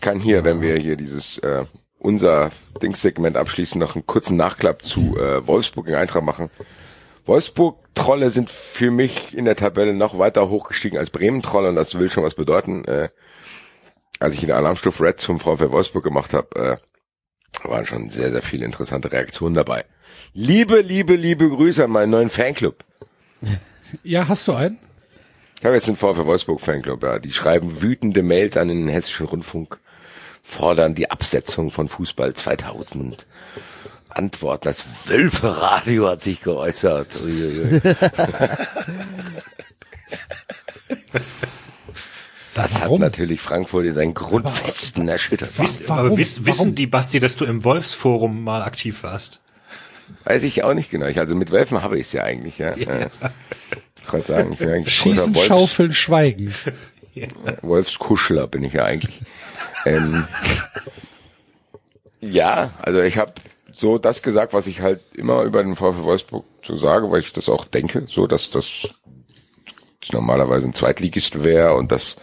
kann hier, wenn wir hier dieses äh, unser Dingssegment abschließen, noch einen kurzen Nachklapp zu äh, Wolfsburg gegen Eintracht machen. Wolfsburg-Trolle sind für mich in der Tabelle noch weiter hochgestiegen als Bremen-Trolle und das will schon was bedeuten. Äh, als ich in der Alarmstufe Red zum VfL Wolfsburg gemacht habe, äh, waren schon sehr, sehr viele interessante Reaktionen dabei. Liebe, liebe, liebe Grüße an meinen neuen Fanclub. Ja, hast du einen? Ich habe jetzt einen VfL Wolfsburg Fanclub, ja. Die schreiben wütende Mails an den Hessischen Rundfunk, fordern die Absetzung von Fußball 2000. Antworten, das Wölferadio hat sich geäußert. Uiuiui. Das hat Warum? natürlich Frankfurt in seinen Grundfesten erschüttert. Wisst, warum? aber wiss, wissen Warum? die, Basti, dass du im Wolfsforum mal aktiv warst? Weiß ich auch nicht genau. Ich, also mit Wölfen habe ich es ja eigentlich, ja. Äh, Ich kann sagen, ich bin eigentlich Schießen, Wolfs- schaufeln, schweigen. Wolfskuschler bin ich ja eigentlich. ähm, ja, also ich habe so das gesagt, was ich halt immer über den VfL Wolfsburg so sage, weil ich das auch denke, so dass das normalerweise ein Zweitligist wäre und dass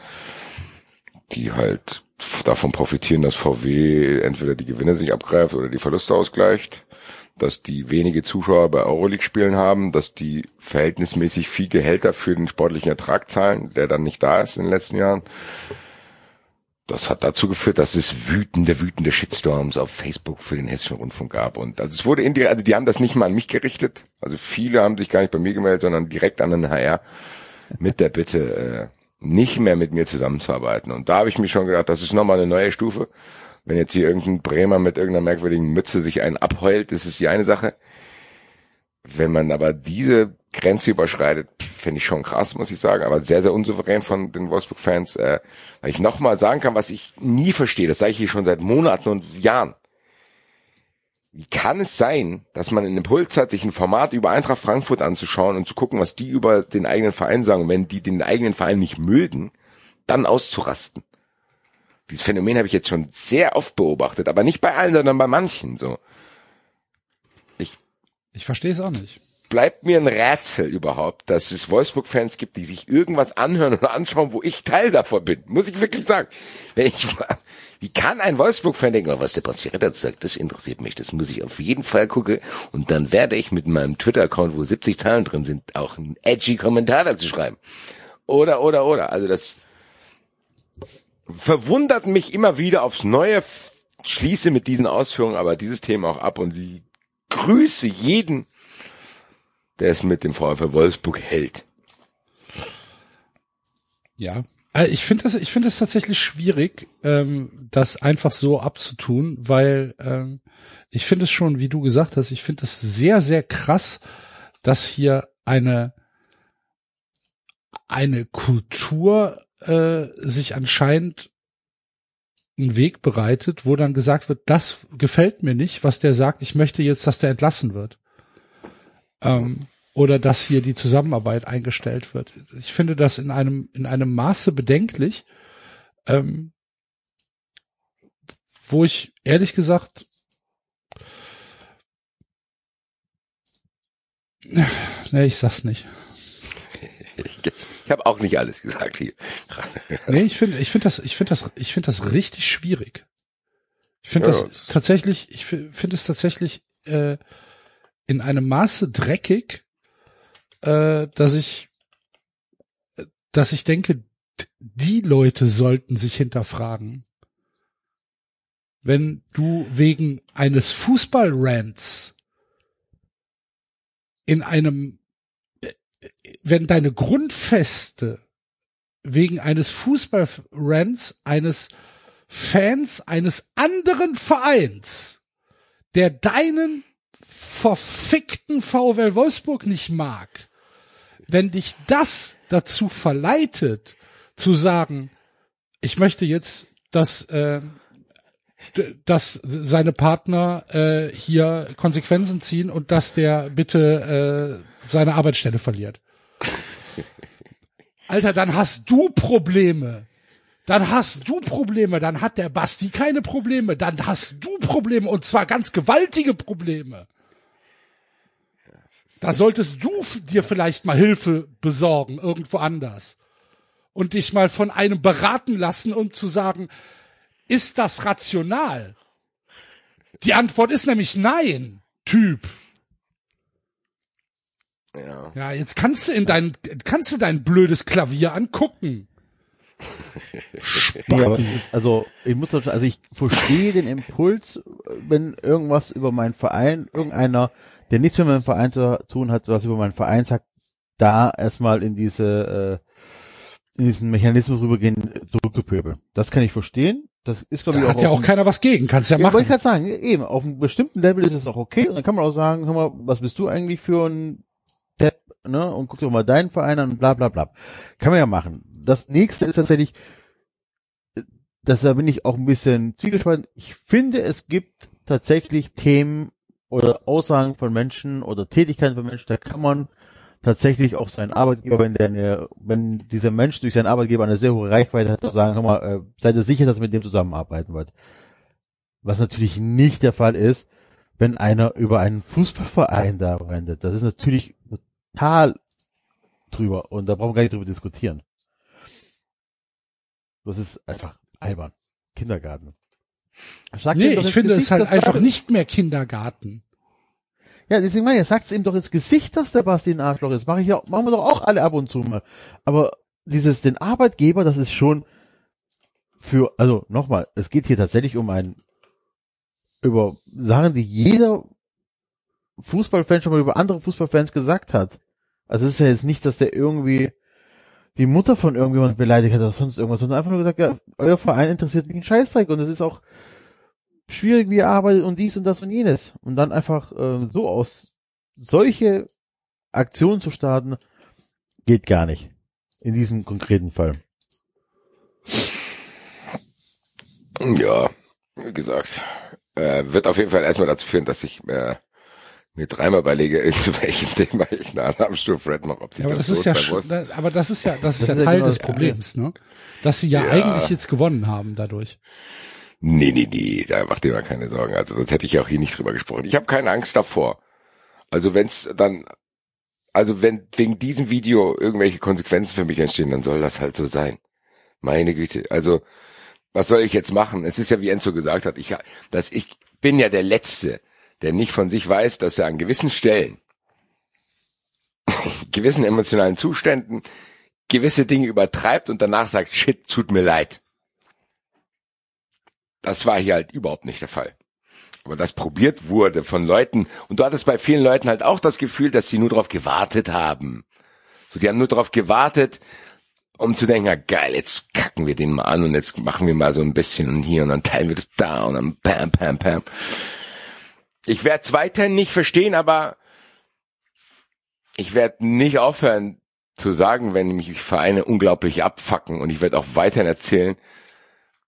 die halt davon profitieren, dass VW entweder die Gewinne sich abgreift oder die Verluste ausgleicht, dass die wenige Zuschauer bei Euroleague-Spielen haben, dass die verhältnismäßig viel Gehälter für den sportlichen Ertrag zahlen, der dann nicht da ist in den letzten Jahren. Das hat dazu geführt, dass es wütende, wütende Shitstorms auf Facebook für den Hessischen Rundfunk gab. Und also es wurde indirekt, also die haben das nicht mal an mich gerichtet. Also viele haben sich gar nicht bei mir gemeldet, sondern direkt an den HR mit der Bitte, äh, nicht mehr mit mir zusammenzuarbeiten. Und da habe ich mir schon gedacht, das ist nochmal eine neue Stufe. Wenn jetzt hier irgendein Bremer mit irgendeiner merkwürdigen Mütze sich einen abheult, das ist die eine Sache. Wenn man aber diese Grenze überschreitet, finde ich schon krass, muss ich sagen, aber sehr, sehr unsouverän von den Wolfsburg-Fans, äh, weil ich nochmal sagen kann, was ich nie verstehe, das sage ich hier schon seit Monaten und Jahren. Wie kann es sein, dass man einen Impuls hat, sich ein Format über Eintracht Frankfurt anzuschauen und zu gucken, was die über den eigenen Verein sagen, und wenn die den eigenen Verein nicht mögen, dann auszurasten? Dieses Phänomen habe ich jetzt schon sehr oft beobachtet, aber nicht bei allen, sondern bei manchen so. Ich verstehe es auch nicht. Bleibt mir ein Rätsel überhaupt, dass es Wolfsburg-Fans gibt, die sich irgendwas anhören oder anschauen, wo ich Teil davon bin. Muss ich wirklich sagen. Wenn ich, wie kann ein Wolfsburg-Fan denken, oh, was der dazu sagt, das interessiert mich, das muss ich auf jeden Fall gucken. Und dann werde ich mit meinem Twitter-Account, wo 70 Zahlen drin sind, auch einen edgy Kommentar dazu schreiben. Oder, oder, oder. Also das verwundert mich immer wieder aufs Neue. Schließe mit diesen Ausführungen aber dieses Thema auch ab und grüße jeden, der es mit dem VfL Wolfsburg hält. Ja. Äh, Ich finde das, ich finde es tatsächlich schwierig, ähm, das einfach so abzutun, weil ähm, ich finde es schon, wie du gesagt hast, ich finde es sehr, sehr krass, dass hier eine eine Kultur äh, sich anscheinend einen Weg bereitet, wo dann gesagt wird, das gefällt mir nicht, was der sagt, ich möchte jetzt, dass der entlassen wird. Ähm, oder dass hier die Zusammenarbeit eingestellt wird. Ich finde das in einem, in einem Maße bedenklich, ähm, wo ich ehrlich gesagt Nee, ich sag's nicht. Ich habe auch nicht alles gesagt hier. Nee, ich finde, ich finde das, ich finde das, ich finde das richtig schwierig. Ich finde Ja, das tatsächlich, ich fi- finde es tatsächlich äh, in einem Maße dreckig, äh, dass ich, dass ich denke, die Leute sollten sich hinterfragen. Wenn du wegen eines Fußballrants in einem, äh, wenn deine Grundfeste wegen eines Fußballrants eines Fans eines anderen Vereins, der deinen verfickten VfL Wolfsburg nicht mag, wenn dich das dazu verleitet, zu sagen, ich möchte jetzt, dass, äh, dass seine Partner äh, hier Konsequenzen ziehen und dass der bitte äh, seine Arbeitsstelle verliert. Alter, dann hast du Probleme. Dann hast du Probleme, dann hat der Basti keine Probleme, dann hast du Probleme und zwar ganz gewaltige Probleme. Da solltest du dir vielleicht mal Hilfe besorgen, irgendwo anders. Und dich mal von einem beraten lassen, um zu sagen, ist das rational? Die Antwort ist nämlich nein, Typ. Ja. Ja, jetzt kannst du in dein, kannst du dein blödes Klavier angucken. Nee, aber ist, also ich muss also ich verstehe den Impuls, wenn irgendwas über meinen Verein, irgendeiner, der nichts mit meinem Verein zu tun hat, was über meinen Verein sagt, da erstmal in diese, äh, in diesen Mechanismus rübergehen, zurückgepöbeln. Das kann ich verstehen. Das ist, glaube Da ich, hat ja auch keiner was gegen, kannst ja ja, wollte machen. ich gerade sagen, eben, auf einem bestimmten Level ist es auch okay. Und dann kann man auch sagen, hör mal, was bist du eigentlich für ein Depp, ne? Und guck dir mal deinen Verein an und bla bla bla. Kann man ja machen. Das nächste ist tatsächlich, äh, das da bin ich auch ein bisschen zwiegespalten. Ich finde, es gibt tatsächlich Themen oder Aussagen von Menschen oder Tätigkeiten von Menschen, da kann man tatsächlich auch seinen Arbeitgeber, wenn der wenn dieser Mensch durch seinen Arbeitgeber eine sehr hohe Reichweite hat, sagen, hör mal, äh, seid ihr sicher, dass ihr mit dem zusammenarbeiten wollt. Was natürlich nicht der Fall ist, wenn einer über einen Fußballverein da rennt. Das ist natürlich total drüber und da brauchen wir gar nicht drüber diskutieren. Das ist einfach albern. Kindergarten. Sagt Nee, ich finde es Gesicht, halt dass einfach nicht mehr Kindergarten. Ja, deswegen meine ich, sagt's ihm doch ins Gesicht, dass der Basti ein Arschloch ist. Mach ich ja, machen wir doch auch alle ab und zu mal. Aber dieses, den Arbeitgeber, das ist schon für, also nochmal, es geht hier tatsächlich um ein, über Sachen, die jeder Fußballfan schon mal über andere Fußballfans gesagt hat. Also es ist ja jetzt nicht, dass der irgendwie die Mutter von irgendjemand beleidigt hat oder sonst irgendwas, sondern einfach nur gesagt, ja, euer Verein interessiert mich ein Scheißdreck und es ist auch schwierig, wie ihr arbeitet und dies und das und jenes. Und dann einfach äh, so aus solche Aktionen zu starten, geht gar nicht. In diesem konkreten Fall. Ja, wie gesagt, äh, wird auf jeden Fall erstmal dazu führen, dass ich äh, mir dreimal überlege, zu welchem Thema ich eine Alarmstufe-Red mache, ob sich Ja, aber das, das ist ja, da- aber das ist ja, das ist ja Teil genau des Problems, ne? Dass sie ja, Ja. eigentlich jetzt gewonnen haben dadurch. Nee, nee, nee, da macht ihr mal keine Sorgen. Also sonst hätte ich ja auch hier nicht drüber gesprochen. Ich habe keine Angst davor. Also wenn's dann, also wenn wegen diesem Video irgendwelche Konsequenzen für mich entstehen, dann soll das halt so sein. Meine Güte. Also was soll ich jetzt machen? Es ist ja wie Enzo gesagt hat, ich, dass ich bin ja der Letzte, der nicht von sich weiß, dass er an gewissen Stellen, gewissen emotionalen Zuständen gewisse Dinge übertreibt und danach sagt, shit, tut mir leid. Das war hier halt überhaupt nicht der Fall. Aber das probiert wurde von Leuten, und du hattest bei vielen Leuten halt auch das Gefühl, dass sie nur darauf gewartet haben. So, die haben nur darauf gewartet, um zu denken, ja, geil, jetzt kacken wir den mal an und jetzt machen wir mal so ein bisschen und hier und dann teilen wir das da und dann pam, pam, pam. Ich werde es weiterhin nicht verstehen, aber ich werde nicht aufhören zu sagen, wenn mich Vereine unglaublich abfacken und ich werde auch weiterhin erzählen,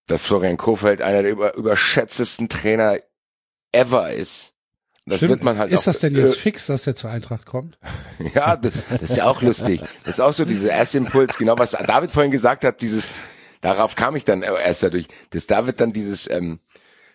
dass Florian Kofeld einer der über, überschätztesten Trainer ever ist. Das Stimmt. wird man halt ist das denn jetzt äh, fix, dass der zur Eintracht kommt? ja, das, das ist ja auch lustig. Das ist auch so dieser erste Impuls, genau was David vorhin gesagt hat, dieses, darauf kam ich dann erst dadurch, dass David dann dieses, ähm,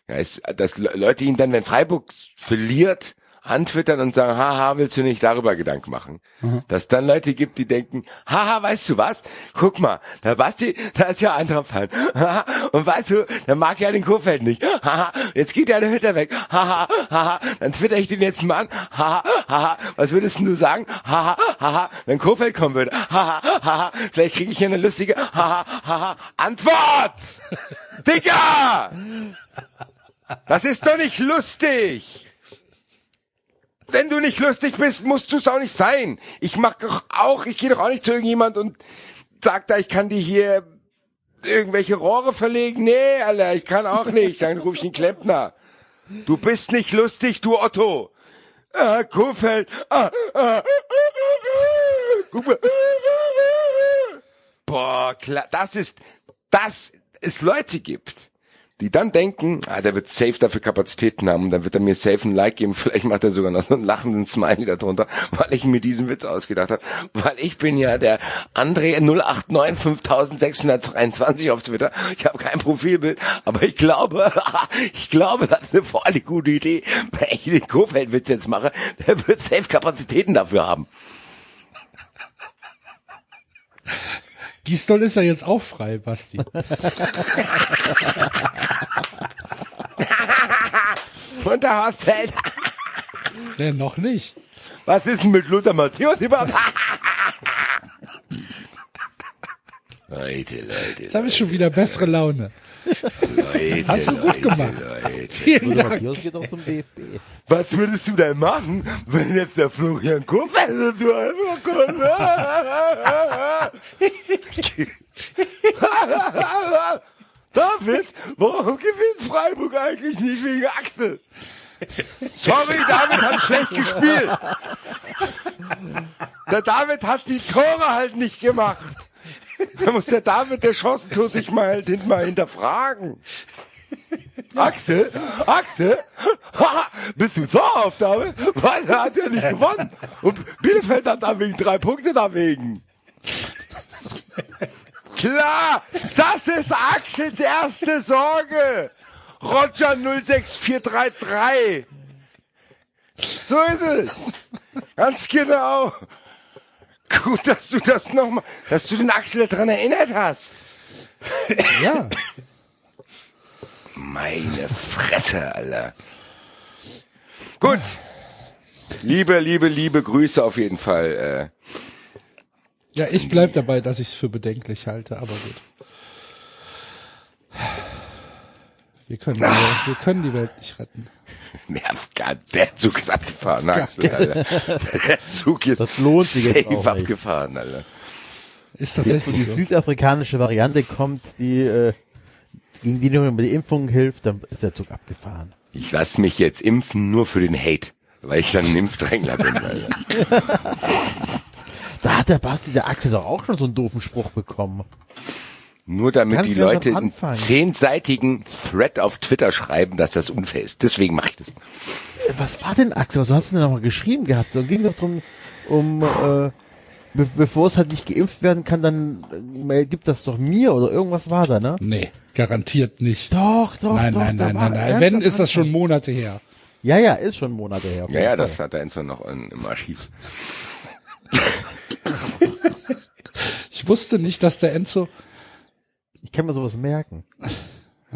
ja, ist, dass Le- Leute ihn dann, wenn Freiburg verliert, antwittern und sagen, haha, willst du nicht darüber Gedanken machen? Dass dann Leute gibt, die denken, haha, weißt du was? Guck mal, der Basti, da ist ja anderer Fan. Haha, und weißt du, der mag ja den Kofeld nicht. Haha, jetzt geht ja der Hütter weg. Haha, haha, dann twitter ich den jetzt mal an. Haha, haha, was würdest denn du sagen? Haha, haha, wenn Kofeld kommen würde. Haha, haha, vielleicht kriege ich hier eine lustige, haha, haha, Antwort! Digga! Das ist doch nicht lustig! Wenn du nicht lustig bist, musst du es auch nicht sein. Ich mach doch auch, ich gehe doch auch nicht zu irgendjemand und sag da, ich kann dir hier irgendwelche Rohre verlegen. Nee, Alter, ich kann auch nicht. Dann ruf ich einen Klempner. Du bist nicht lustig, du Otto. Ah, Kuhfeld. Ah, ah, ah, ah, ah. Boah, klar, das ist, dass es Leute gibt, die dann denken, ah, der wird safe dafür Kapazitäten haben, dann wird er mir safe ein Like geben, vielleicht macht er sogar noch so einen lachenden Smiley darunter, weil ich mir diesen Witz ausgedacht habe, weil ich bin ja der André 089 5623 auf Twitter, ich habe kein Profilbild, aber ich glaube, ich glaube, das ist eine voll gute Idee, wenn ich den Kofeld-Witz jetzt mache, der wird safe Kapazitäten dafür haben. Gisdol ist ja jetzt auch frei, Basti. Und der Horst Held. Nee, noch nicht. Was ist denn mit Luther Matthäus überhaupt? Leute, Leute, Jetzt habe ich schon wieder bessere Laune. Leute, Hast du gut Leute, gemacht. Leute. Vielen Dank. Matthias geht auch zum DFB. Was würdest du denn machen, wenn jetzt der Florian Kofeld kommt? David, warum gewinnt Freiburg eigentlich nicht wegen Axel? Sorry, David hat schlecht gespielt. Der David hat die Tore halt nicht gemacht. Da muss der David, der Chancentod, sich mal, mal hinterfragen. Axel, Axel, haha, bist du so auf, David? Weil er hat ja nicht gewonnen. Und Bielefeld hat da wegen drei Punkte dagegen. Klar, das ist Axels erste Sorge. Roger 06433. So ist es. Ganz genau. Gut, dass du das nochmal, dass du den Axel daran erinnert hast. Ja. Meine Fresse, Alter. Gut. Liebe, liebe, liebe Grüße auf jeden Fall. Ja, ich bleib dabei, dass ich es für bedenklich halte, aber gut. Wir können, die, wir können die Welt nicht retten. Nervt gar Der Zug ist abgefahren, Axel, Alter. Der Zug ist Das lohnt sich jetzt safe auch nicht. abgefahren, Alter. Ist Wo tatsächlich die so. südafrikanische Variante kommt, die äh, gegen die nur die Impfung hilft, dann ist der Zug abgefahren. Ich lasse mich jetzt impfen nur für den Hate, weil ich dann ein Impfdrängler bin. Alter. Da hat der Basti, der Axel doch auch schon so einen doofen Spruch bekommen. Nur damit die Leute einen zehnseitigen Thread auf Twitter schreiben, dass das unfair ist. Deswegen mache ich das. Was war denn, Axel? Was hast du denn nochmal geschrieben gehabt? So ging doch drum, um, äh, be bevor es halt nicht geimpft werden kann, dann äh, gibt das doch mir oder irgendwas war da, ne? Nee, garantiert nicht. Doch, doch, nein, doch. nein, nein, nein, nein. ernst Wenn, ist das schon. Monate her. Ja, ja, ist schon Monate her. Ja, ja, das hat der Enzo noch in, im Archiv. Ich wusste nicht, dass der Enzo, Ich kann mir sowas merken.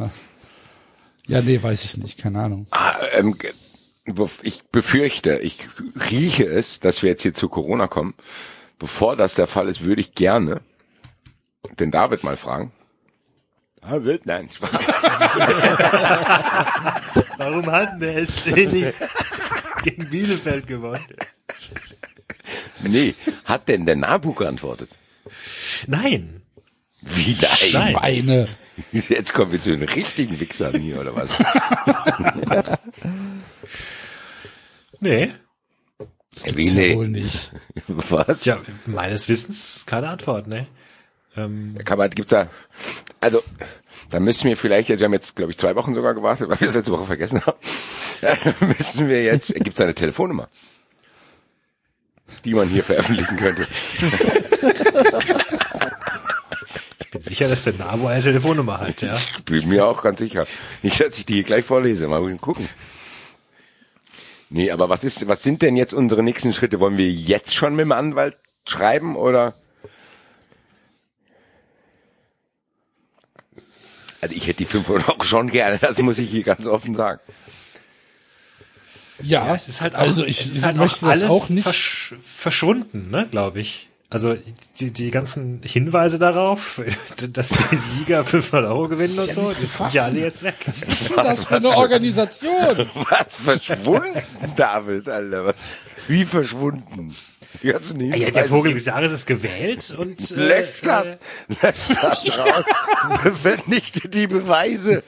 ja, nee, weiß ich nicht, keine Ahnung. Ah, ähm, ich befürchte, ich rieche es, dass wir jetzt hier zu Corona kommen. Bevor das der Fall ist, würde ich gerne den David mal fragen. David, nein, Spaß. Warum hat der SC nicht gegen Bielefeld gewonnen? Nee, hat denn der Nabu geantwortet? Nein. Wie nein? Nein. Eine. Jetzt kommen wir zu den richtigen Wichsern hier, oder was? Nee. Das gibt's Wie, ja nee. wohl nicht. Was? Ja, meines Wissens keine Antwort, ne? Ähm, Kann man, gibt's da, also, da müssen wir vielleicht, jetzt, wir haben jetzt, glaube ich, zwei Wochen sogar gewartet, weil wir es letzte Woche vergessen haben, müssen wir jetzt, gibt's da eine Telefonnummer, die man hier veröffentlichen könnte? Bin sicher, dass der Nabo eine Telefonnummer hat, ja. Bin mir auch ganz sicher. Nicht, dass ich die hier gleich vorlese, mal gucken. Nee, aber was ist, was sind denn jetzt unsere nächsten Schritte? Wollen wir jetzt schon mit dem Anwalt schreiben oder? Also ich hätte die 500 Euro schon gerne, das muss ich hier ganz offen sagen. Ja, Ja, es ist halt auch, also ich es ist halt möchte auch das alles auch nicht. versch verschwunden, ne, glaube ich. Also die, die ganzen Hinweise darauf, dass die Sieger 500 Euro gewinnen und ja so, die sind ja alle jetzt weg. Was ist denn das für eine Organisation? Was verschwunden, David, Alter? Was? Wie verschwunden? Die ganzen Ja, der Hinweise Vogel des Jahres ist gewählt und äh, Löscht das, äh, löscht das raus, vernichtet die Beweise,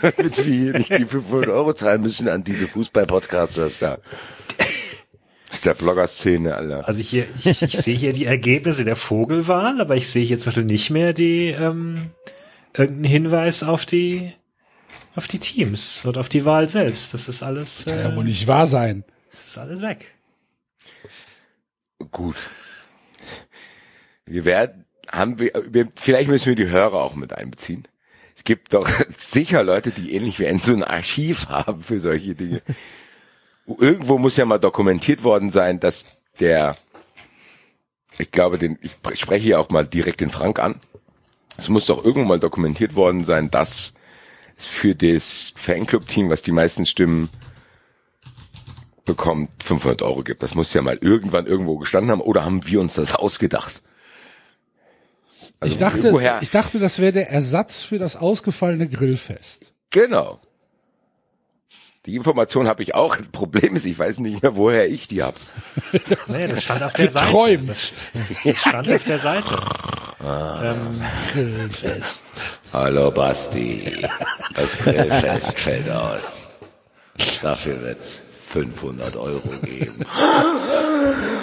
damit wir nicht die 500 Euro zahlen müssen an diese Fußball-Podcasters da. Das ist der Blogger-Szene, Alter. Also hier, ich, ich sehe hier die Ergebnisse der Vogelwahl, aber ich sehe hier zum Beispiel nicht mehr die ähm, irgendeinen Hinweis auf die auf die Teams und auf die Wahl selbst. Das ist alles, Kann äh, ja wohl nicht wahr sein. das ist alles weg. Gut. Wir werden, haben wir, wir, vielleicht müssen wir die Hörer auch mit einbeziehen. Es gibt doch sicher Leute, die ähnlich wie Enzo ein Archiv haben für solche Dinge. Irgendwo muss ja mal dokumentiert worden sein, dass der, ich glaube, den, ich spreche hier auch mal direkt den Frank an. Es muss doch irgendwo mal dokumentiert worden sein, dass es für das Fanclub-Team, was die meisten Stimmen bekommt, 500 Euro gibt. Das muss ja mal irgendwann irgendwo gestanden haben. Oder haben wir uns das ausgedacht? Also ich dachte, ich dachte, das wäre der Ersatz für das ausgefallene Grillfest. genau. Die Information habe ich auch. Das Problem ist, ich weiß nicht mehr, woher ich die habe. Nee, das stand auf der Seite. Geträumt. Das, das stand auf der Seite. ähm, Grillfest. Hallo Basti, das Grillfest fällt aus. Dafür wird's 500 Euro geben.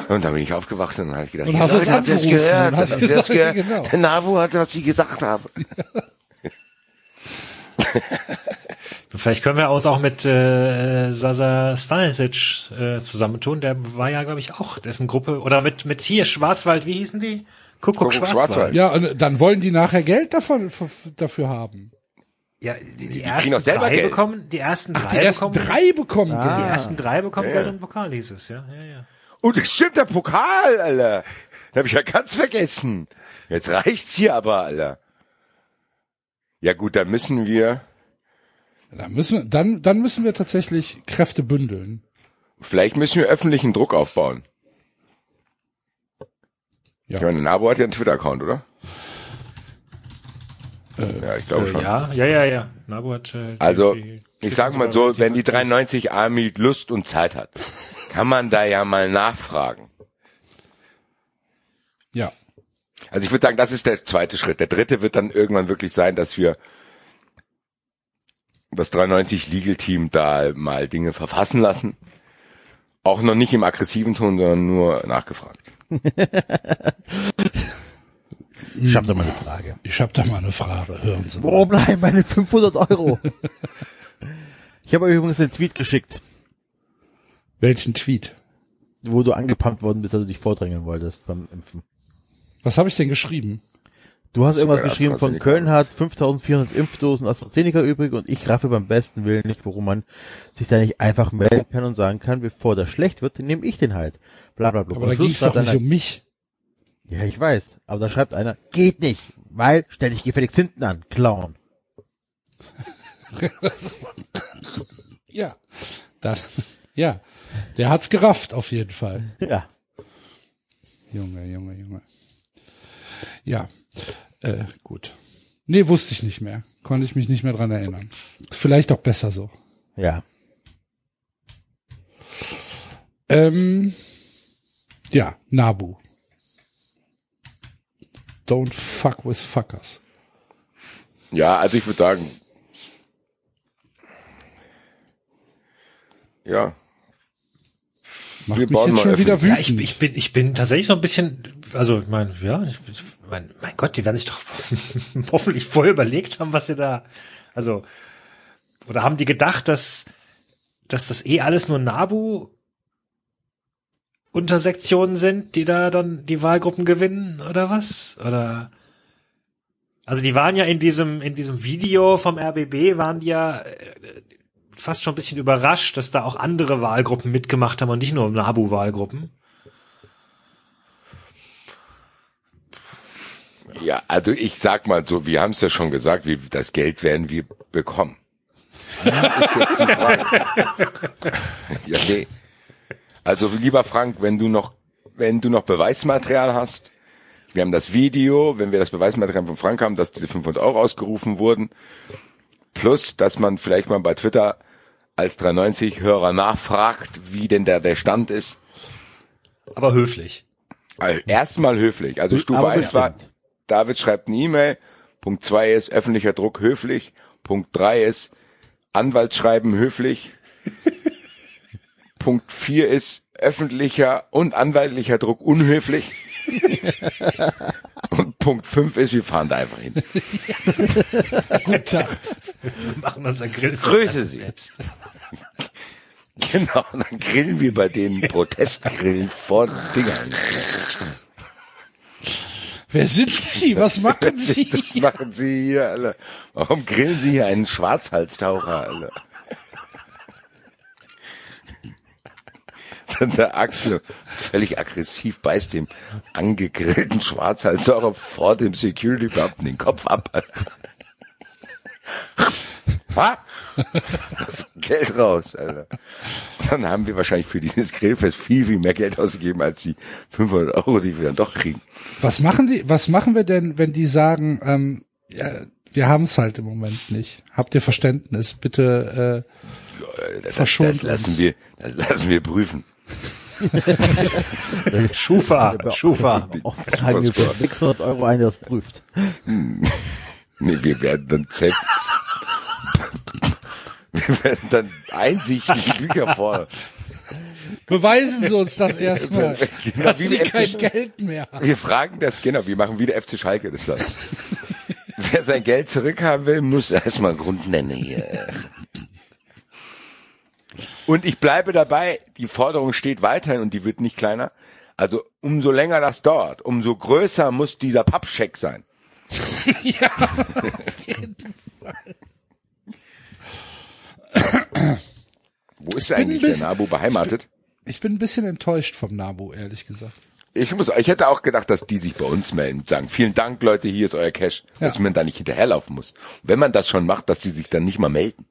Und dann bin ich aufgewacht und dann habe ich gedacht, Und hast ja, Leute, habt ihr das gehört? hast Habt das gesagt, gehört? genau. Der Nabu hatte, was ich gesagt habe. vielleicht können wir uns auch mit äh, Sasa Stanisic äh, zusammentun. Der war ja, glaube ich, auch dessen Gruppe. Oder mit mit hier Schwarzwald, wie hießen die? Kuckuck, Kuckuck Schwarzwald. Schwarzwald. Ja, und dann wollen die nachher Geld davon, dafür haben. Ja, die, die, kriegen ersten drei Geld. bekommen, die ersten drei Die ersten bekommen, drei bekommen die Geld. ersten drei bekommen Ja, Geld und Pokal hieß es, ja, ja, ja. Und es stimmt, der Pokal, Alter. Den hab ich ja ganz vergessen. Jetzt reicht's hier aber, Alter. Ja gut, dann müssen wir, Dann müssen, wir- dann, dann müssen wir tatsächlich Kräfte bündeln. vielleicht müssen wir öffentlichen Druck aufbauen. Ja. Ich meine, Nabo hat ja einen Twitter-Account, oder? ja, ich glaube Äh, schon. ja, ja, ja, ja. Nabu hat, äh, Also, die- ich sag mal so, wenn die 93 Army Lust und Zeit hat, kann man da ja mal nachfragen. Ja. Also ich würde sagen, das ist der zweite Schritt. Der dritte wird dann irgendwann wirklich sein, dass wir das 93 Legal Team da mal Dinge verfassen lassen. Auch noch nicht im aggressiven Ton, sondern nur nachgefragt. Ich hab da mal eine Frage. Ich habe da mal eine Frage. Hören Sie mal. Wo bleiben meine 500 Euro? ich habe euch übrigens einen Tweet geschickt, Welchen Tweet? wo du angepumpt worden bist, dass du dich vordrängeln wolltest beim Impfen. Was habe ich denn geschrieben? Du hast irgendwas geschrieben von. Köln hat 5400 Impfdosen AstraZeneca übrig und ich raffe beim besten Willen nicht, warum man sich da nicht einfach melden kann und sagen kann, bevor das schlecht wird, dann nehme ich den halt. Bla bla bla. Aber da ging es doch nicht um mich. Ja, ich weiß. Aber da schreibt einer, geht nicht, weil stell dich gefälligst hinten an, Clown. Ja. Das, ja. Der hat's gerafft, auf jeden Fall. Ja. Junge, Junge, Junge. Ja. Äh, gut. Nee, wusste ich nicht mehr. Konnte ich mich nicht mehr dran erinnern. Vielleicht auch besser so. Ja. Ähm, ja, Nabu. Don't fuck with fuckers. Ja, also ich würde sagen, ja, Macht Wir mich bauen jetzt mal schon wieder öffentlich- Ja, wütend. ich, ich bin, ich bin tatsächlich so ein bisschen, also ich meine, ja, ich, mein, mein Gott, die werden sich doch hoffentlich vorher überlegt haben, was sie da, also, oder haben die gedacht, dass, dass das eh alles nur Nabu Untersektionen sind, die da dann die Wahlgruppen gewinnen oder was? Oder also die waren ja in diesem in diesem Video vom RBB waren die ja äh, fast schon ein bisschen überrascht, dass da auch andere Wahlgruppen mitgemacht haben und nicht nur Nabu-Wahlgruppen. Ja, also ich sag mal so, wir haben es ja schon gesagt, wie, das Geld werden wir bekommen. Frage. ja, nee. Also lieber Frank, wenn du noch, wenn du noch Beweismaterial hast, wir haben das Video, wenn wir das Beweismaterial von Frank haben, dass diese 500 Euro ausgerufen wurden, plus, dass man vielleicht mal bei Twitter als 390 Hörer nachfragt, wie denn der, der Stand ist. Aber höflich. Also erstmal höflich. Also Stufe Aber 1 war, bestimmt. David schreibt eine E-Mail. Punkt 2 ist öffentlicher Druck höflich. Punkt 3 ist Anwaltsschreiben höflich. Punkt 4 ist öffentlicher und anwaltlicher Druck unhöflich. und Punkt 5 ist, wir fahren da einfach hin. Guten Tag. Wir machen unser Grill. Grüße Sie. Genau, und dann grillen wir bei den Protestgrillen vor den Dingern. Wer sind Sie? Was machen Sie? Das machen Sie hier alle. Warum grillen Sie hier einen Schwarzhalstaucher alle? Dann der Axel völlig aggressiv beißt dem angegrillten Schwarzhalstaucher vor dem Security Beamten den Kopf ab. Das Geld raus, Alter. Dann haben wir wahrscheinlich für dieses Grillfest viel, viel mehr Geld ausgegeben als die 500 Euro, die wir dann doch kriegen. Was machen die, was machen wir denn, wenn die sagen, ähm, ja, wir haben es halt im Moment nicht. Habt ihr Verständnis? Bitte äh, Das, verschont das lassen uns. wir, das lassen wir prüfen. Schufa, Schufa. Auch tragen wir für 600 Euro ein, das prüft. Nee, wir werden dann selbst, wir werden dann einsichtig Bücher vor. Beweisen Sie uns das erstmal, Genau, dass Sie kein FC Geld mehr haben. Wir fragen das, genau, wir machen wieder FC Schalke, das dann. Wer sein Geld zurückhaben will, muss erstmal einen Grund nennen hier. Und ich bleibe dabei, die Forderung steht weiterhin und die wird nicht kleiner. Also umso länger das dauert, umso größer muss dieser Pappscheck sein. ja, auf jeden Wo ist bin eigentlich ein der bisschen- Nabu beheimatet? Ich bin ein bisschen enttäuscht vom Nabu, ehrlich gesagt. Ich muss, ich hätte auch gedacht, dass die sich bei uns melden und sagen, vielen Dank, Leute, hier ist euer Cash, dass Ja. man da nicht hinterherlaufen muss. Wenn man das schon macht, dass die sich dann nicht mal melden.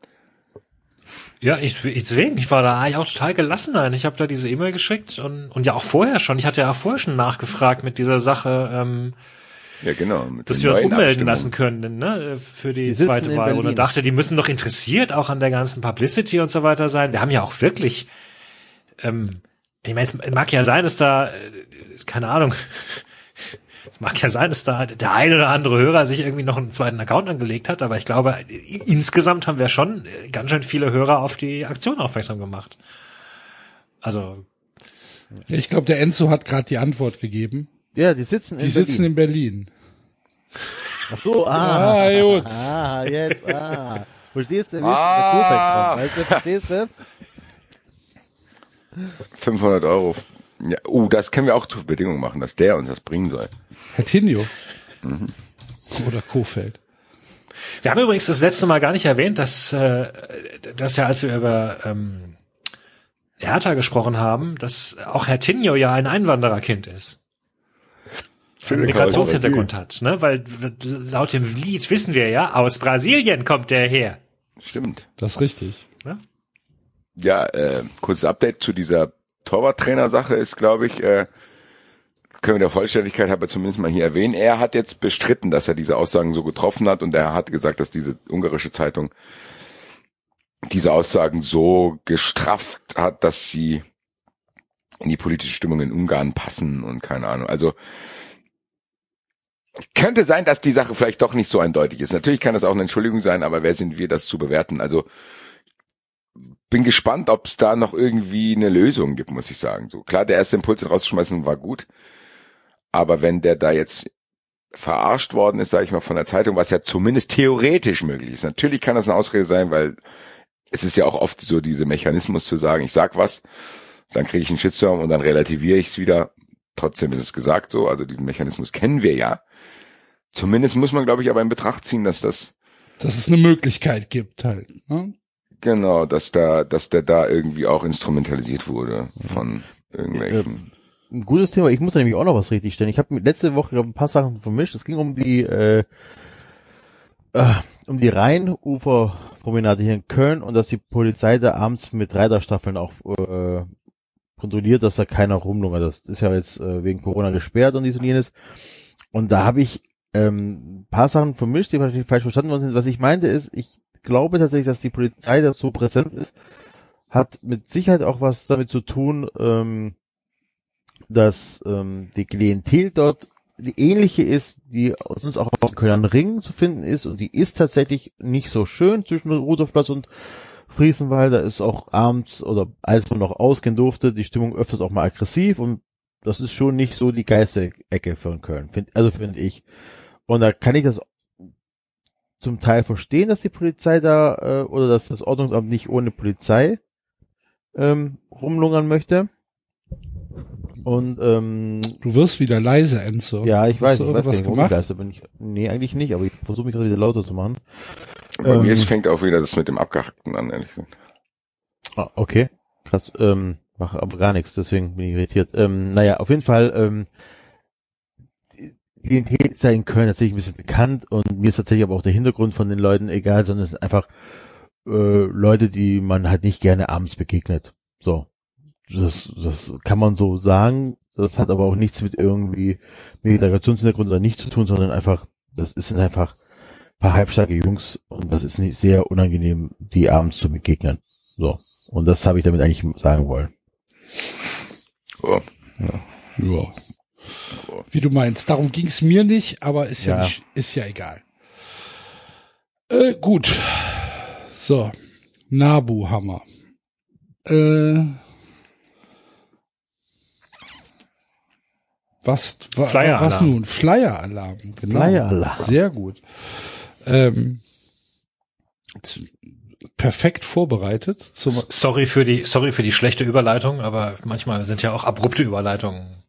Ja, ich, deswegen, ich war da eigentlich auch total gelassen. Nein. Ich habe da diese E-Mail geschickt und, und ja auch vorher schon. Ich hatte ja auch vorher schon nachgefragt mit dieser Sache, ähm, Ja, genau. mit dass wir uns ummelden lassen können ne, für die, Die sitzen zweite Wahl. Und Berlin. dachte, die müssen doch interessiert auch an der ganzen Publicity und so weiter sein. Wir haben ja auch wirklich, ähm, ich meine, es mag ja sein, dass da, äh, keine Ahnung, Es mag ja sein, dass da der ein oder andere Hörer sich irgendwie noch einen zweiten Account angelegt hat, aber ich glaube, insgesamt haben wir schon ganz schön viele Hörer auf die Aktion aufmerksam gemacht. Also, Ich glaube, der Enzo hat gerade die Antwort gegeben. Ja, die sitzen Die in sitzen Berlin. in Berlin. Ach so, ah. Ah, gut. Ah, jetzt, ah. Verstehst du, wie Ah. der Kofeld kommt, weißt du, verstehst du? 500 Euro. Ja, oh, das können wir auch zur Bedingung machen, dass der uns das bringen soll. Hertinho. Oder Kofeld. wir haben übrigens das letzte Mal gar nicht erwähnt, dass, äh, dass ja, als wir über ähm, Hertha gesprochen haben, dass auch Herr Tinio ja ein Einwandererkind ist. Einen Migrationshintergrund hat, ne? Weil laut dem Lied wissen wir ja, aus Brasilien kommt der her. Stimmt. Das ist richtig. Ja, äh, kurzes Update zu dieser Torwarttrainer-Sache ist, glaube ich, äh, können wir der Vollständigkeit halber zumindest mal hier erwähnen. Er hat jetzt bestritten, dass er diese Aussagen so getroffen hat und er hat gesagt, dass diese ungarische Zeitung diese Aussagen so gestrafft hat, dass sie in die politische Stimmung in Ungarn passen und keine Ahnung. Also könnte sein, dass die Sache vielleicht doch nicht so eindeutig ist. Natürlich kann das auch eine Entschuldigung sein, aber wer sind wir, das zu bewerten? Also bin gespannt, ob es da noch irgendwie eine Lösung gibt, muss ich sagen. So klar, der erste Impuls rauszuschmeißen war gut, aber wenn der da jetzt verarscht worden ist, sage ich mal von der Zeitung, was ja zumindest theoretisch möglich ist. Natürlich kann das eine Ausrede sein, weil es ist ja auch oft so diese Mechanismus zu sagen, ich sag was, dann kriege ich einen Shitstorm und dann relativiere ich es wieder. Trotzdem ist es gesagt so, also diesen Mechanismus kennen wir ja. Zumindest muss man, glaube ich, aber in Betracht ziehen, dass das Dass es eine Möglichkeit gibt halt. Ne? Genau, dass da, dass der da irgendwie auch instrumentalisiert wurde von irgendwelchen. Ein gutes Thema. Ich muss da nämlich auch noch was richtig stellen. Ich habe letzte Woche glaub, ein paar Sachen vermischt. Es ging um die äh, äh, um die Rheinuferpromenade hier in Köln und dass die Polizei da abends mit Reiterstaffeln auch äh, kontrolliert, dass da keiner rumlungert. Das ist ja jetzt äh, wegen Corona gesperrt und dies und jenes. Und da habe ich ähm, ein paar Sachen vermischt, die wahrscheinlich falsch verstanden worden sind. Was ich meinte ist, ich glaube tatsächlich, dass die Polizei da so präsent ist, hat mit Sicherheit auch was damit zu tun, ähm, dass ähm, die Klientel dort die ähnliche ist, die sonst auch auf dem Kölner Ring zu finden ist und die ist tatsächlich nicht so schön zwischen Rudolfplatz und Friesenwald. Da ist auch abends oder als man noch ausgehen durfte, die Stimmung öfters auch mal aggressiv und das ist schon nicht so die geilste Ecke von Köln, find, also finde ich. Und da kann ich das zum Teil verstehen, dass die Polizei da äh, oder dass das Ordnungsamt nicht ohne Polizei ähm, rumlungern möchte. Und ähm, Du wirst wieder leise, Enzo. ja, ich Hast weiß, du ich weiß irgendwas nicht, gemacht? ich leise bin. Ich, nee, eigentlich nicht, aber ich versuche mich gerade wieder lauter zu machen. Bei mir ähm, ist, fängt auch wieder das mit dem Abgehackten an, ehrlich gesagt. Ah, okay. Krass, ähm, mache aber gar nichts, deswegen bin ich irritiert. Ähm, naja, auf jeden Fall, ähm, Klientel ist ja in Köln tatsächlich ein bisschen bekannt und mir ist tatsächlich aber auch der Hintergrund von den Leuten egal, sondern es sind einfach äh, Leute, die man halt nicht gerne abends begegnet. So. Das, das kann man so sagen. Das hat aber auch nichts mit irgendwie Migrationshintergrund oder nicht zu tun, sondern einfach, das sind einfach ein paar halbstarke Jungs und das ist nicht sehr unangenehm, die abends zu begegnen. So. Und das habe ich damit eigentlich sagen wollen. Oh. Ja. Wie du meinst. Darum ging's mir nicht, aber ist ja, Ja. nicht, ist ja egal. Äh, gut. So. Nabu Hammer. Äh, was, wa, was nun? Flyer-Alarm. Genau. Flyer-Alarm. Sehr gut. Ähm, perfekt vorbereitet Sorry für die, sorry für die schlechte Überleitung, aber manchmal sind ja auch abrupte Überleitungen.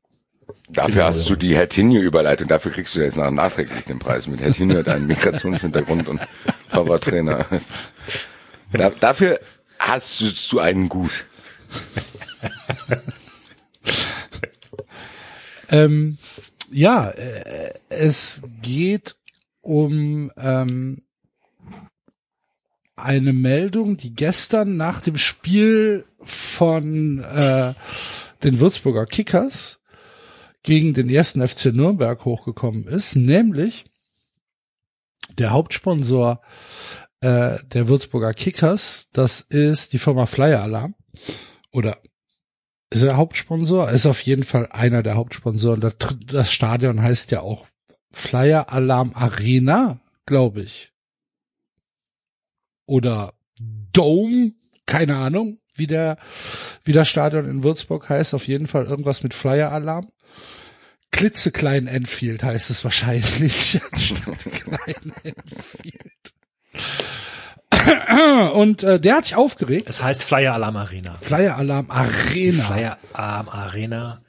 Dafür hast du die Hertinho-Überleitung, dafür kriegst du jetzt nach nachträglich den Preis. Mit Hertinho hat einen Migrationshintergrund und Torwarttrainer. Da, dafür hast du, du einen gut. Ähm, ja, äh, es geht um ähm, eine Meldung, die gestern nach dem Spiel von äh, den Würzburger Kickers gegen den ersten FC Nürnberg hochgekommen ist, nämlich der Hauptsponsor äh, der Würzburger Kickers, das ist die Firma Flyer Alarm oder Ist er Hauptsponsor? Ist auf jeden Fall einer der Hauptsponsoren. Das, das Stadion heißt ja auch Flyer Alarm Arena, glaube ich. Oder Dome, keine Ahnung, wie der, wie das Stadion in Würzburg heißt. Auf jeden Fall irgendwas mit Flyer Alarm. Klitzeklein Enfield heißt es wahrscheinlich. anstatt klein Enfield. Und äh, der hat sich aufgeregt. Es heißt Flyer Alarm Arena. Flyer Alarm Arena. Flyer Alarm Arena.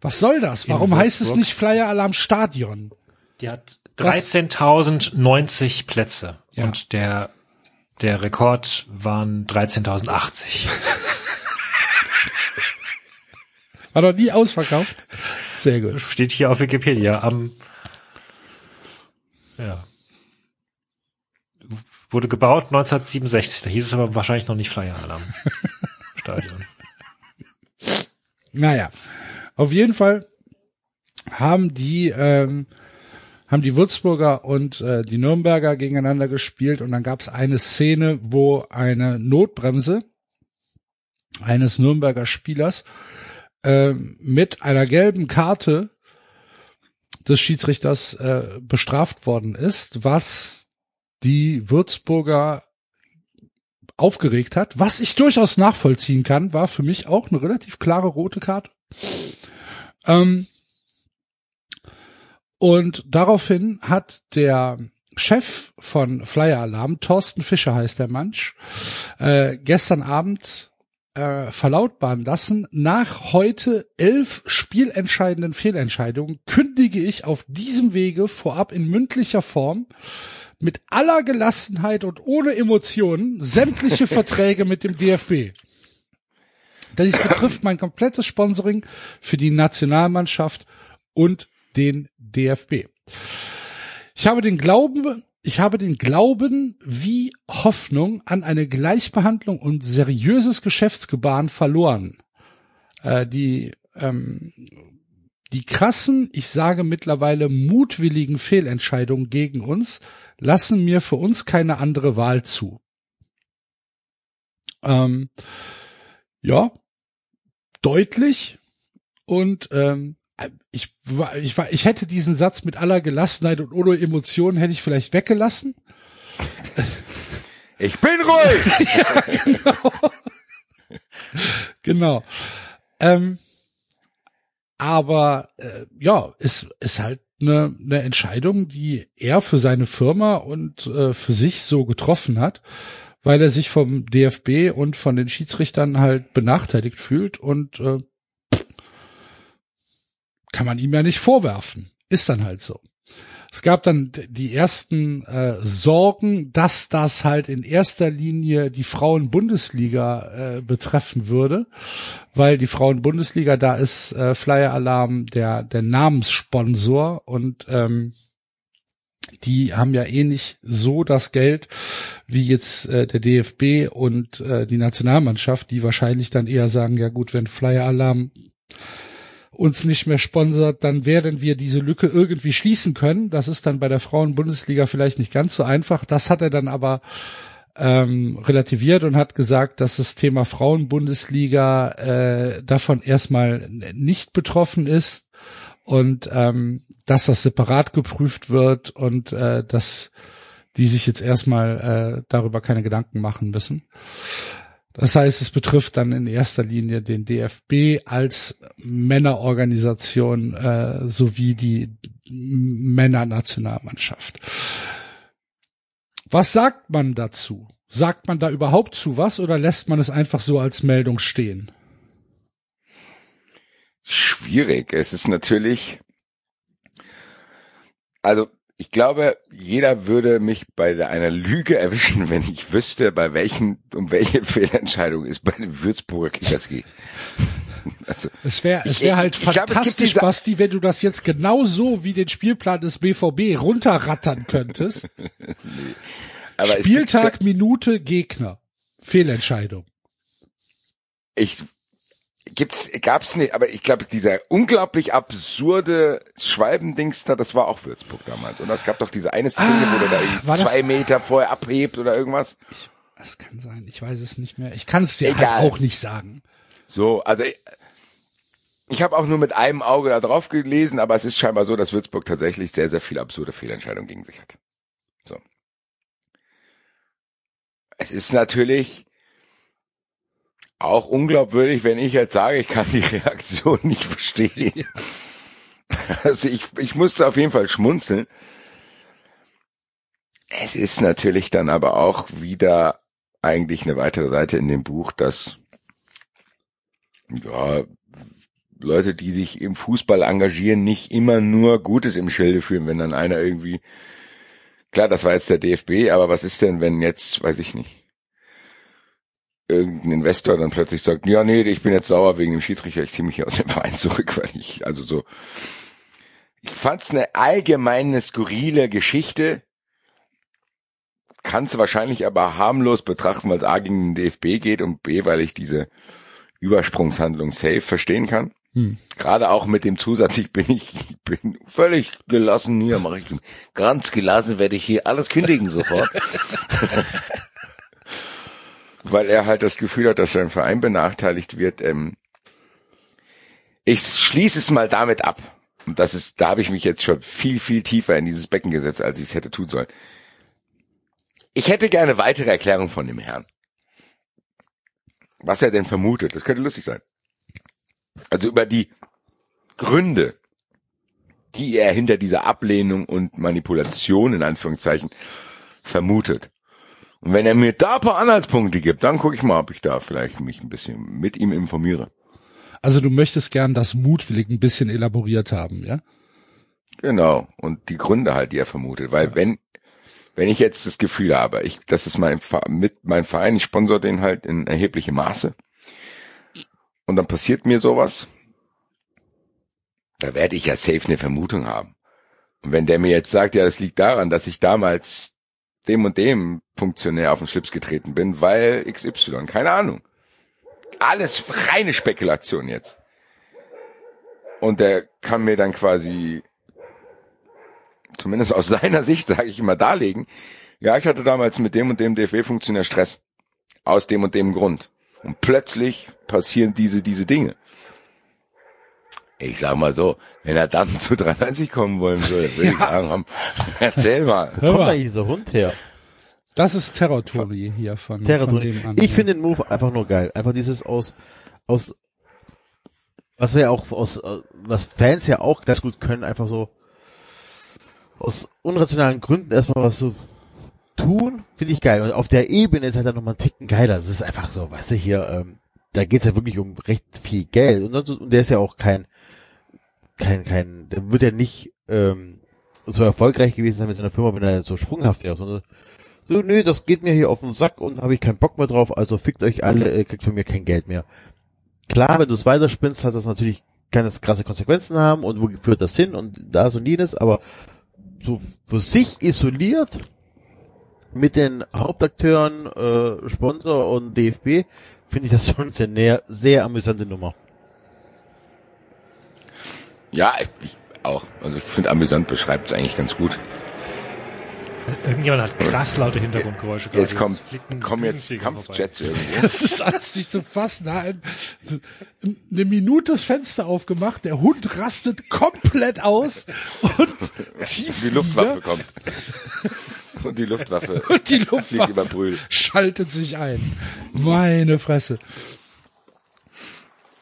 Was soll das? Warum heißt es nicht Flyer Alarm Stadion? Die hat Was? 13.090 Plätze. Ja. Und der, der Rekord waren 13.080. War doch nie ausverkauft. Sehr gut. Steht hier auf Wikipedia am, ja. Wurde gebaut 1967. Da hieß es aber wahrscheinlich noch nicht Flyer Alarm. Stadion. Naja, auf jeden Fall haben die ähm, haben die Würzburger und äh, die Nürnberger gegeneinander gespielt und dann gab es eine Szene, wo eine Notbremse eines Nürnberger Spielers ähm, mit einer gelben Karte des Schiedsrichters äh, bestraft worden ist, was die Würzburger aufgeregt hat, was ich durchaus nachvollziehen kann, war für mich auch eine relativ klare rote Karte. Ähm, und daraufhin hat der Chef von Flyer Alarm, Thorsten Fischer heißt der Mensch, äh, gestern Abend äh, verlautbaren lassen, nach heute elf spielentscheidenden Fehlentscheidungen kündige ich auf diesem Wege vorab in mündlicher Form mit aller Gelassenheit und ohne Emotionen sämtliche Verträge mit dem DFB. Dies betrifft mein komplettes Sponsoring für die Nationalmannschaft und den DFB. Ich habe den Glauben, ich habe den Glauben wie Hoffnung an eine Gleichbehandlung und seriöses Geschäftsgebaren verloren. Äh, die ähm, die krassen, ich sage mittlerweile mutwilligen Fehlentscheidungen gegen uns lassen mir für uns keine andere Wahl zu. Ähm, ja, deutlich und ähm, ich war, ich war, ich hätte diesen Satz mit aller Gelassenheit und ohne Emotionen hätte ich vielleicht weggelassen. Ich bin ruhig! Genau. Ähm, aber äh, ja, es ist halt eine, eine Entscheidung, die er für seine Firma und äh, für sich so getroffen hat, weil er sich vom DFB und von den Schiedsrichtern halt benachteiligt fühlt und äh, kann man ihm ja nicht vorwerfen. Ist dann halt so. Es gab dann die ersten äh, Sorgen, dass das halt in erster Linie die Frauen-Bundesliga äh, betreffen würde, weil die Frauen-Bundesliga, da ist äh, Flyer Alarm der, der Namenssponsor und ähm, die haben ja eh nicht so das Geld wie jetzt äh, der DFB und äh, die Nationalmannschaft, die wahrscheinlich dann eher sagen, ja gut, wenn Flyer Alarm uns nicht mehr sponsert, dann werden wir diese Lücke irgendwie schließen können. Das ist dann bei der Frauen-Bundesliga vielleicht nicht ganz so einfach. Das hat er dann aber ähm, relativiert und hat gesagt, dass das Thema Frauen-Bundesliga äh, davon erstmal nicht betroffen ist und ähm, dass das separat geprüft wird und äh, dass die sich jetzt erstmal äh, darüber keine Gedanken machen müssen. Das heißt, es betrifft dann in erster Linie den DFB als Männerorganisation äh, sowie die Männernationalmannschaft. Was sagt man dazu? Sagt man da überhaupt zu was oder lässt man es einfach so als Meldung stehen? Schwierig. Es ist natürlich, also ich glaube, jeder würde mich bei einer Lüge erwischen, wenn ich wüsste, bei welchen, um welche Fehlentscheidung es bei den Würzburger Kickers geht. Also, Es wäre es Ich- wär halt ich- glaub, gibt fantastisch, diese- Basti, wenn du das jetzt genauso wie den Spielplan des BVB runterrattern könntest. es Spieltag, Minute, Gegner. Fehlentscheidung. ich gibt's gab's nicht, aber ich glaube dieser unglaublich absurde Schwalbendings da, das war auch Würzburg damals. Und es gab doch diese eine Szene, wo der da Ah, irgendwie das- zwei Meter vorher abhebt oder irgendwas. Das kann sein, ich weiß es nicht mehr. Ich kann es dir Egal. halt auch nicht sagen. So, also ich, ich habe auch nur mit einem Auge da drauf gelesen, aber es ist scheinbar so, dass Würzburg tatsächlich sehr, sehr viele absurde Fehlentscheidungen gegen sich hat. So. Es ist natürlich auch unglaubwürdig, wenn ich jetzt sage, ich kann die Reaktion nicht verstehen. Also ich, ich musste auf jeden Fall schmunzeln. Es ist natürlich dann aber auch wieder eigentlich eine weitere Seite in dem Buch, dass ja, Leute, die sich im Fußball engagieren, nicht immer nur Gutes im Schilde führen, wenn dann einer irgendwie, klar, das war jetzt der DFB, aber was ist denn, wenn jetzt, weiß ich nicht, irgendein Investor dann plötzlich sagt, ja, nee, ich bin jetzt sauer wegen dem Schiedsrichter, ich ziehe mich hier aus dem Verein zurück, weil ich, also so, ich fand's eine allgemeine skurrile Geschichte, kann's wahrscheinlich aber harmlos betrachten, weil es A gegen den DFB geht und B, weil ich diese Übersprungshandlung safe verstehen kann. Hm. Gerade auch mit dem Zusatz, ich bin ich, ich bin völlig gelassen hier, mache ich ganz gelassen, werde ich hier alles kündigen sofort. Weil er halt das Gefühl hat, dass sein Verein benachteiligt wird. Ähm, ich schließe es mal damit ab. Und das ist, da habe ich mich jetzt schon viel, viel tiefer in dieses Becken gesetzt, als ich es hätte tun sollen. Ich hätte gerne weitere Erklärung von dem Herrn. Was er denn vermutet. Das könnte lustig sein. Also über die Gründe, die er hinter dieser Ablehnung und Manipulation in Anführungszeichen vermutet. Und wenn er mir da ein paar Anhaltspunkte gibt, dann gucke ich mal, ob ich da vielleicht mich ein bisschen mit ihm informiere. Also du möchtest gern das mutwillig ein bisschen elaboriert haben, ja? Genau. Und die Gründe halt, die er vermutet. Weil wenn, wenn ich jetzt das Gefühl habe, ich, das ist mein, mit, mein Verein, ich sponsor den halt in erheblichem Maße. Und dann passiert mir sowas. Da werde ich ja safe eine Vermutung haben. Und wenn der mir jetzt sagt, ja, das liegt daran, dass ich damals dem und dem Funktionär auf den Schlips getreten bin, weil XY, keine Ahnung. Alles reine Spekulation jetzt. Und der kann mir dann quasi, zumindest aus seiner Sicht, sage ich immer, darlegen, ja, ich hatte damals mit dem und dem DFB-Funktionär Stress. Aus dem und dem Grund. Und plötzlich passieren diese, diese Dinge. Ich sag mal so, wenn er dann zu 93 kommen wollen würde, würde ich sagen, erzähl mal. Hör Kommt mal, eigentlich dieser Hund her? Das ist Territory hier von, von Territory. an. Ich finde den Move einfach nur geil. Einfach dieses aus, aus, was wir ja auch aus, äh, was Fans ja auch ganz gut können, einfach so aus unrationalen Gründen erstmal was so tun, finde ich geil. Und auf der Ebene ist halt dann nochmal ein Ticken geiler. Das ist einfach so, weißt du, hier, ähm, da geht's ja wirklich um recht viel Geld. Und, sonst- und der ist ja auch kein, kein, kein, der wird ja nicht ähm, so erfolgreich gewesen sein mit seiner Firma, wenn er so sprunghaft wäre, sondern so, nö, das geht mir hier auf den Sack und habe ich keinen Bock mehr drauf, also fickt euch alle, äh, kriegt von mir kein Geld mehr. Klar, wenn du es weiterspinnst, hat das natürlich keine krasse Konsequenzen haben und wo führt das hin und das und jenes, aber so für sich isoliert mit den Hauptakteuren, äh, Sponsor und DFB, finde ich das schon eine sehr, sehr amüsante Nummer. Ja, ich auch. Also ich finde amüsant beschreibt es eigentlich ganz gut. Irgendjemand hat krass laute Hintergrundgeräusche gerade. Jetzt kommt, kommen jetzt Kampfjets irgendwo. Das ist alles nicht zu fassen. Ein, eine Minute das Fenster aufgemacht, der Hund rastet komplett aus und die, Die Luftwaffe kommt. Und die Luftwaffe und die fliegt über Luftwaffe Brühl. schaltet sich ein. Meine Fresse.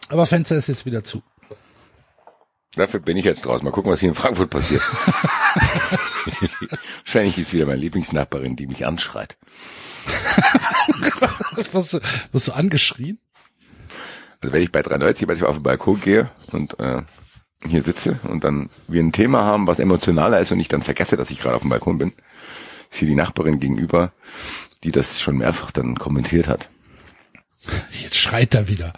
Aber Fenster ist jetzt wieder zu. Dafür bin ich jetzt draußen. Mal gucken, was hier in Frankfurt passiert. Wahrscheinlich ist wieder meine Lieblingsnachbarin, die mich anschreit. Wirst du, wirst du angeschrien? Also wenn ich bei 93 manchmal auf den Balkon gehe und äh, hier sitze und dann wir ein Thema haben, was emotionaler ist und ich dann vergesse, dass ich gerade auf dem Balkon bin, ist hier die Nachbarin gegenüber, die das schon mehrfach dann kommentiert hat. Jetzt schreit er wieder.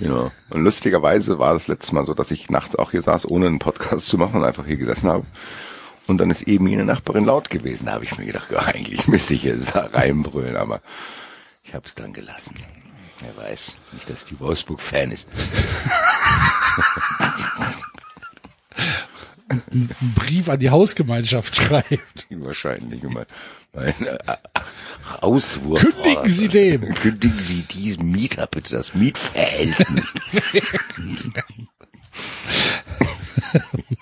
Ja. Und lustigerweise war das letzte Mal so, dass ich nachts auch hier saß, ohne einen Podcast zu machen und einfach hier gesessen habe. Und dann ist eben jene Nachbarin laut gewesen. Da habe ich mir gedacht, ja, eigentlich müsste ich jetzt da reinbrüllen, aber ich habe es dann gelassen. Wer weiß, nicht, dass die Wolfsburg-Fan ist. Einen Brief an die Hausgemeinschaft schreibt. Wahrscheinlich immer äh, Rauswurf. Kündigen Sie den. Kündigen Sie diesem Mieter bitte das Mietverhältnis.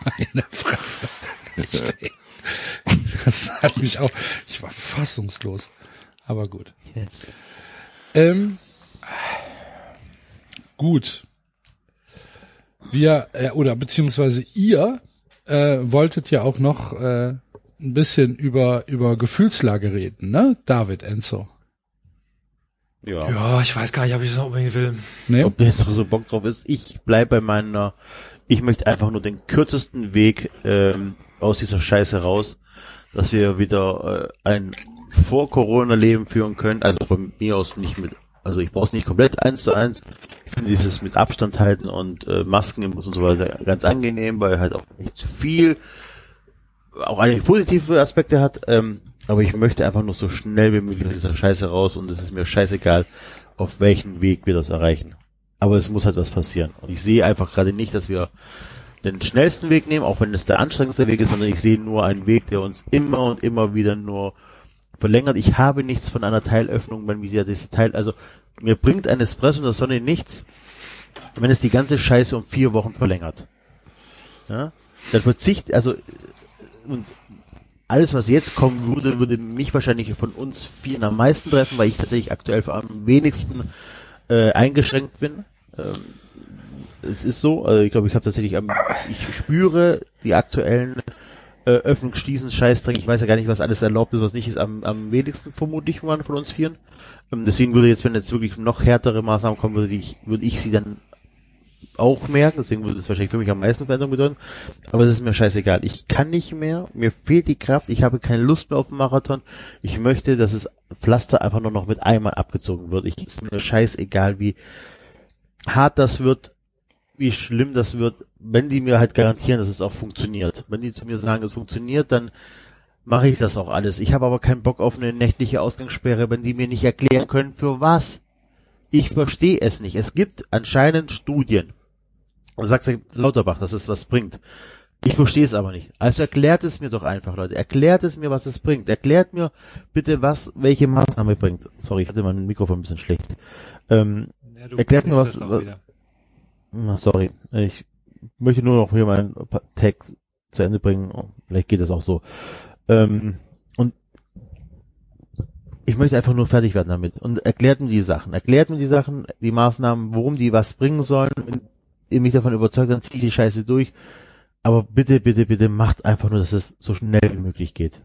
Meine Fresse. Das hat mich auch, ich war fassungslos. Aber gut. Ähm, gut. Wir, äh, oder beziehungsweise ihr äh, wolltet ja auch noch äh, ein bisschen über, über Gefühlslage reden, ne? David Enzo. Ja. Ja, ich weiß gar nicht, ob ich das noch unbedingt will. Ne? Ob der jetzt noch so Bock drauf ist. Ich bleib bei meiner, ich möchte einfach nur den kürzesten Weg ähm, aus dieser Scheiße raus, dass wir wieder äh, ein Vor-Corona-Leben führen können. Also von mir aus nicht mit, also ich brauche es nicht komplett eins zu eins. Ich finde dieses mit Abstand halten und äh, Masken im Bus und so weiter ganz angenehm, weil halt auch nicht viel, auch einige positive Aspekte hat. Ähm, aber ich möchte einfach nur so schnell wie möglich aus dieser Scheiße raus und es ist mir scheißegal, auf welchen Weg wir das erreichen. Aber es muss halt was passieren. Und ich sehe einfach gerade nicht, dass wir den schnellsten Weg nehmen, auch wenn es der anstrengendste Weg ist, sondern ich sehe nur einen Weg, der uns immer und immer wieder nur verlängert. Ich habe nichts von einer Teilöffnung, wenn wir diese Teil, also mir bringt ein Espresso in der Sonne nichts, wenn es die ganze Scheiße um vier Wochen verlängert. Ja? Dann verzicht, also und alles, was jetzt kommen würde, würde mich wahrscheinlich von uns vielen am meisten treffen, weil ich tatsächlich aktuell am wenigsten äh, eingeschränkt bin. Ähm, es ist so, also ich glaube, ich habe tatsächlich am, ich spüre die aktuellen äh, Öffnungsschließen, Scheißdreck, ich weiß ja gar nicht, was alles erlaubt ist, was nicht ist, am, am wenigsten vermutlich von von uns vieren. Ähm, deswegen würde jetzt, wenn jetzt wirklich noch härtere Maßnahmen kommen, würde ich, würde ich sie dann auch merken, deswegen würde es wahrscheinlich für mich am meisten Veränderung bedeuten. Aber es ist mir scheißegal. Ich kann nicht mehr, mir fehlt die Kraft, ich habe keine Lust mehr auf den Marathon. Ich möchte, dass das Pflaster einfach nur noch mit einmal abgezogen wird. Ich ist mir scheißegal, wie hart das wird, wie schlimm das wird, wenn die mir halt garantieren, dass es auch funktioniert. Wenn die zu mir sagen, es funktioniert, dann mache ich das auch alles. Ich habe aber keinen Bock auf eine nächtliche Ausgangssperre, wenn die mir nicht erklären können, für was. Ich verstehe es nicht. Es gibt anscheinend Studien. Und sagt Lauterbach, dass es was bringt. Ich verstehe es aber nicht. Also erklärt es mir doch einfach, Leute. Erklärt es mir, was es bringt. Erklärt mir bitte, was, welche Maßnahme bringt. Sorry, ich hatte mein Mikrofon ein bisschen schlecht. Ähm, Ja, Erklärt mir was- na, sorry. Ich möchte nur noch hier meinen Tag zu Ende bringen. Oh, Vielleicht geht es auch so. Ähm, ich möchte einfach nur fertig werden damit. Und erklärt mir die Sachen. Erklärt mir die Sachen, die Maßnahmen, worum die was bringen sollen. Wenn ihr mich davon überzeugt, dann ziehe ich die Scheiße durch. Aber bitte, bitte, bitte macht einfach nur, dass es so schnell wie möglich geht.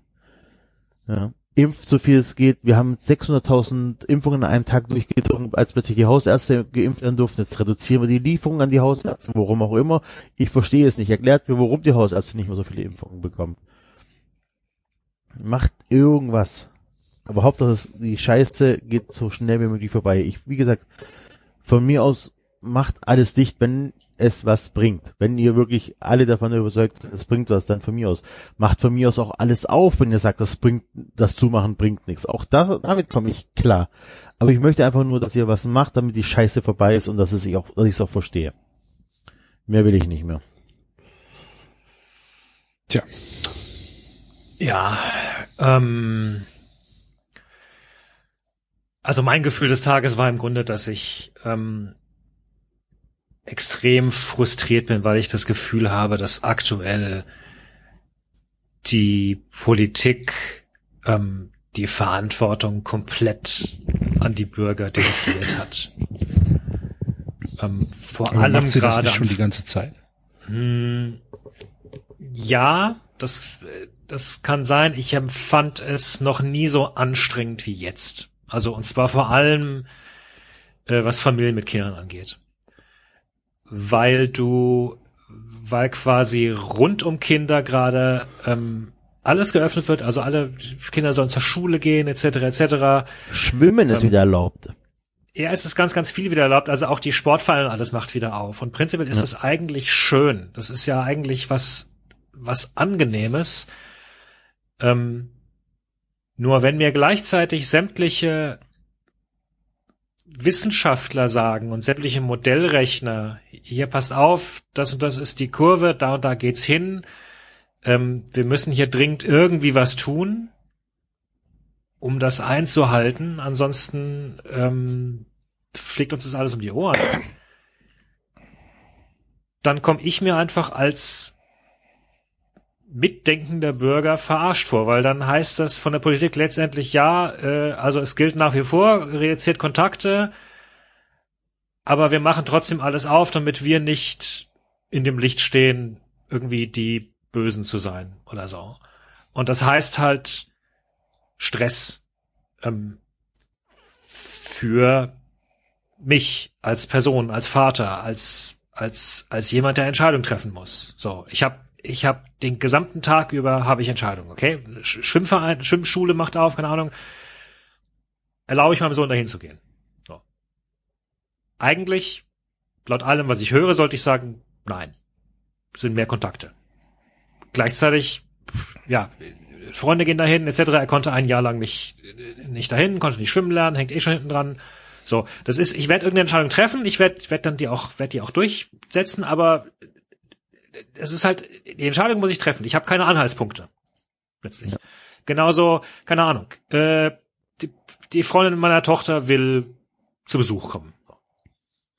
Ja. Impft so viel es geht. Wir haben 600.000 Impfungen an einem Tag durchgedrungen, als plötzlich die Hausärzte geimpft werden durften. Jetzt reduzieren wir die Lieferungen an die Hausärzte, warum auch immer. Ich verstehe es nicht. Erklärt mir, warum die Hausärzte nicht mehr so viele Impfungen bekommen. Macht irgendwas. Aber Hauptsache, die Scheiße geht so schnell wie möglich vorbei. Ich, wie gesagt, von mir aus macht alles dicht, wenn es was bringt. Wenn ihr wirklich alle davon überzeugt, es bringt was, dann von mir aus. Macht von mir aus auch alles auf, wenn ihr sagt, das bringt, das Zumachen bringt nichts. Auch da, damit komme ich klar. Aber ich möchte einfach nur, dass ihr was macht, damit die Scheiße vorbei ist und dass es sich auch, dass ich es auch verstehe. Mehr will ich nicht mehr. Tja, Ja, ähm, also mein Gefühl des Tages war im Grunde, dass ich ähm, extrem frustriert bin, weil ich das Gefühl habe, dass aktuell die Politik ähm, die Verantwortung komplett an die Bürger delegiert hat. Ähm, vor aber allem macht sie das gerade nicht an schon die ganze Zeit? hm, ja, das, das kann sein. Ich empfand es noch nie so anstrengend wie jetzt. Also und zwar vor allem, äh, was Familien mit Kindern angeht. Weil du, weil quasi rund um Kinder gerade ähm, alles geöffnet wird, also alle Kinder sollen zur Schule gehen, etc., etc. Schwimmen ist Ähm, wieder erlaubt. Ja, es ist ganz, ganz viel wieder erlaubt. Also auch die Sportvereine und alles macht wieder auf. Und prinzipiell ist Ja. es eigentlich schön. Das ist ja eigentlich was, was angenehmes. Ähm, nur wenn mir gleichzeitig sämtliche Wissenschaftler sagen und sämtliche Modellrechner, hier passt auf, das und das ist die Kurve, da und da geht's hin, ähm, wir müssen hier dringend irgendwie was tun, um das einzuhalten. Ansonsten ähm, fliegt uns das alles um die Ohren. Dann komme ich mir einfach als mitdenkender Bürger verarscht vor, weil dann heißt das von der Politik letztendlich ja, äh, also es gilt nach wie vor, reduziert Kontakte, aber wir machen trotzdem alles auf, damit wir nicht in dem Licht stehen, irgendwie die Bösen zu sein oder so. Und das heißt halt Stress ähm, für mich als Person, als Vater, als als als jemand, der Entscheidungen treffen muss. So, ich habe ich habe den gesamten Tag über habe ich Entscheidungen, okay? Schwimmverein, Schwimmschule macht auf, keine Ahnung. Erlaube ich meinem Sohn dahin zu gehen. So. Eigentlich, laut allem, was ich höre, sollte ich sagen, nein. sind mehr Kontakte. Gleichzeitig, ja, Freunde gehen dahin, etc. Er konnte ein Jahr lang nicht, nicht dahin, konnte nicht schwimmen lernen, hängt eh schon hinten dran. So, das ist, ich werde irgendeine Entscheidung treffen, ich werde werd dann die auch, werde die auch durchsetzen, aber es ist halt, die Entscheidung muss ich treffen. Ich habe keine Anhaltspunkte. Letztlich. Ja. Genauso, keine Ahnung, äh, die, die Freundin meiner Tochter will zu Besuch kommen.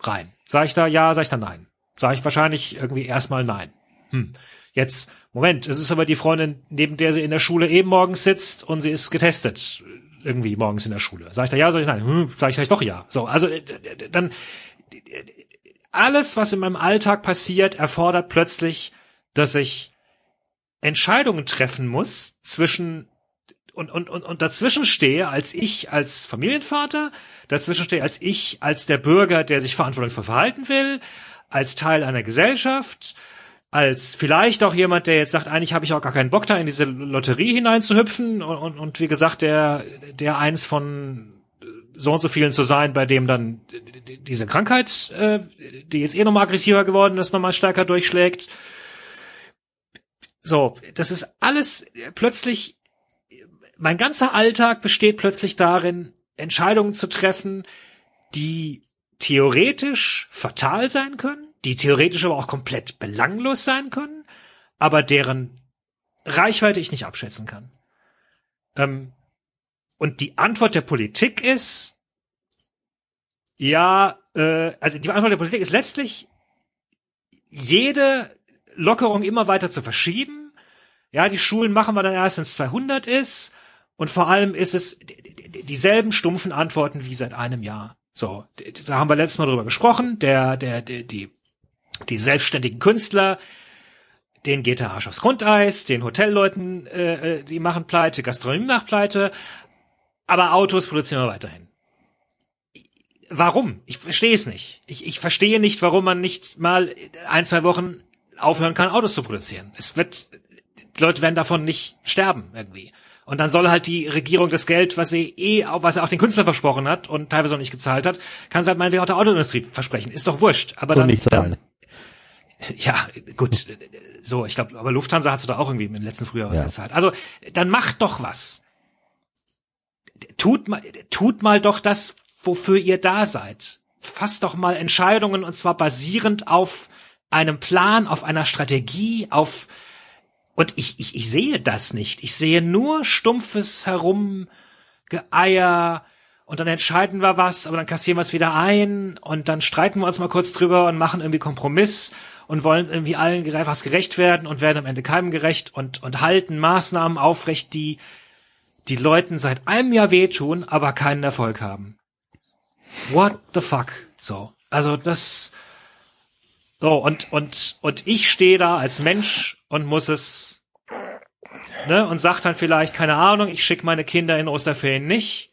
Rein. Sag ich da ja, sag ich da nein. Sag ich wahrscheinlich irgendwie erstmal nein. Hm. Jetzt, Moment, es ist aber die Freundin, neben der sie in der Schule eben morgens sitzt und sie ist getestet. Irgendwie morgens in der Schule. Sag ich da ja, sag ich nein? Hm, sag ich, ich doch ja. So, also äh, dann alles, was in meinem Alltag passiert, erfordert plötzlich, dass ich Entscheidungen treffen muss zwischen und, und, und, und dazwischen stehe als ich als Familienvater, dazwischen stehe als ich als der Bürger, der sich verantwortungsvoll verhalten will, als Teil einer Gesellschaft, als vielleicht auch jemand, der jetzt sagt, eigentlich habe ich auch gar keinen Bock da in diese Lotterie hineinzuhüpfen. Und, und, und wie gesagt, der, der eins von so und so vielen zu sein, bei dem dann diese Krankheit, äh, die jetzt eh nochmal aggressiver geworden ist, nochmal stärker durchschlägt. So, das ist alles plötzlich, mein ganzer Alltag besteht plötzlich darin, Entscheidungen zu treffen, die theoretisch fatal sein können, die theoretisch aber auch komplett belanglos sein können, aber deren Reichweite ich nicht abschätzen kann. Ähm, und die Antwort der Politik ist, ja, äh, also die Antwort der Politik ist letztlich, jede Lockerung immer weiter zu verschieben. Ja, die Schulen machen wir dann erst, wenn es 200 ist. Und vor allem ist es dieselben stumpfen Antworten wie seit einem Jahr. So, da haben wir letztes Mal drüber gesprochen. Der, der, der die, die selbstständigen Künstler, denen geht der Arsch aufs Grundeis, den Hotelleuten, äh, äh die machen Pleite, Gastronomie macht Pleite, aber Autos produzieren wir weiterhin. Warum? Ich verstehe es nicht. Ich, ich verstehe nicht, warum man nicht mal ein, zwei Wochen aufhören kann, Autos zu produzieren. Es wird, die Leute werden davon nicht sterben irgendwie. Und dann soll halt die Regierung das Geld, was sie eh, was er auch den Künstlern versprochen hat und teilweise auch nicht gezahlt hat, kann es halt meinetwegen auch der Autoindustrie versprechen. Ist doch wurscht. Aber dann, nicht zahlen. Dann, ja, gut. So, ich glaube, aber Lufthansa hat da auch irgendwie im letzten Frühjahr was ja. gezahlt. Also, dann macht doch was tut mal, tut mal doch das, wofür ihr da seid. Fasst doch mal Entscheidungen und zwar basierend auf einem Plan, auf einer Strategie, auf und ich, ich, ich sehe das nicht. Ich sehe nur stumpfes Herumgeeier und dann entscheiden wir was, aber dann kassieren wir es wieder ein und dann streiten wir uns mal kurz drüber und machen irgendwie Kompromiss und wollen irgendwie allen was gerecht werden und werden am Ende keinem gerecht und, und halten Maßnahmen aufrecht, die die Leuten seit einem Jahr wehtun, aber keinen Erfolg haben. What the fuck? So. Also das. So, und, und, und ich stehe da als Mensch und muss es, ne, und sag dann vielleicht, keine Ahnung, ich schicke meine Kinder in Osterferien nicht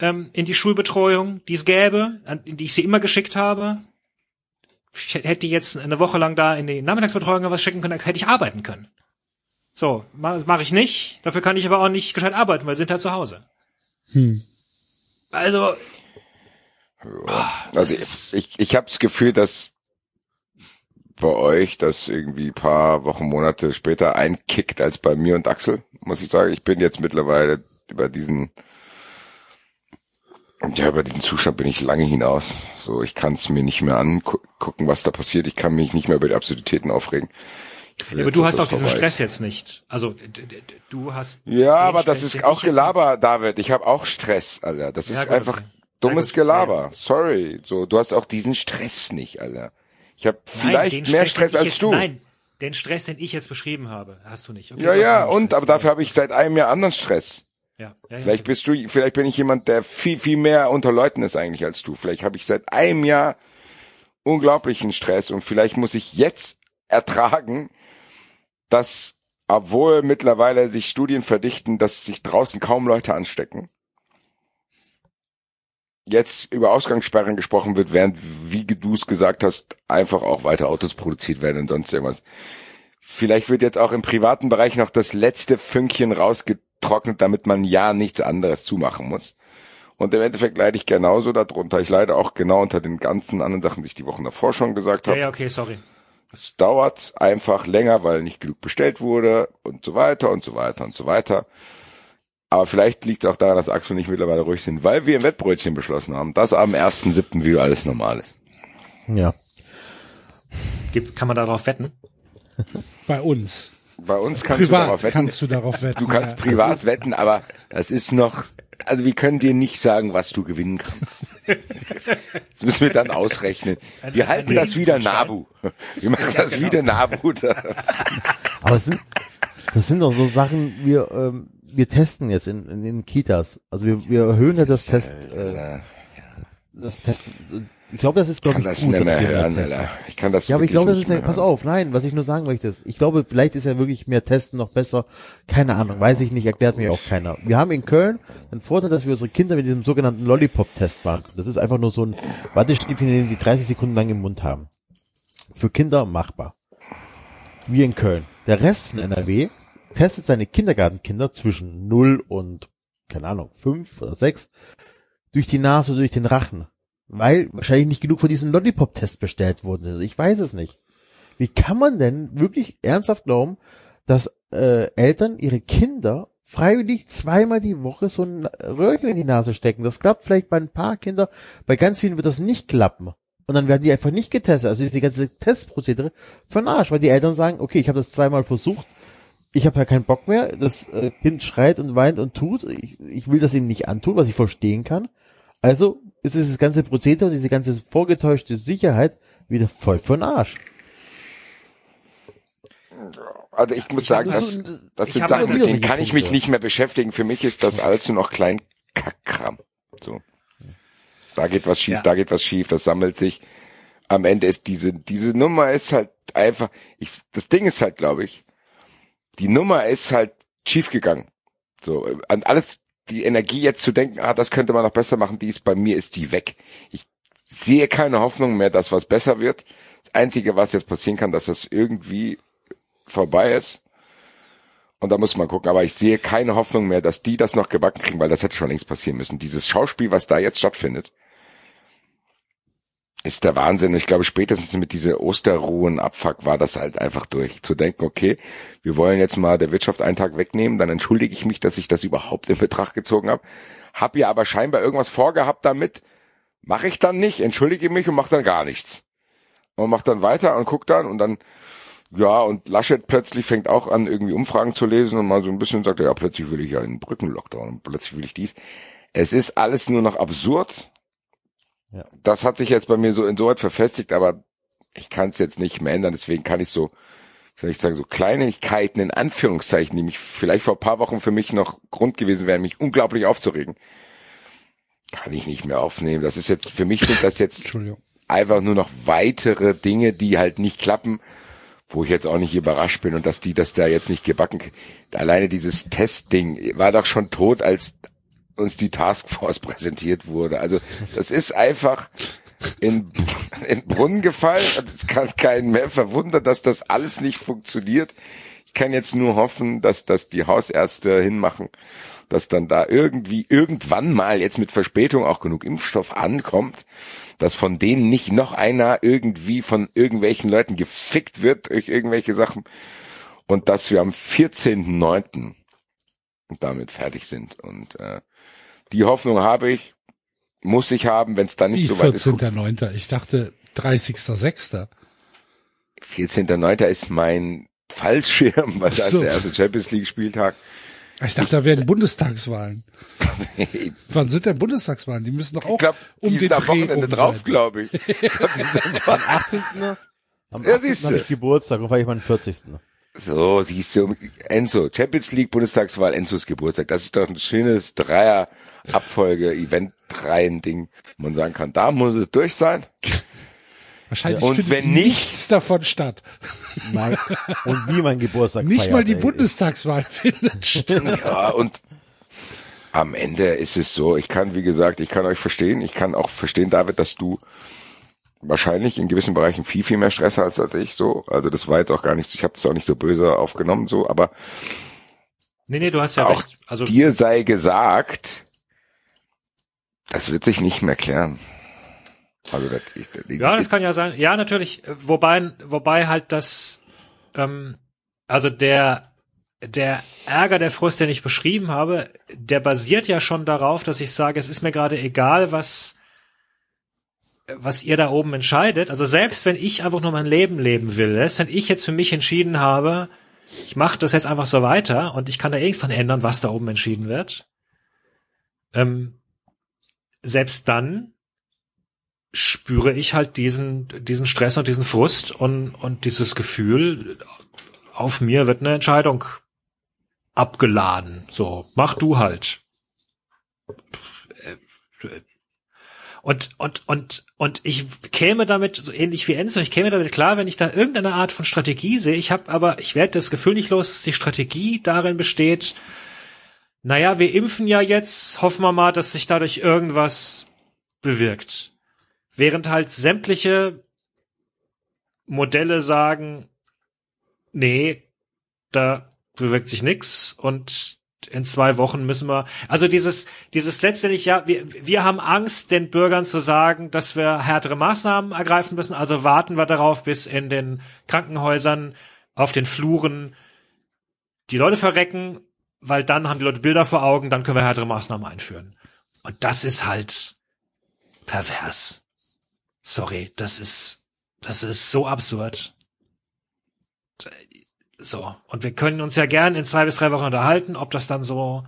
ähm, in die Schulbetreuung, die es gäbe, in die ich sie immer geschickt habe. Ich hätte jetzt eine Woche lang da in die Nachmittagsbetreuung was schicken können, hätte ich arbeiten können. So, das mache ich nicht. Dafür kann ich aber auch nicht gescheit arbeiten, weil sie sind halt zu Hause. Hm. Also. Ja, also ich, ich, ich habe das Gefühl, dass bei euch das irgendwie paar Wochen, Monate später einkickt als bei mir und Axel, muss ich sagen. Ich bin jetzt mittlerweile über diesen ja, über diesen Zustand bin ich lange hinaus. So, ich kann es mir nicht mehr angucken, was da passiert. Ich kann mich nicht mehr über die Absurditäten aufregen Ja, aber du hast auch diesen Stress jetzt nicht. Also du hast. Ja, aber das Stress, ist den auch Gelaber, David. Ich habe auch Stress, Alter. Das Ja, ist gut, einfach okay. dummes gut, Gelaber. Sorry. So, du hast auch diesen Stress nicht, Alter. Ich habe Nein, vielleicht den mehr Stress ich als jetzt, du. Nein, den Stress, den ich jetzt beschrieben habe, hast du nicht. Okay, ja, ja, und Stress. aber dafür habe ich seit einem Jahr anderen Stress. Ja, ja, ja. Vielleicht bist du, vielleicht bin ich jemand, der viel, viel mehr unter Leuten ist eigentlich als du. Vielleicht habe ich seit einem Jahr unglaublichen Stress und vielleicht muss ich jetzt ertragen, dass, obwohl mittlerweile sich Studien verdichten, dass sich draußen kaum Leute anstecken, jetzt über Ausgangssperren gesprochen wird, während, wie du es gesagt hast, einfach auch weiter Autos produziert werden und sonst irgendwas. Vielleicht wird jetzt auch im privaten Bereich noch das letzte Fünkchen rausgetrocknet, damit man ja nichts anderes zumachen muss. Und im Endeffekt leide ich genauso darunter. Ich leide auch genau unter den ganzen anderen Sachen, die ich die Wochen davor schon gesagt ja, habe. ja, okay, sorry. Es dauert einfach länger, weil nicht genug bestellt wurde und so weiter und so weiter und so weiter. Aber vielleicht liegt es auch daran, dass Axel und ich mittlerweile ruhig sind, weil wir im Wettbrötchen beschlossen haben, dass am 1.7. wieder alles normal ist. Ja. Gibt, kann man darauf wetten? Bei uns. Bei uns kannst du Privat darauf wetten. kannst du darauf wetten. Du kannst ja. privat wetten, aber das ist noch, also wir können dir nicht sagen, was du gewinnen kannst. Das müssen wir dann ausrechnen. Wir halten das wieder Nabu. Wir machen das wieder Nabu. Aber es sind, das sind doch so Sachen, wir, ähm, wir testen jetzt in, in den Kitas. Also wir, wir erhöhen ja das Test, äh, das Test, ich glaube, das ist, glaube kann ich, das gut. nicht mehr hören. Alter. Ich kann das Ja, aber ich glaube, das ist ja, pass auf, nein, was ich nur sagen möchte ist, ich glaube, vielleicht ist ja wirklich mehr Testen noch besser. Keine Ahnung, weiß ich nicht, erklärt mir auch keiner. Wir haben in Köln den Vorteil, dass wir unsere Kinder mit diesem sogenannten Lollipop-Test machen. Das ist einfach nur so ein Wattestäbchen, den die 30 Sekunden lang im Mund haben. Für Kinder machbar. Wir in Köln. Der Rest von NRW testet seine Kindergartenkinder zwischen 0 und, keine Ahnung, 5 oder 6 durch die Nase, durch den Rachen. Weil wahrscheinlich nicht genug von diesen Lollipop-Tests bestellt worden sind. Ich weiß es nicht. Wie kann man denn wirklich ernsthaft glauben, dass äh, Eltern ihre Kinder freiwillig zweimal die Woche so ein Röhrchen in die Nase stecken? Das klappt vielleicht bei ein paar Kindern, bei ganz vielen wird das nicht klappen. Und dann werden die einfach nicht getestet. Also ist die ganze Testprozedere für den Arsch, weil die Eltern sagen, okay, ich habe das zweimal versucht, ich habe ja keinen Bock mehr, das äh, Kind schreit und weint und tut, ich, ich will das ihm nicht antun, was ich verstehen kann. Also ist dieses ganze Prozedere und diese ganze vorgetäuschte Sicherheit wieder voll den Arsch. Also ich muss sagen, hab das, nur- das ich sind Sachen, mit denen kann ich mich nicht mehr beschäftigen. Für mich ist das alles nur noch klein Kackkram. So. Da geht was schief, Ja. da geht was schief, das sammelt sich. Am Ende ist diese, diese Nummer ist halt einfach, ich, das Ding ist halt, glaube ich, die Nummer ist halt schief gegangen. So, an alles, die Energie jetzt zu denken, ah, das könnte man noch besser machen, die ist bei mir, ist die weg. Ich sehe keine Hoffnung mehr, dass was besser wird. Das Einzige, was jetzt passieren kann, dass das irgendwie vorbei ist. Und da muss man gucken. Aber ich sehe keine Hoffnung mehr, dass die das noch gebacken kriegen, weil das hätte schon längst passieren müssen. Dieses Schauspiel, was da jetzt stattfindet, ist der Wahnsinn. Ich glaube, spätestens mit dieser Osterruhen-Abfuck war das halt einfach durch. Zu denken, okay, wir wollen jetzt mal der Wirtschaft einen Tag wegnehmen, dann entschuldige ich mich, dass ich das überhaupt in Betracht gezogen habe. Hab ja aber scheinbar irgendwas vorgehabt damit. Mache ich dann nicht, entschuldige mich und mache dann gar nichts. Und macht dann weiter und guckt dann und dann, ja, und Laschet plötzlich fängt auch an, irgendwie Umfragen zu lesen und mal so ein bisschen sagt, ja, plötzlich will ich ja einen Brückenlockdown und plötzlich will ich dies. Es ist alles nur noch absurd. Ja. Das hat sich jetzt bei mir so insoweit verfestigt, aber ich kann es jetzt nicht mehr ändern, deswegen kann ich so, soll ich sagen, so Kleinigkeiten in Anführungszeichen, die mich vielleicht vor ein paar Wochen für mich noch Grund gewesen wären, mich unglaublich aufzuregen, kann ich nicht mehr aufnehmen. Das ist jetzt, für mich sind das jetzt einfach nur noch weitere Dinge, die halt nicht klappen, wo ich jetzt auch nicht überrascht bin und dass die das da jetzt nicht gebacken. Alleine dieses Testding war doch schon tot, als uns die Taskforce präsentiert wurde. Also das ist einfach in, in Brunnen gefallen und es kann keinen mehr verwundern, dass das alles nicht funktioniert. Ich kann jetzt nur hoffen, dass das die Hausärzte hinmachen, dass dann da irgendwie irgendwann mal jetzt mit Verspätung auch genug Impfstoff ankommt, dass von denen nicht noch einer irgendwie von irgendwelchen Leuten gefickt wird durch irgendwelche Sachen und dass wir am 14.9. damit fertig sind. Und äh, die Hoffnung habe ich, muss ich haben, wenn es dann nicht Wie so weit ist. 14.9. Ich dachte 30.6. 14.9. ist mein Fallschirm, weil da so. ist der erste Champions League Spieltag. Ich dachte, da wären Bundestagswahlen. Wann sind denn Bundestagswahlen? Die müssen doch auch Ich glaube, die um den sind am Wochenende rum drauf, glaube ich. Ich glaub, die sind am 18. Am Ja, 18. siehste. habe ich Geburtstag und feiere ich meinen 40. So, siehst du, Enzo, Champions League, Bundestagswahl, Enzos Geburtstag. Das ist doch ein schönes Dreier-Abfolge-Event-Reihen-Ding, wo man sagen kann, da muss es durch sein. Wahrscheinlich Und findet wenn nicht- nichts davon statt. Mein, und wie mein Geburtstag Nicht feiert, mal die ey. Bundestagswahl findet statt. Ja, und am Ende ist es so, ich kann, wie gesagt, ich kann euch verstehen, ich kann auch verstehen, David, dass du wahrscheinlich in gewissen Bereichen viel, viel mehr Stress hast als ich, so. Also das war jetzt auch gar nicht, ich habe das auch nicht so böse aufgenommen, so, aber Nee, nee, du hast ja auch recht. Also dir sei gesagt, das wird sich nicht mehr klären. Also das, ich, das, Ja, das kann ja sein. Ja, natürlich. Wobei, wobei halt das, ähm, also der, der Ärger, der Frust, den ich beschrieben habe, der basiert ja schon darauf, dass ich sage, es ist mir gerade egal, was, was ihr da oben entscheidet. Also selbst wenn ich einfach nur mein Leben leben will, selbst wenn ich jetzt für mich entschieden habe, ich mache das jetzt einfach so weiter und ich kann da eh nichts dran ändern, was da oben entschieden wird. Ähm, selbst dann spüre ich halt diesen, diesen Stress und diesen Frust und, und dieses Gefühl, auf mir wird eine Entscheidung abgeladen. So, mach du halt. Und, und, und, und ich käme damit, so ähnlich wie Enzo, ich käme damit klar, wenn ich da irgendeine Art von Strategie sehe. Ich habe aber, ich werde das Gefühl nicht los, dass die Strategie darin besteht, naja, wir impfen ja jetzt, hoffen wir mal, dass sich dadurch irgendwas bewirkt. Während halt sämtliche Modelle sagen, nee, da bewirkt sich nix und in zwei Wochen müssen wir, also dieses, dieses letztendlich, ja, wir, wir haben Angst, den Bürgern zu sagen, dass wir härtere Maßnahmen ergreifen müssen, also warten wir darauf, bis in den Krankenhäusern, auf den Fluren die Leute verrecken, weil dann haben die Leute Bilder vor Augen, dann können wir härtere Maßnahmen einführen. Und das ist halt pervers. Sorry, das ist, das ist so absurd. So. Und wir können uns ja gern in zwei bis drei Wochen unterhalten, ob das dann so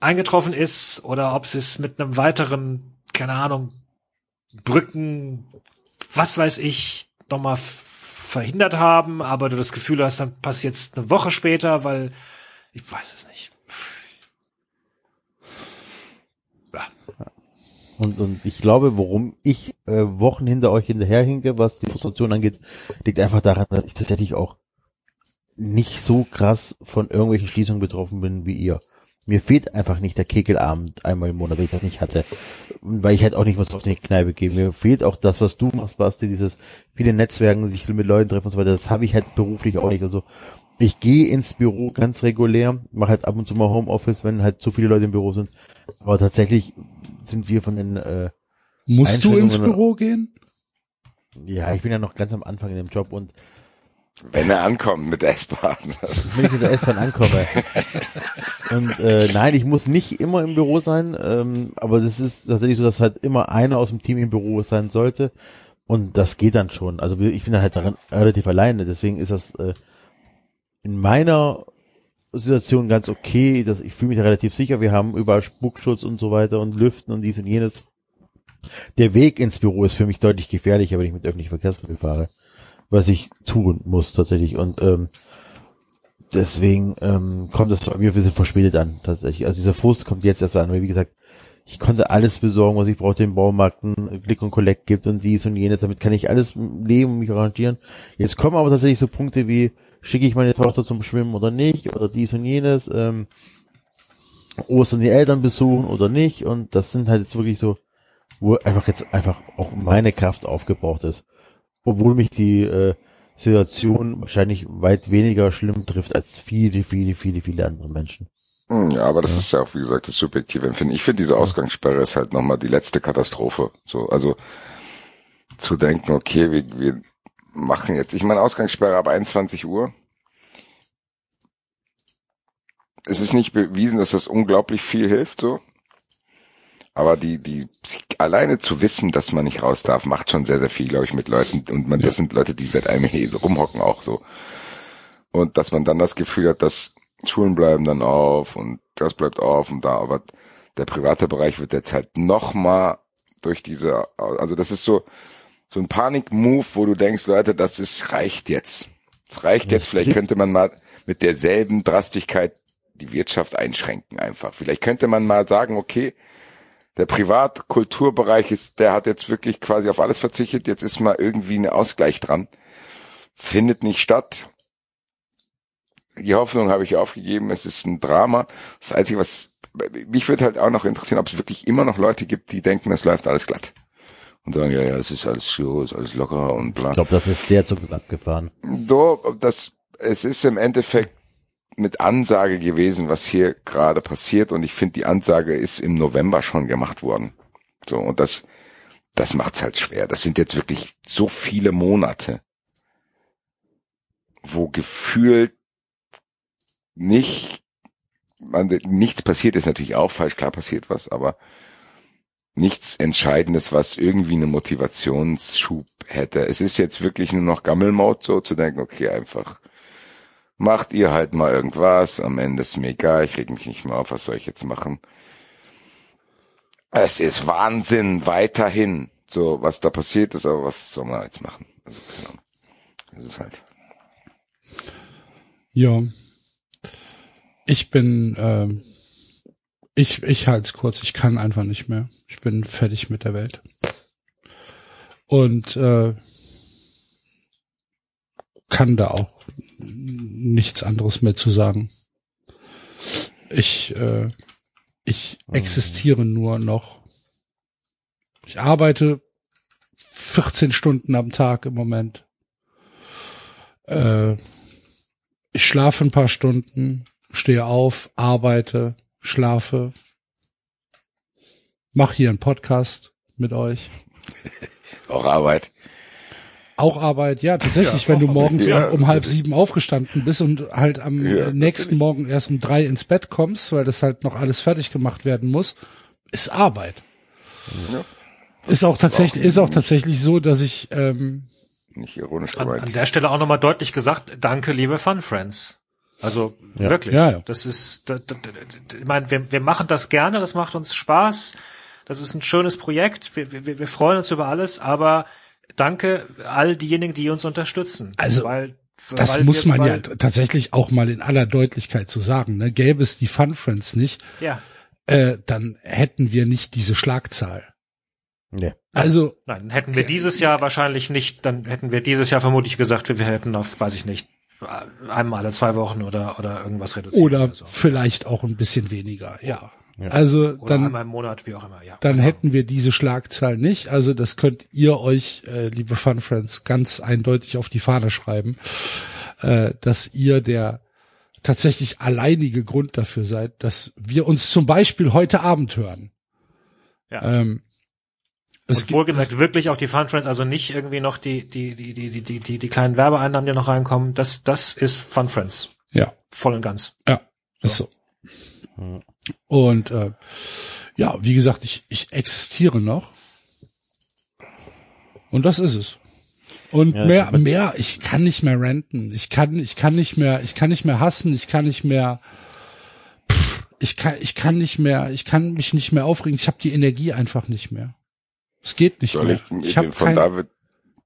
eingetroffen ist oder ob sie es mit einem weiteren, keine Ahnung, Brücken, was weiß ich, nochmal verhindert haben, aber du das Gefühl hast, dann passiert es eine Woche später, weil ich weiß es nicht. Und, und ich glaube, warum ich äh, Wochen hinter euch hinterherhinke, was die Frustration angeht, liegt einfach daran, dass ich tatsächlich auch nicht so krass von irgendwelchen Schließungen betroffen bin wie ihr. Mir fehlt einfach nicht der Kegelabend einmal im Monat, weil ich das nicht hatte. Weil ich halt auch nicht was auf die Kneipe gehe. Mir fehlt auch das, was du machst, Basti, dieses viele Netzwerken, sich mit Leuten treffen und so weiter. Das habe ich halt beruflich auch nicht. Also ich gehe ins Büro ganz regulär, mache halt ab und zu mal Homeoffice, wenn halt zu viele Leute im Büro sind. Aber tatsächlich sind wir von den äh, Musst du ins Büro gehen? Ja, ich bin ja noch ganz am Anfang in dem Job und Wenn er ankommt mit der S-Bahn. wenn ich mit der S-Bahn ankomme. und äh, nein, ich muss nicht immer im Büro sein, ähm, aber das ist tatsächlich so, dass halt immer einer aus dem Team im Büro sein sollte und das geht dann schon. Also ich bin dann halt daran relativ alleine, deswegen ist das äh, in meiner Situation ganz okay, dass ich fühle mich da relativ sicher. Wir haben überall Spuckschutz und so weiter und Lüften und dies und jenes. Der Weg ins Büro ist für mich deutlich gefährlicher, wenn ich mit öffentlichen Verkehrsmitteln fahre, was ich tun muss tatsächlich. Und ähm, deswegen ähm, kommt das bei mir ein bisschen verspätet an, tatsächlich. Also dieser Frust kommt jetzt erst an, weil wie gesagt, ich konnte alles besorgen, was ich brauchte im Baumarkt, ein Click und Collect gibt und dies und jenes, damit kann ich alles leben und mich arrangieren. Jetzt kommen aber tatsächlich so Punkte wie, schicke ich meine Tochter zum Schwimmen oder nicht, oder dies und jenes, ähm, Ostern die Eltern besuchen oder nicht, und das sind halt jetzt wirklich so, wo einfach jetzt einfach auch meine Kraft aufgebraucht ist. Obwohl mich die äh, Situation wahrscheinlich weit weniger schlimm trifft als viele, viele, viele, viele andere Menschen. Hm, Ja, aber das ist ja auch, wie gesagt, das subjektive Empfinden. Ich finde, diese Ausgangssperre ist halt nochmal die letzte Katastrophe. So, also zu denken, okay, wir, wir machen jetzt, ich meine, Ausgangssperre ab 21 Uhr. Es ist nicht bewiesen, dass das unglaublich viel hilft, so. Aber die, die, alleine zu wissen, dass man nicht raus darf, macht schon sehr, sehr viel, glaube ich, mit Leuten. Und man, das sind Leute, die seit einem Jahr rumhocken auch so. Und dass man dann das Gefühl hat, dass Schulen bleiben dann auf und das bleibt auf und da, aber der private Bereich wird jetzt halt noch mal durch diese, also das ist so, so ein Panik-Move, wo du denkst, Leute, das ist, reicht jetzt. Es reicht jetzt, vielleicht könnte man mal mit derselben Drastigkeit die Wirtschaft einschränken einfach. Vielleicht könnte man mal sagen, okay, der Privat-Kulturbereich ist, der hat jetzt wirklich quasi auf alles verzichtet, jetzt ist mal irgendwie ein Ausgleich dran. Findet nicht statt. Die Hoffnung habe ich aufgegeben, es ist ein Drama. Das Einzige, was mich würde halt auch noch interessieren, ob es wirklich immer noch Leute gibt, die denken, es läuft alles glatt. Und sagen, ja, ja, es ist alles so, es ist alles locker und bla. Ich glaube, das ist der Zug ist abgefahren. Do, das, es ist im Endeffekt mit Ansage gewesen, was hier gerade passiert. Und ich finde, die Ansage ist im November schon gemacht worden. So, und das, das macht's halt schwer. Das sind jetzt wirklich so viele Monate, wo gefühlt nicht, man, nichts passiert ist natürlich auch falsch, klar passiert was, aber nichts Entscheidendes, was irgendwie eine Motivationsschub hätte. Es ist jetzt wirklich nur noch Gammelmode, so zu denken, okay, einfach macht ihr halt mal irgendwas, am Ende ist mir egal, ich reg mich nicht mehr auf, was soll ich jetzt machen? Es ist Wahnsinn, weiterhin, so, was da passiert ist, aber was soll man jetzt machen? Also, Ahnung. Das ist halt. Ja. Ich bin, ähm, ich, ich halte es kurz, ich kann einfach nicht mehr. Ich bin fertig mit der Welt. Und äh, kann da auch nichts anderes mehr zu sagen. Ich, äh, ich existiere nur noch. Ich arbeite 14 Stunden am Tag im Moment. Äh, ich schlafe ein paar Stunden, stehe auf, arbeite, schlafe, mach hier einen Podcast mit euch. Auch Arbeit. Auch Arbeit, ja, tatsächlich, wenn du morgens Ja, um, halb sieben aufgestanden bist und halt am Ja, äh, nächsten natürlich. Morgen erst um drei ins Bett kommst, weil das halt noch alles fertig gemacht werden muss, ist Arbeit. Ja. Ist auch tatsächlich, ist auch tatsächlich so, dass ich, ähm, Nicht ironisch An, gemeint. an der Stelle auch nochmal deutlich gesagt, danke, liebe Fun Friends. Also wirklich. Ja, ja. Das ist, da, da, da, ich meine, wir, wir machen das gerne, das macht uns Spaß. Das ist ein schönes Projekt. Wir, wir, wir freuen uns über alles, aber danke all diejenigen, die uns unterstützen. Also, weil, das weil muss wir, man ja tatsächlich auch mal in aller Deutlichkeit zu sagen. Ne? Gäbe es die Fun Friends nicht, Ja, äh, dann hätten wir nicht diese Schlagzahl. Nee. Also nein, hätten wir dieses Jahr wahrscheinlich nicht, dann hätten wir dieses Jahr vermutlich gesagt, wir hätten auf, weiß ich nicht, einmal alle zwei Wochen oder, oder irgendwas reduziert. oder so. vielleicht auch ein bisschen weniger. Ja. Also Oder dann einmal im Monat, wie auch immer, ja. dann Genau. hätten wir diese Schlagzahl nicht. Also das könnt ihr euch, äh, liebe Fun Friends, ganz eindeutig auf die Fahne schreiben, äh, dass ihr der tatsächlich alleinige Grund dafür seid, dass wir uns zum Beispiel heute Abend hören. Ja. Ähm, es Und wohlgemerkt wirklich auch die Fun Friends, also nicht irgendwie noch die, die, die, die, die, die, die, die kleinen Werbeeinnahmen, die noch reinkommen. Das, das ist Fun Friends. ja, Voll und ganz. ja, ist so. Und äh, ja, wie gesagt, ich, ich existiere noch. Und das ist es. Und Ja, mehr, mehr, ich kann nicht mehr renten. Ich kann, ich kann nicht mehr, ich kann nicht mehr hassen, ich kann nicht mehr, pff, ich kann, ich kann nicht mehr, ich kann mich nicht mehr aufregen. Ich habe die Energie einfach nicht mehr. Es geht nicht Soll mehr. ich, Ich den habe von kein, David,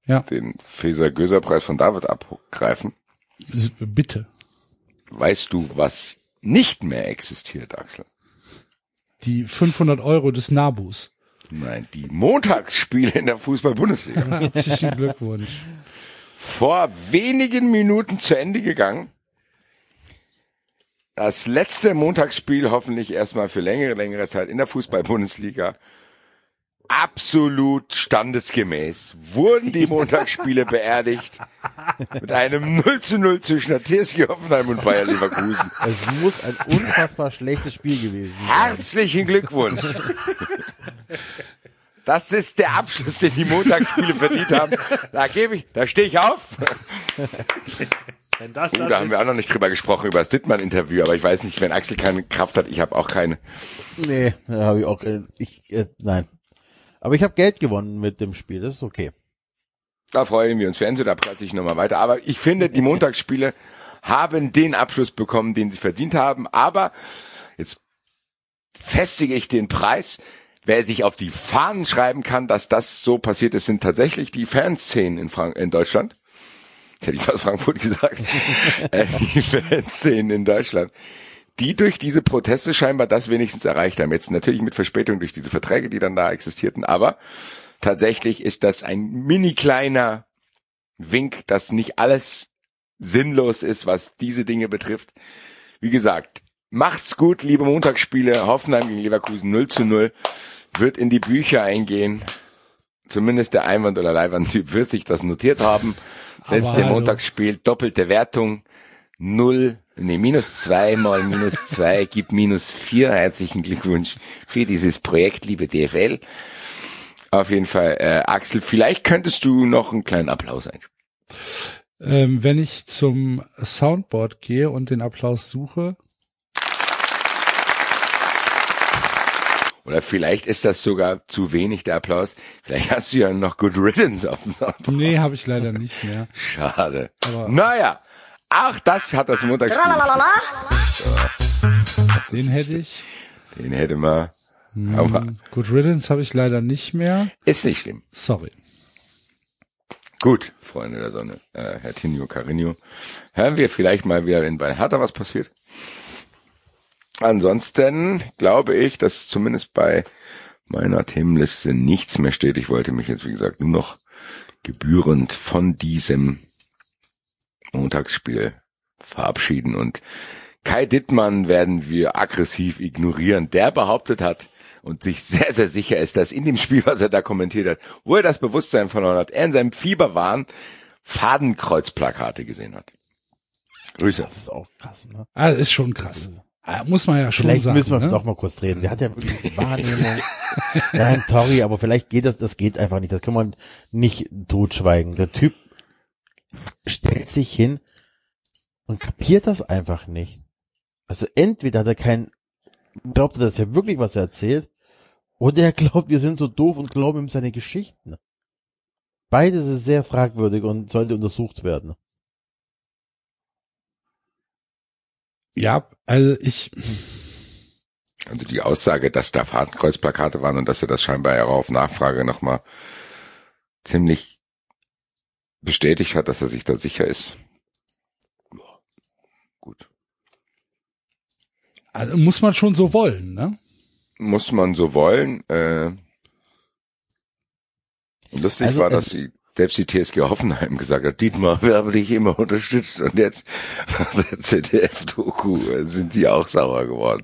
Ja. den Feser-Göser-Preis von David abgreifen? bitte. Weißt du, was nicht mehr existiert, Axel? Die 500 Euro des Nabus. Nein, die Montagsspiele in der Fußball-Bundesliga. Herzlichen Glückwunsch. Vor wenigen Minuten zu Ende gegangen. Das letzte Montagsspiel hoffentlich erstmal für längere, längere Zeit in der Fußball-Bundesliga. Absolut standesgemäß wurden die Montagsspiele beerdigt mit einem 0 zu 0 zwischen der TSG Hoffenheim und Bayer Leverkusen. Es muss ein unfassbar schlechtes Spiel gewesen sein. Herzlichen Glückwunsch. Das ist der Abschluss, den die Montagsspiele verdient haben. Da gebe ich, da stehe ich auf. Wenn das Oh, das da haben wir auch noch nicht drüber gesprochen, über das Dittmann-Interview, aber ich weiß nicht, wenn Axel keine Kraft hat, ich habe auch keine. Nee, da habe ich auch, äh, ich, äh, nein. Aber ich habe Geld gewonnen mit dem Spiel, das ist okay. Da freuen wir uns Enzo, da platze ich nochmal weiter. Aber ich finde, die Montagsspiele haben den Abschluss bekommen, den sie verdient haben. Aber jetzt festige ich den Preis. Wer sich auf die Fahnen schreiben kann, dass das so passiert ist, sind tatsächlich die Fanszenen in, Frank in Deutschland. Hätte ich fast Frankfurt gesagt. Äh, die Fanszenen in Deutschland. Die durch diese Proteste scheinbar das wenigstens erreicht haben. Jetzt natürlich mit Verspätung durch diese Verträge, die dann da existierten. Aber tatsächlich ist das ein mini kleiner Wink, dass nicht alles sinnlos ist, was diese Dinge betrifft. Wie gesagt, macht's gut, liebe Montagsspiele. Hoffenheim gegen Leverkusen 0 zu 0 wird in die Bücher eingehen. Zumindest der Einwand- oder Leihwand-Typ wird sich das notiert haben. Letzte. Montagsspiel, doppelte Wertung, 0, nee, minus zwei mal minus zwei gibt minus vier. Herzlichen Glückwunsch für dieses Projekt, liebe DFL. Auf jeden Fall, äh, Axel, vielleicht könntest du noch einen kleinen Applaus einspielen. Ähm, wenn ich zum Soundboard gehe und den Applaus suche, Oder vielleicht ist das sogar zu wenig, der Applaus. Vielleicht hast du ja noch Good Riddance auf dem Soundboard. nee, habe ich leider nicht mehr. Schade. Aber- naja, auch das hat das Montagsspiel. Den hätte ich. Den hätte man. Aber Good Riddance habe ich leider nicht mehr. ist nicht schlimm. Sorry. Gut, Freunde der Sonne, äh, Herr Tinio Carinio. Hören wir vielleicht mal wieder, wenn bei Hertha was passiert. Ansonsten glaube ich, dass zumindest bei meiner Themenliste nichts mehr steht. Ich wollte mich jetzt, wie gesagt, nur noch gebührend von diesem Montagsspiel verabschieden und Kai Dittmann werden wir aggressiv ignorieren, der behauptet hat und sich sehr, sehr sicher ist, dass in dem Spiel, was er da kommentiert hat, wo er das Bewusstsein verloren hat, er in seinem Fieberwahn Fadenkreuzplakate gesehen hat. Grüße. Das ist auch krass, ne? Ah, ist schon krass. Ah, Muss man ja schon Vielleicht sagen. müssen wir ne? doch mal kurz reden. Der hat ja wirklich Wahrnehmung. Nein, sorry, aber vielleicht geht das, das geht einfach nicht. Das kann man nicht totschweigen. Der Typ stellt sich hin und kapiert das einfach nicht. Also entweder hat er kein, glaubt er, dass er wirklich was er erzählt, oder er glaubt, wir sind so doof und glauben ihm seine Geschichten. Beides ist sehr fragwürdig und sollte untersucht werden. Ja, also ich, Also die Aussage, dass da Fadenkreuzplakate waren und dass er das scheinbar ja auch auf Nachfrage nochmal ziemlich bestätigt hat, dass er sich da sicher ist. Ja, gut. also muss man schon so wollen, ne? Muss man so wollen. Äh, lustig Also war, dass die, selbst die TSG Hoffenheim gesagt hat, Dietmar, wir haben dich immer unterstützt und jetzt nach der ZDF-Doku äh, sind die auch sauer geworden.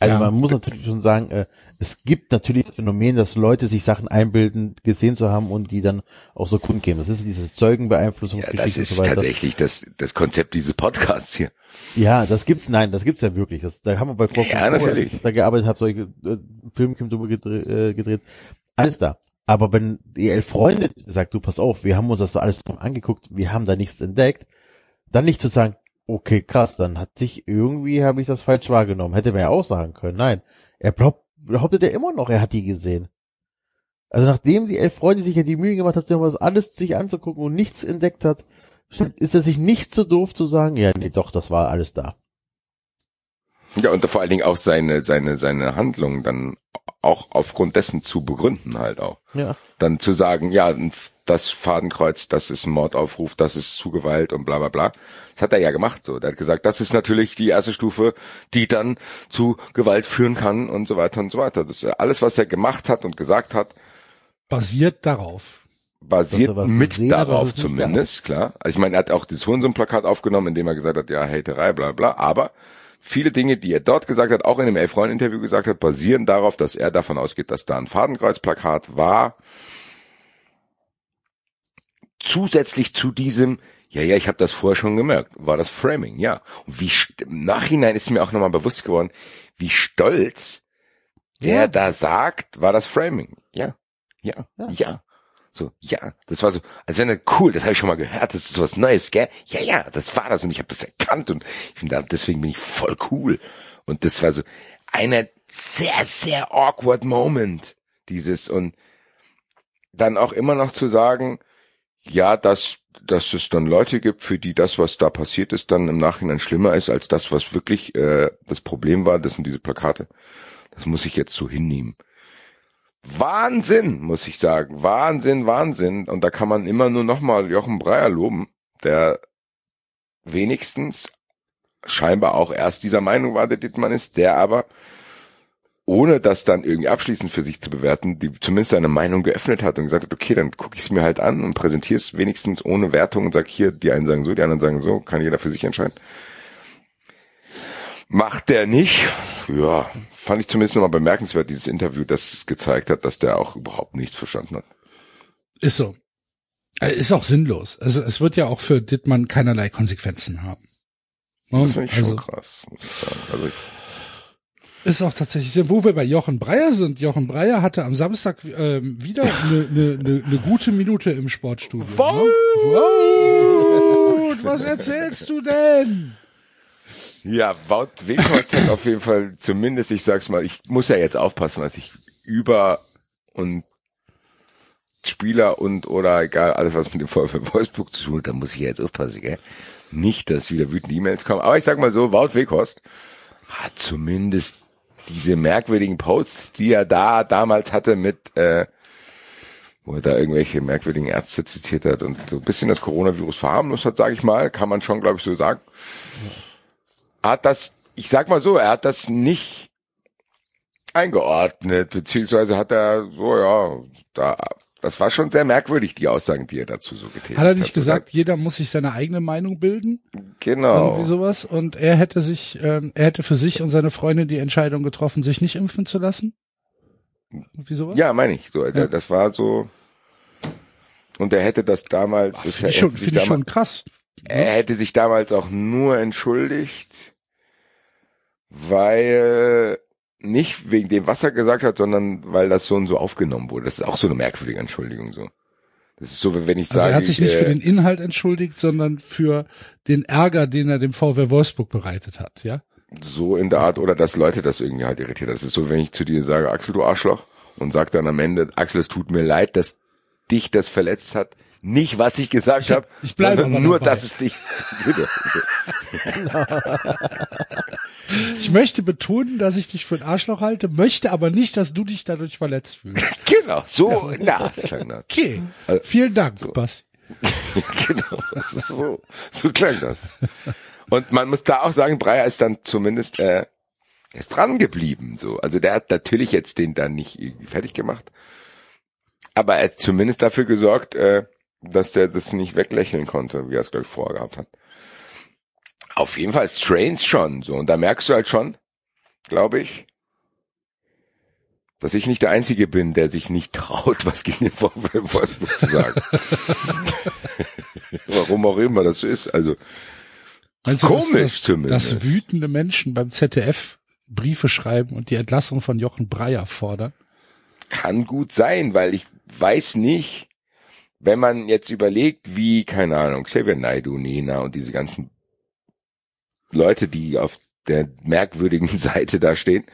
Also Ja. man muss natürlich schon sagen, äh, es gibt natürlich das Phänomen, dass Leute sich Sachen einbilden, gesehen zu haben und die dann auch so kundgeben. Das ist dieses Ja, Zeugenbeeinflussungsgeschichte das und ist so tatsächlich das, das Konzept dieses Podcasts hier. Ja, das gibt's, nein, das gibt's ja wirklich. Das, da haben wir bei Frau Ja, natürlich. da gearbeitet habe, solche äh, Filmcam drüber gedreht, äh, gedreht. Alles da. Aber wenn die elf Freunde sagt, du pass auf, wir haben uns das so alles angeguckt, wir haben da nichts entdeckt, dann nicht zu sagen, okay, krass, dann hat sich irgendwie, habe ich das falsch wahrgenommen. Hätte man ja auch sagen können. Nein, er behauptet er immer noch, er hat die gesehen. Also nachdem die elf Freunde sich ja die Mühe gemacht hat, das alles sich anzugucken und nichts entdeckt hat, ist er sich nicht so doof zu sagen, ja, nee, doch, das war alles da. Ja, und vor allen Dingen auch seine, seine, seine Handlung dann auch aufgrund dessen zu begründen halt auch. Ja. Dann zu sagen, ja, das Fadenkreuz, das ist ein Mordaufruf, das ist zu Gewalt und bla bla bla. Das hat er ja gemacht so. Der hat gesagt, das ist natürlich die erste Stufe, die dann zu Gewalt führen kann und so weiter und so weiter. Das ist alles, was er gemacht hat und gesagt hat, Basiert darauf. basiert er mit gesehen darauf zumindest, klar. Also ich meine, er hat auch das Hurensohn-Plakat aufgenommen, in dem er gesagt hat, ja, Haterei, bla bla, aber viele Dinge, die er dort gesagt hat, auch in dem Elf-Freund-Interview gesagt hat, basieren darauf, dass er davon ausgeht, dass da ein Fadenkreuz-Plakat war, zusätzlich zu diesem, ja, ja, ich habe das vorher schon gemerkt, war das Framing, ja. Und wie im Nachhinein ist mir auch nochmal bewusst geworden, wie stolz der Ja. da sagt, war das Framing. Ja, ja, Ja. ja. So, ja, das war so, als wenn er cool, das habe ich schon mal gehört, das ist sowas Neues, gell? Ja, ja, das war das und ich habe das erkannt und ich bin da, deswegen bin ich voll cool. Und das war so einer sehr, sehr awkward Moment, dieses und dann auch immer noch zu sagen, ja, dass, dass es dann Leute gibt, für die das, was da passiert ist, dann im Nachhinein schlimmer ist als das, was wirklich äh, das Problem war, das sind diese Plakate. Das muss ich jetzt so hinnehmen. Wahnsinn, muss ich sagen. Wahnsinn, Wahnsinn. Und da kann man immer nur nochmal Jochen Breyer loben, der wenigstens scheinbar auch erst dieser Meinung war, der Dittmann ist, der aber ohne das dann irgendwie abschließend für sich zu bewerten, die zumindest seine Meinung geöffnet hat und gesagt hat, okay, dann gucke ich es mir halt an und präsentiere es wenigstens ohne Wertung und sag hier, die einen sagen so, die anderen sagen so, kann jeder für sich entscheiden. Macht der nicht. Ja, fand ich zumindest nochmal bemerkenswert, dieses Interview, das gezeigt hat, dass der auch überhaupt nichts verstanden hat. Ist so. Äh, Ist auch sinnlos. Also es wird ja auch für Dittmann keinerlei Konsequenzen haben. Ne? Das finde ich also, schon krass, muss ich sagen. Also ich, Ist auch tatsächlich so. Wo wir bei Jochen Breyer sind. Jochen Breyer hatte am Samstag ähm, wieder eine ne, ne, ne gute Minute im Sportstudio. Ne? Wout! Was erzählst du denn? Ja, Wout Weghorst hat auf jeden Fall zumindest, ich sag's mal, ich muss ja jetzt aufpassen, was ich über und Spieler und oder egal, alles was mit dem VfL Wolfsburg zu tun hat, da muss ich jetzt aufpassen, gell? Nicht, dass wieder wütende E-Mails kommen. Aber ich sag mal so, Wout Weghorst hat zumindest diese merkwürdigen Posts, die er da damals hatte mit, äh, wo er da irgendwelche merkwürdigen Ärzte zitiert hat und so ein bisschen das Coronavirus verharmlost hat, sage ich mal, kann man schon, glaube ich, so sagen. Hat das, ich sag mal so, er hat das nicht eingeordnet, beziehungsweise hat er so, ja, da, das war schon sehr merkwürdig, die Aussagen, die er dazu so getätigt hat. Hat er nicht So gesagt, jeder muss sich seine eigene Meinung bilden? Genau. Irgendwie sowas. Und er hätte sich, ähm, er hätte für sich und seine Freunde die Entscheidung getroffen, sich nicht impfen zu lassen? Wie sowas? Ja, meine ich. So, Ja. das war so. Und er hätte das damals. das Finde ich schon, finde ich schon damals- krass. Er hätte sich damals auch nur entschuldigt, weil nicht wegen dem, was er gesagt hat, sondern weil das so und so aufgenommen wurde. Das ist auch so eine merkwürdige Entschuldigung so. Das ist so, wenn ich Also sage, er hat sich nicht äh, für den Inhalt entschuldigt, sondern für den Ärger, den er dem VW Wolfsburg bereitet hat, ja? so in der Art oder dass Leute das irgendwie halt irritiert. Das ist so, wenn ich zu dir sage, Axel, du Arschloch, und sag dann am Ende, Axel, es tut mir leid, dass dich das verletzt hat. Nicht, was ich gesagt habe, ich bleibe nur, dabei. dass es dich. Bitte. Ich möchte betonen, dass ich dich für ein Arschloch halte, möchte aber nicht, dass du dich dadurch verletzt fühlst. genau, so, na, klang das. Okay. Also- Vielen Dank, Basti. genau, so, so klang das. Und man muss da auch sagen, Breyer ist dann zumindest äh, ist dran geblieben. So, also der hat natürlich jetzt den dann nicht irgendwie fertig gemacht, aber er hat zumindest dafür gesorgt, äh, dass der das nicht weglächeln konnte, wie er es glaube ich vorher gehabt hat. Auf jeden Fall Strange schon so und da merkst du halt schon, glaube ich, dass ich nicht der Einzige bin, der sich nicht traut, was gegen den VfL Wolfsburg zu sagen. Warum auch immer das so ist. Also du, Komisch dass, zumindest. dass wütende Menschen beim ZDF Briefe schreiben und die Entlassung von Jochen Breyer fordern? kann gut sein, weil ich weiß nicht, wenn man jetzt überlegt, wie, keine Ahnung, Xavier Naidu, Nena und diese ganzen Leute, die auf der merkwürdigen Seite da stehen,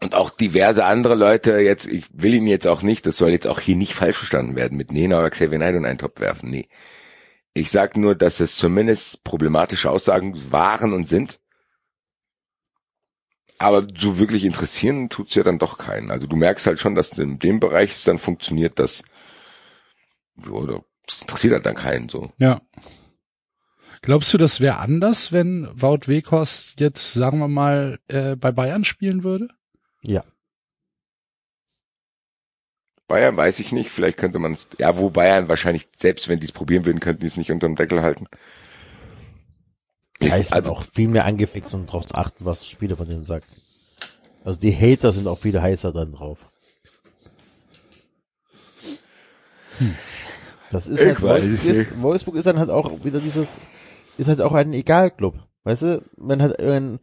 und auch diverse andere Leute, jetzt, ich will ihn jetzt auch nicht, das soll jetzt auch hier nicht falsch verstanden werden, mit Nena oder Xavier Naidu in einen Topf werfen, nee. Ich sag nur, dass es zumindest problematische Aussagen waren und sind. Aber so wirklich interessieren tut's ja dann doch keinen. Also du merkst halt schon, dass in dem Bereich es dann funktioniert, dass oder das interessiert halt dann keinen so. Ja. Glaubst du, das wäre anders, wenn Wout Weghorst jetzt, sagen wir mal, äh, bei Bayern spielen würde? Ja. Bayern weiß ich nicht, vielleicht könnte man es, ja, wo Bayern wahrscheinlich, selbst wenn die es probieren würden, könnten die es nicht unterm Deckel halten. Da ist also, auch viel mehr angefixt, um drauf zu achten, was Spieler von denen sagt. Also die Hater sind auch viel heißer dann drauf. Das ist Ich halt, Wolfsburg ist, Wolfsburg ist dann halt auch wieder dieses, ist halt auch ein Egalclub. Weißt du, wenn halt ein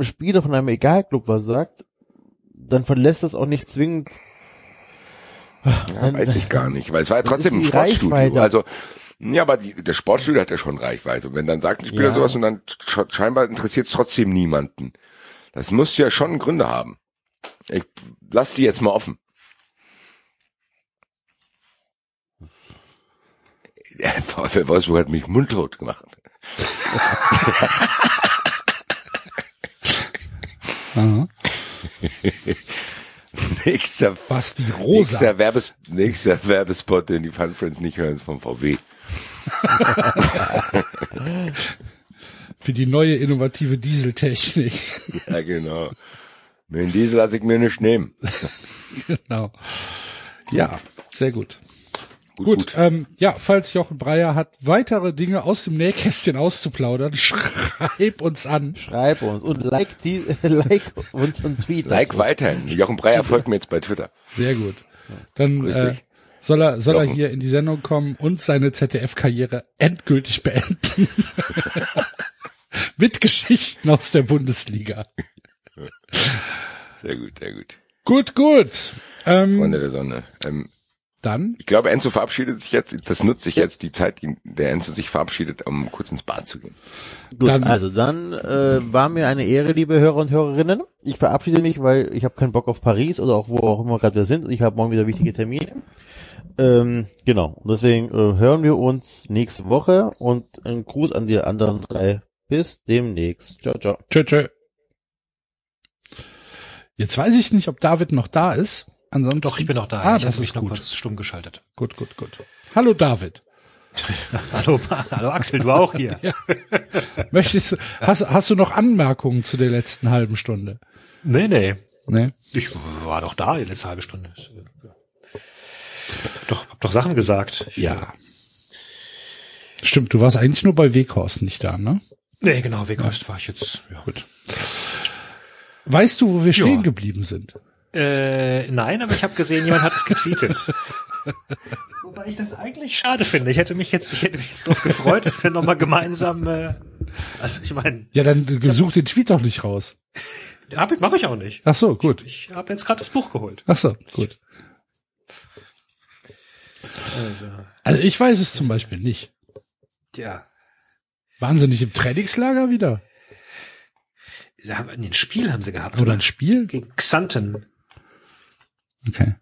Spieler von einem Egalclub was sagt, dann verlässt das auch nicht zwingend Ja, weiß ich gar nicht, weil es war ja trotzdem ein Sportstudio. Reichweite. Also, ja, aber die, der Sportstudio hat ja schon Reichweite. Und wenn dann sagt ein Spieler Ja. sowas und dann sch- scheinbar interessiert es trotzdem niemanden. Das muss ja schon Gründe haben. Ich lass die jetzt mal offen. Der VfL Wolfsburg hat mich mundtot gemacht. Nächster, Was die Rosa. nächster, Werbes, nächster Werbespot, den die Fun Friends nicht hören, ist vom VW. Für die neue innovative Dieseltechnik. Ja, genau. Mit dem Diesel lasse ich mir nicht nehmen. genau. Ja, sehr gut. Gut, Gut, gut. Ähm, ja, falls Jochen Breyer hat weitere Dinge aus dem Nähkästchen auszuplaudern, schreib uns an. Schreib uns und like die, like uns und tweet. Like weiterhin. Jochen Breyer folgt mir jetzt bei Twitter. Sehr gut. Dann äh, soll er soll er hier in die Sendung kommen und seine ZDF-Karriere endgültig beenden. Mit Geschichten aus der Bundesliga. Sehr gut, sehr gut. Gut, gut. Ähm, Freunde der Sonne. Ähm, dann ich glaube, Enzo verabschiedet sich jetzt. Das nutze ich jetzt, die Zeit, die der Enzo sich verabschiedet, um kurz ins Bad zu gehen. Gut, Dann- also dann äh, war mir eine Ehre, liebe Hörer und Hörerinnen. Ich verabschiede mich, weil ich habe keinen Bock auf Paris oder auch wo auch immer gerade wir sind und ich habe morgen wieder wichtige Termine. Ähm, genau, und deswegen äh, hören wir uns nächste Woche und ein Gruß an die anderen drei. Bis demnächst. Ciao, ciao. tschö, tschö. Jetzt weiß ich nicht, ob David noch da ist. Ansonsten Doch, ich bin noch da. Ah, ich das mich ist nur gut. kurz stumm geschaltet. Gut, gut, gut. Hallo David. Hallo, hallo Axel, du auch hier. Möchtest du, hast, hast du noch Anmerkungen zu der letzten halben Stunde? Nee, nee. Nee? Ich war doch da die letzte halbe Stunde. Doch, hab doch Sachen gesagt. Ja. Stimmt, du warst eigentlich nur bei Weghorst nicht da, ne? Nee, genau, Weghorst war ich jetzt. Ja. Gut. Weißt du, wo wir Ja. stehen geblieben sind? Äh, nein, aber ich habe gesehen, jemand hat es getweetet. Wobei ich das eigentlich schade finde. Ich hätte mich jetzt, ich hätte mich jetzt drauf gefreut, dass wir nochmal gemeinsam, äh, also ich meine, Ja, dann such den Tweet doch nicht raus. Arbeit mache ich auch nicht. Ach so, gut. Ich habe jetzt gerade das Buch geholt. Ach so, gut. Also, Also ich weiß es zum Beispiel nicht. ja. Waren sie nicht im Trainingslager wieder? Sie haben, ein Spiel haben sie gehabt. Oder ein Spiel? Gegen Xanten. Okay.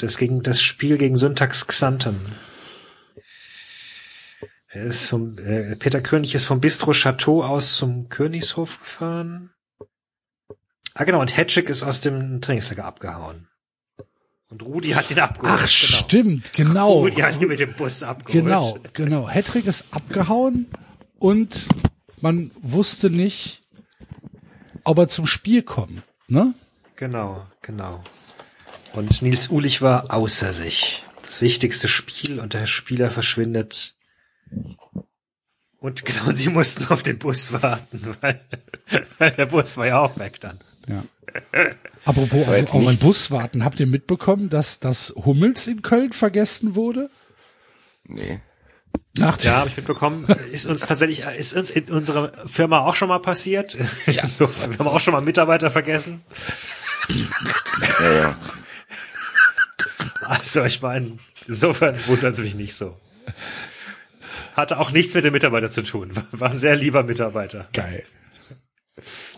Das gegen das Spiel gegen Syntax Xanten. Er ist vom äh, Peter König ist vom Bistro Chateau aus zum Königshof gefahren. Ah genau, und Hedrick ist aus dem Trainingslager abgehauen. Und Rudi hat ihn abgeholt. Ach, genau. stimmt, genau. Rudi hat ihn mit dem Bus abgeholt. Genau, genau. Hedrick ist abgehauen und man wusste nicht, ob er zum Spiel kommt, ne? Genau, genau. Und Nils Ulich war außer sich. Das wichtigste Spiel und der Spieler verschwindet. Und genau, sie mussten auf den Bus warten, weil, weil der Bus war ja auch weg dann. Ja. Apropos auf, jetzt auf nichts. Bus warten, habt ihr mitbekommen, dass das Hummels in Köln vergessen wurde? Nee. Dem, Ja, habe ich mitbekommen. Ist uns tatsächlich, ist uns in unserer Firma auch schon mal passiert. Ja. So, wir haben auch schon mal Mitarbeiter vergessen. Ja, ja. Also ich meine, insofern wundert es mich nicht so. Hatte auch nichts mit dem Mitarbeiter zu tun. War- War ein sehr lieber Mitarbeiter. Geil.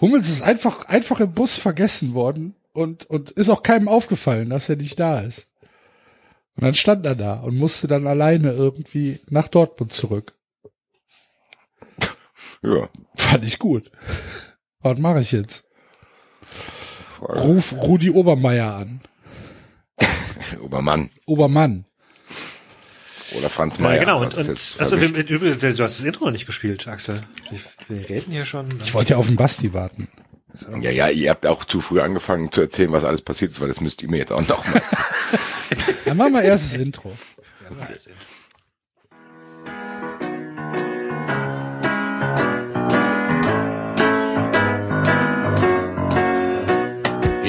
Hummels ist einfach, einfach im Bus vergessen worden und, und ist auch keinem aufgefallen, dass er nicht da ist. Und dann stand er da und musste dann alleine irgendwie nach Dortmund zurück. Ja. Fand ich gut. Was mache ich jetzt? Ruf Rudi Obermeier an. Obermann Obermann. oder Franz Ja, Mayer. genau, Das und, und also, wir, du hast das Intro noch nicht gespielt, Axel. Wir, wir reden hier schon. Ich wollte ja auf den Basti warten. ja, ja, ihr habt auch zu früh angefangen zu erzählen, was alles passiert ist, weil das müsst ihr mir jetzt auch noch mal. Dann machen wir erst das Intro.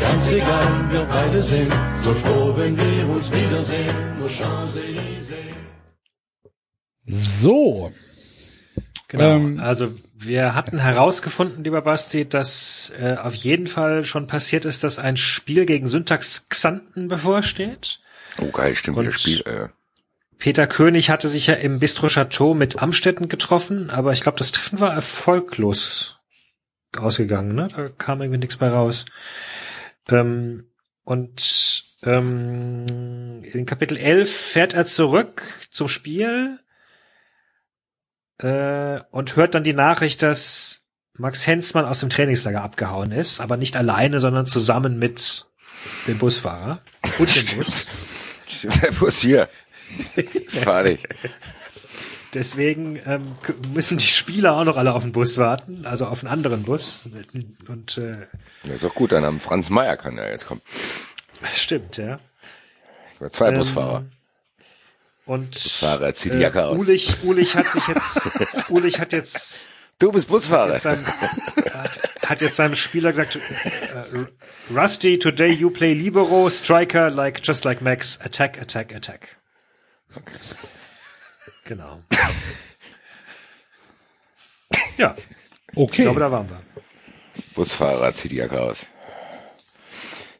ganz egal, wir beide sind so froh, wenn wir uns wiedersehen. Nur Champs-Élysées. So, Genau. Ähm, also wir hatten herausgefunden, lieber Basti, dass äh, auf jeden Fall schon passiert ist, dass ein Spiel gegen Syntax Xanten bevorsteht. Oh geil, stimmt, Und- wieder Spiel. Äh. Peter König hatte sich ja im Bistro Chateau mit Amstetten getroffen, aber ich glaube, das Treffen war erfolglos ausgegangen. Ne? Da kam irgendwie nichts bei raus. Ähm, und ähm, in Kapitel 11 fährt er zurück zum Spiel äh, und hört dann die Nachricht, dass Max Hensmann aus dem Trainingslager abgehauen ist, aber nicht alleine, sondern zusammen mit dem Busfahrer und dem Bus. Der Bus hier. Fahr dich. Deswegen ähm, müssen die Spieler auch noch alle auf den Bus warten, also auf einen anderen Bus. Und äh, Ja, ist auch gut, dann haben Franz Meier kann ja jetzt kommen. stimmt, ja. Zwei Ähm, Busfahrer. Und Busfahrer, zieh die Jacke aus. Ulich, Ulich hat sich jetzt, Ulich hat jetzt, Du bist Busfahrer. jetzt seinem, hat, hat jetzt seinem Spieler gesagt, äh, Rusty, today you play Libero, Striker, like just like Max, attack, attack, attack. Genau. Ja, ich okay. glaube, da waren wir. Busfahrer, zieh die Jacke aus.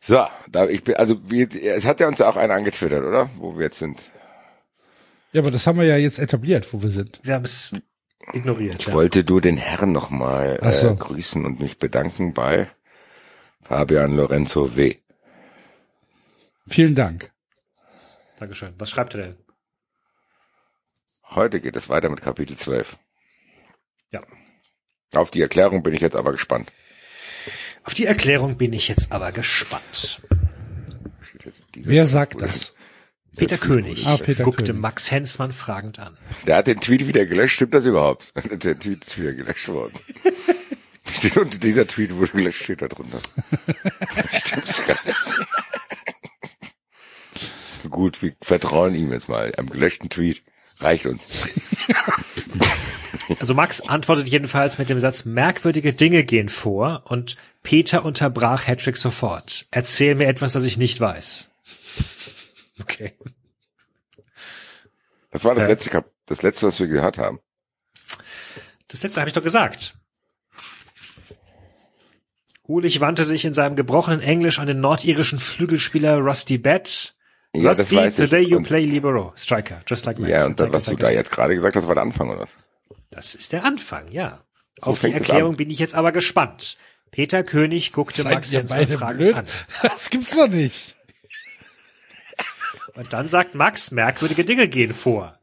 So, da ich bin, also wir, es hat ja uns ja auch einer angetwittert, oder? Wo wir jetzt sind. Ja, aber das haben wir ja jetzt etabliert, wo wir sind. Wir haben es ignoriert. Ich Ja. wollte du den Herrn nochmal so. äh, grüßen und mich bedanken bei Fabian Lorenzo W. Vielen Dank. Dankeschön. Was schreibt er denn? Heute geht es weiter mit Kapitel 12. Ja. Auf die Erklärung bin ich jetzt aber gespannt. Auf die Erklärung bin ich jetzt aber gespannt. Wer sagt das? Peter König Ah, Peter guckte König. Max Hensmann fragend an. Der hat den Tweet wieder gelöscht, stimmt das überhaupt? Der Tweet ist wieder gelöscht worden. Und dieser Tweet wurde gelöscht, steht da drunter. Stimmt's gar nicht. Gut, wir vertrauen ihm jetzt mal. Am gelöschten Tweet reicht uns. Also Max antwortet jedenfalls mit dem Satz, merkwürdige Dinge gehen vor und Peter unterbrach Hedrick sofort. Erzähl mir etwas, das ich nicht weiß. Okay. Das war das Ja. letzte Kap das letzte, was wir gehört haben. Das letzte habe ich doch gesagt. Ulich wandte sich in seinem gebrochenen Englisch an den nordirischen Flügelspieler Rusty Bett. Ja, das weiß ich. today you Und- play Libero, Striker, just like Max. Ja, und dann, was du da jetzt gerade gesagt hast, war der Anfang, oder? Das ist der Anfang, ja. So Auf die Erklärung bin ich jetzt aber gespannt. Peter König guckte Seid Max beide fragend blöd? an. Das gibt's doch nicht. Und dann sagt Max, merkwürdige Dinge gehen vor.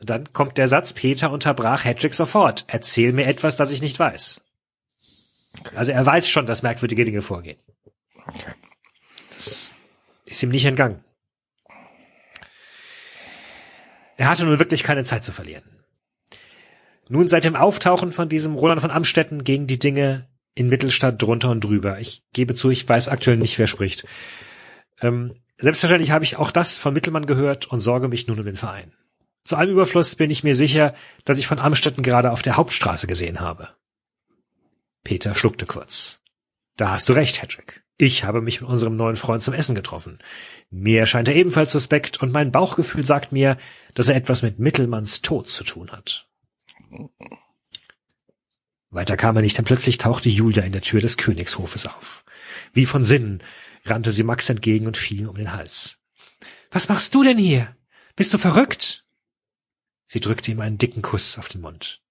Und dann kommt der Satz, Peter unterbrach Hedrick sofort. Erzähl mir etwas, das ich nicht weiß. Also er weiß schon, dass merkwürdige Dinge vorgehen. Das ist ihm nicht entgangen. Er hatte nun wirklich keine Zeit zu verlieren. Nun seit dem Auftauchen von diesem Roland von Amstetten gingen die Dinge in Mittelstadt drunter und drüber. Ich gebe zu, ich weiß aktuell nicht, wer spricht. Ähm, selbstverständlich habe ich auch das von Mittelmann gehört und sorge mich nun um den Verein. Zu allem Überfluss bin ich mir sicher, dass ich von Amstetten gerade auf der Hauptstraße gesehen habe. Peter schluckte kurz. Da hast du recht, Hedrick. Ich habe mich mit unserem neuen Freund zum Essen getroffen. Mir erscheint er ebenfalls suspekt und mein Bauchgefühl sagt mir, dass er etwas mit Mittelmanns Tod zu tun hat. Weiter kam er nicht, denn plötzlich tauchte Julia in der Tür des Königshofes auf. Wie von Sinnen rannte sie Max entgegen und fiel ihm um den Hals. Was machst du denn hier? Bist du verrückt? Sie drückte ihm einen dicken Kuss auf den Mund.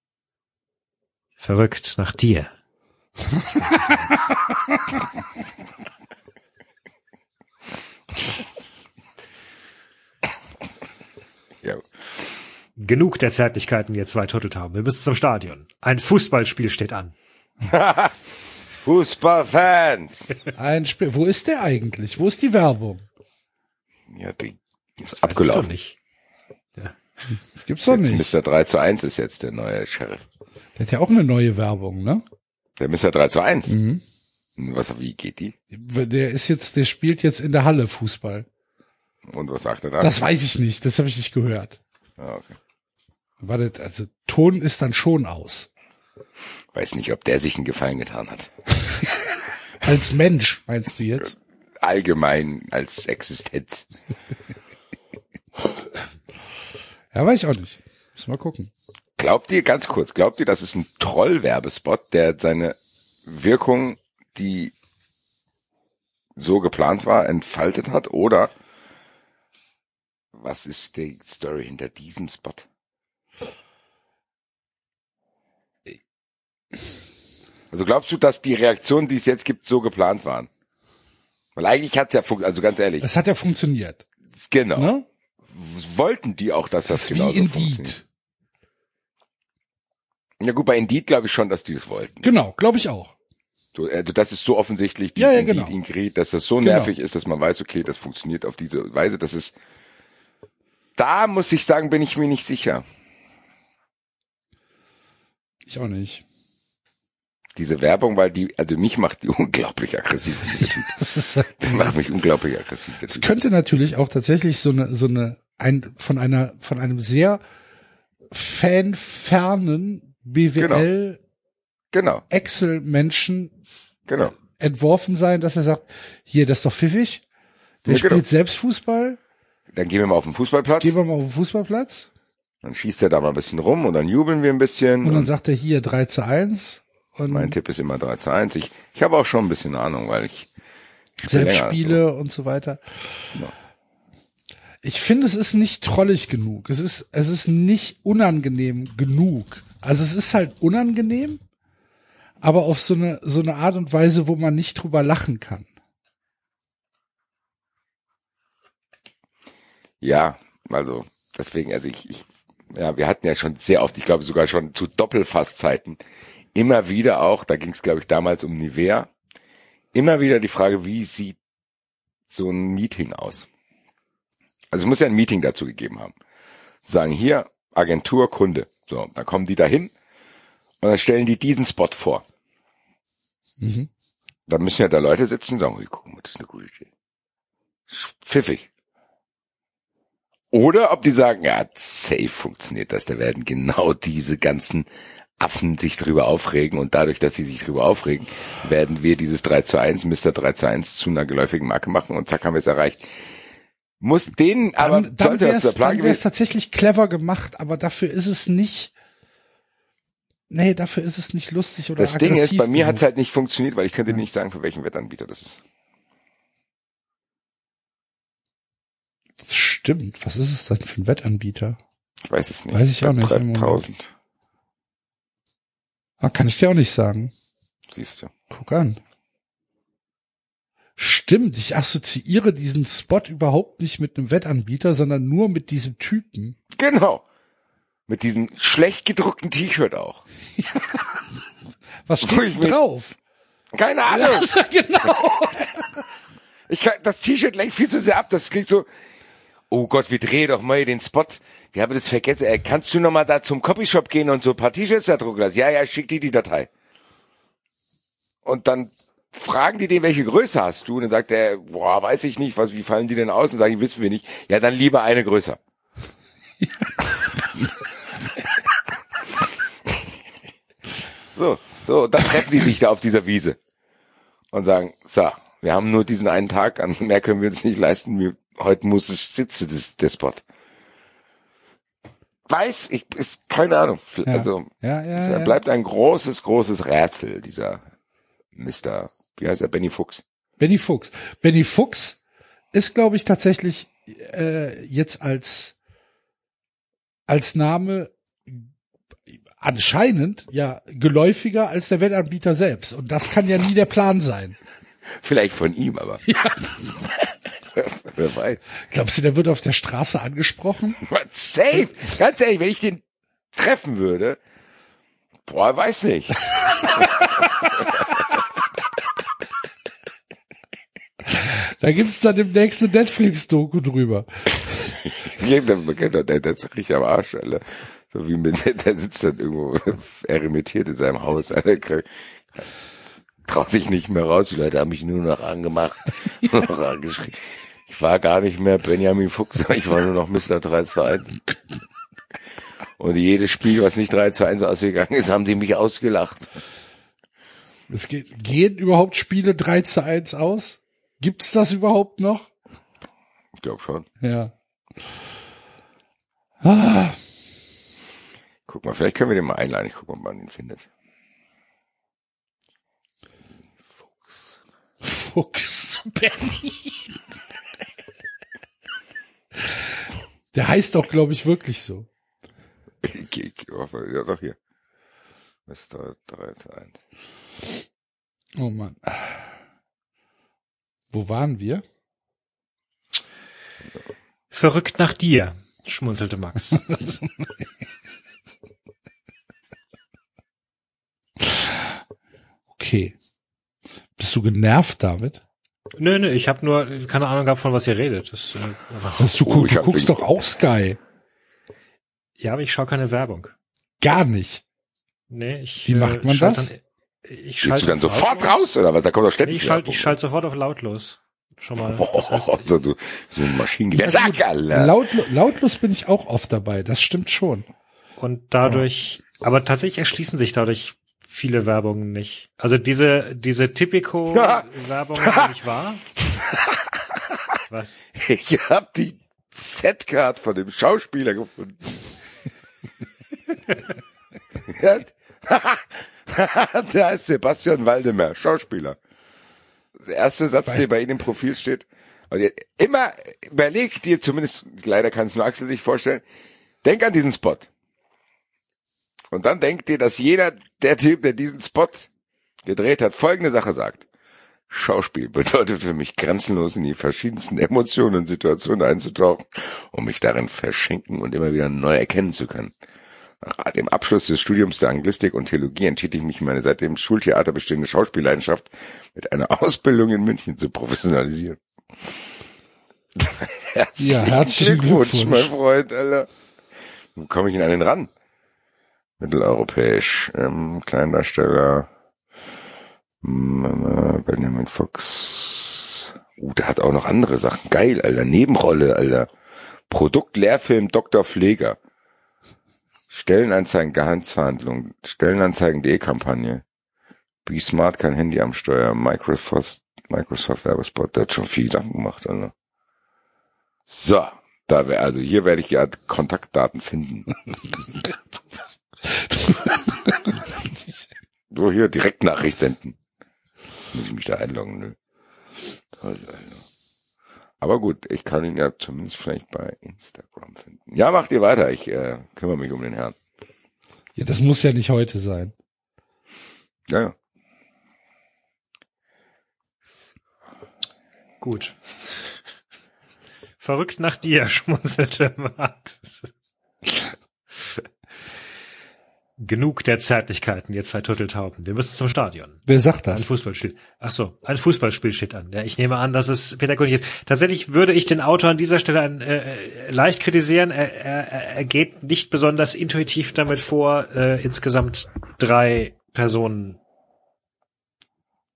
Verrückt nach dir. Ja. Genug der Zärtlichkeiten, ihr zwei Turteltauben. Wir müssen zum Stadion. Ein Fußballspiel steht an. Fußballfans! Ein Spiel. Wo ist der eigentlich? Wo ist die Werbung? Ja, die ist Weiß ich doch abgelaufen. nicht. Das gibt's doch nicht. Mr. 3 zu 1 ist jetzt der neue Sheriff. Der hat ja auch eine neue Werbung, ne? Der Mr. 3 zu 1. Mhm. Was, wie geht die? Der ist jetzt, der spielt jetzt in der Halle Fußball. Und was sagt er dann? Das weiß ich nicht, das habe ich nicht gehört. Ah, okay. Warte, also Ton ist dann schon aus. Weiß nicht, ob der sich einen Gefallen getan hat. Als Mensch, meinst du jetzt? Allgemein als Existenz. Ja, weiß ich auch nicht. Muss mal gucken. Glaubt ihr, ganz kurz, glaubt ihr, das ist ein Troll-Werbespot, der seine Wirkung, die so geplant war, entfaltet hat? Oder was ist die Story hinter diesem Spot? Also glaubst du, dass die Reaktionen, die es jetzt gibt, so geplant waren? Weil eigentlich hat's ja, fun- also ganz ehrlich, Es hat ja funktioniert. genau. Ne? Wollten die auch, dass Das das, genau wie funktioniert? Indeed. Ja gut, bei Indeed glaube ich schon, dass die das wollten. Genau, glaube ich auch. So, also das ist so offensichtlich, Ja, dieses ja, genau. Indeed-Ingrid, dass das so Genau. nervig ist, dass man weiß, okay, das funktioniert auf diese Weise. Das ist, da muss ich sagen, bin ich mir nicht sicher. Ich auch nicht. Diese Werbung, weil die, also mich macht die unglaublich aggressiv. Das ist, halt- Der macht mich unglaublich aggressiv. es könnte natürlich auch tatsächlich so eine, so eine, ein, von einer, von einem sehr fanfernen BWL Genau, Excel-Menschen genau. entworfen sein, dass er sagt, hier, das ist doch pfiffig. Der Ja, genau. spielt selbst Fußball, Dann gehen wir mal auf den Fußballplatz, gehen wir mal auf den Fußballplatz dann schießt er da mal ein bisschen rum und dann jubeln wir ein bisschen. und dann Und sagt er hier 3 zu 1 und mein Tipp ist immer 3 zu 1. Ich, ich habe auch schon ein bisschen Ahnung, weil ich, ich selbst Spiele und so weiter. Ja. Ich finde, es ist nicht trollig genug. Es ist, es ist nicht unangenehm genug. Also es ist halt unangenehm, aber auf so eine, so eine Art und Weise, wo man nicht drüber lachen kann. Ja, also deswegen, also ich, ich, ja, wir hatten ja schon sehr oft, ich glaube sogar schon zu Doppelfasszeiten, immer wieder auch, da ging es glaube ich damals um Nivea, immer wieder die Frage, wie sieht so ein Meeting aus? Also es muss ja ein Meeting dazu gegeben haben. Sagen hier Agentur, Kunde. So, dann kommen die dahin und dann stellen die diesen Spot vor. Mhm. Da müssen ja da Leute sitzen und sagen, guck mal, das ist eine gute Idee. Pfiffig. Oder ob die sagen, ja, safe funktioniert das, da werden genau diese ganzen Affen sich drüber aufregen und dadurch, dass sie sich drüber aufregen, werden wir dieses 3 zu 1, Mr. 3 zu 1 zu einer geläufigen Marke machen und zack haben wir es erreicht. Muss denen, aber Dann, dann sollte wäre das der es Plan dann wär's gewesen? tatsächlich clever gemacht, aber dafür ist es nicht, nee, dafür ist es nicht lustig oder Das Ding ist, bei mir genug. hat es halt nicht funktioniert, weil ich könnte nicht sagen, für welchen Wettanbieter das ist. Stimmt, was ist es denn für ein Wettanbieter? Ich weiß es nicht. Weiß ich auch nicht im Moment. 3000, Ah, kann ich dir auch nicht sagen. siehst du. Guck an. Stimmt, ich assoziiere diesen Spot überhaupt nicht mit einem Wettanbieter, sondern nur mit diesem Typen. Genau. Mit diesem schlecht gedruckten T-Shirt auch. Was steht drauf? Keine Ahnung. Ja, genau. Ich kann, das T-Shirt lenkt viel zu sehr ab. Das klingt so, oh Gott, wir drehen doch mal den Spot. Wir haben das vergessen. Äh, kannst du noch mal da zum Copyshop gehen und so ein paar T-Shirts da drucken lassen? Ja, ja, schick dir die Datei. Und dann fragen die den, welche Größe hast du? Und dann sagt er, boah, weiß ich nicht, was, wie fallen die denn aus? Und sagen, die wissen wir nicht. Ja, dann lieber eine größer. So, so, dann treffen die sich da auf dieser Wiese und sagen, so, wir haben nur diesen einen Tag, an mehr können wir uns nicht leisten, wir, heute muss es sitzen, das, der Spot. Weiß, ich, ist keine Ahnung, also, Ja, ja, ja. bleibt ein großes, großes Rätsel, dieser Mr., wie heißt er, Benny Fuchs. Benny Fuchs. Benny Fuchs ist, glaube ich, tatsächlich äh, jetzt als als Name anscheinend ja geläufiger als der Wettanbieter selbst. Und das kann ja nie der Plan sein. Vielleicht von ihm, aber. Wer weiß. Glaubst du, der wird auf der Straße angesprochen? Safe! Ganz ehrlich, wenn ich den treffen würde, boah, weiß nicht. Da gibt's dann demnächst eine Netflix-Doku drüber. Ja, der ist richtig am Arsch, Alter. So wie mit, der sitzt dann irgendwo eremitiert in seinem Haus. Traut sich nicht mehr raus, die Leute haben mich nur noch angemacht, nur noch angeschrien. Ich war gar nicht mehr Benjamin Fuchs, ich war nur noch Mr. 3 zu 1. Und jedes Spiel, was nicht 3 zu 1 ausgegangen ist, haben die mich ausgelacht. Es geht, gehen überhaupt Spiele 3 zu 1 aus? Gibt's das überhaupt noch? Ich glaube schon. Ja. Ah, Guck mal, vielleicht können wir den mal einladen. Ich guck mal, ob man ihn findet. Fuchs. Fuchs Benny. Der heißt doch, glaube ich, wirklich so. Ich, ich hoffe, ja doch hier. Mr. 3 zu 1. Oh Mann. Wo waren wir? Verrückt nach dir, schmunzelte Max. Okay. Bist du genervt damit? nö, nö, ich habe nur keine Ahnung gehabt, von was ihr redet. Das, äh, Das, du, Oh, guck, du guckst doch auch Sky. ja, aber ich schaue keine Werbung. Gar nicht. Nee, ich, Wie macht man das? Dann, ich Gehst schalte du dann sofort lautlos. raus, oder was? Da kommt doch Nee, ständig ich schalte schalt sofort auf lautlos. Schon mal. Das heißt, Oh, so, so, so ein Maschinengewehr. Sag. Alter. Laut, lautlos bin ich auch oft dabei. Das stimmt schon. Und dadurch, aber tatsächlich erschließen sich dadurch viele Werbungen nicht. Also diese, diese Typico-Werbung nicht wahr? Was? Ich hab die Z-Card von dem Schauspieler gefunden. Da ist Sebastian Waldemar, Schauspieler. Der erste Satz, der bei Ihnen im Profil steht. Und ihr- immer überleg dir zumindest, leider kann es nur Axel sich vorstellen, denk an diesen Spot. Und dann denk dir, dass jeder, der Typ, der diesen Spot gedreht hat, folgende Sache sagt. Schauspiel bedeutet für mich grenzenlos in die verschiedensten Emotionen und Situationen einzutauchen, um mich darin verschenken und immer wieder neu erkennen zu können. Nach dem Abschluss des Studiums der Anglistik und Theologie entschied ich mich, meine seit dem Schultheater bestehende Schauspielleidenschaft mit einer Ausbildung in München zu professionalisieren. herzlichen Ja, herzlichen Glückwunsch. mein Freund, Alter. Wo komme ich denn an den ran? Mitteleuropäisch, ähm, Kleindarsteller, Mama, Benjamin Fox. Uh, der hat auch noch andere Sachen. Geil, Alter. Nebenrolle, Alter. Produktlehrfilm Dr. Pfleger. Stellenanzeigen, Gehaltsverhandlungen. Stellenanzeigen.de Kampagne. Be Smart, kein Handy am Steuer. Microsoft, Microsoft Werbespot. Der hat schon viel Sachen gemacht, Alter. So. Da wär, also hier werde ich ja Kontaktdaten finden. So hier Direktnachricht senden. Muss ich mich da einloggen, ne? Alter. Aber gut, ich kann ihn ja zumindest vielleicht bei Instagram finden. Ja, macht ihr weiter. Ich äh, kümmere mich um den Herrn. Ja, das muss ja nicht heute sein. Ja, ja. Gut. Verrückt nach dir, schmunzelte Max. Genug der Zärtlichkeiten, ihr zwei Turteltauben. Wir müssen zum Stadion. Wer sagt Ein das? Fußballspiel. Ach so, ein Fußballspiel steht an. Ja, ich nehme an, dass es Peter König ist. Tatsächlich würde ich den Autor an dieser Stelle ein, äh, äh, leicht kritisieren. Er, er, er geht nicht besonders intuitiv damit vor, äh, insgesamt drei Personen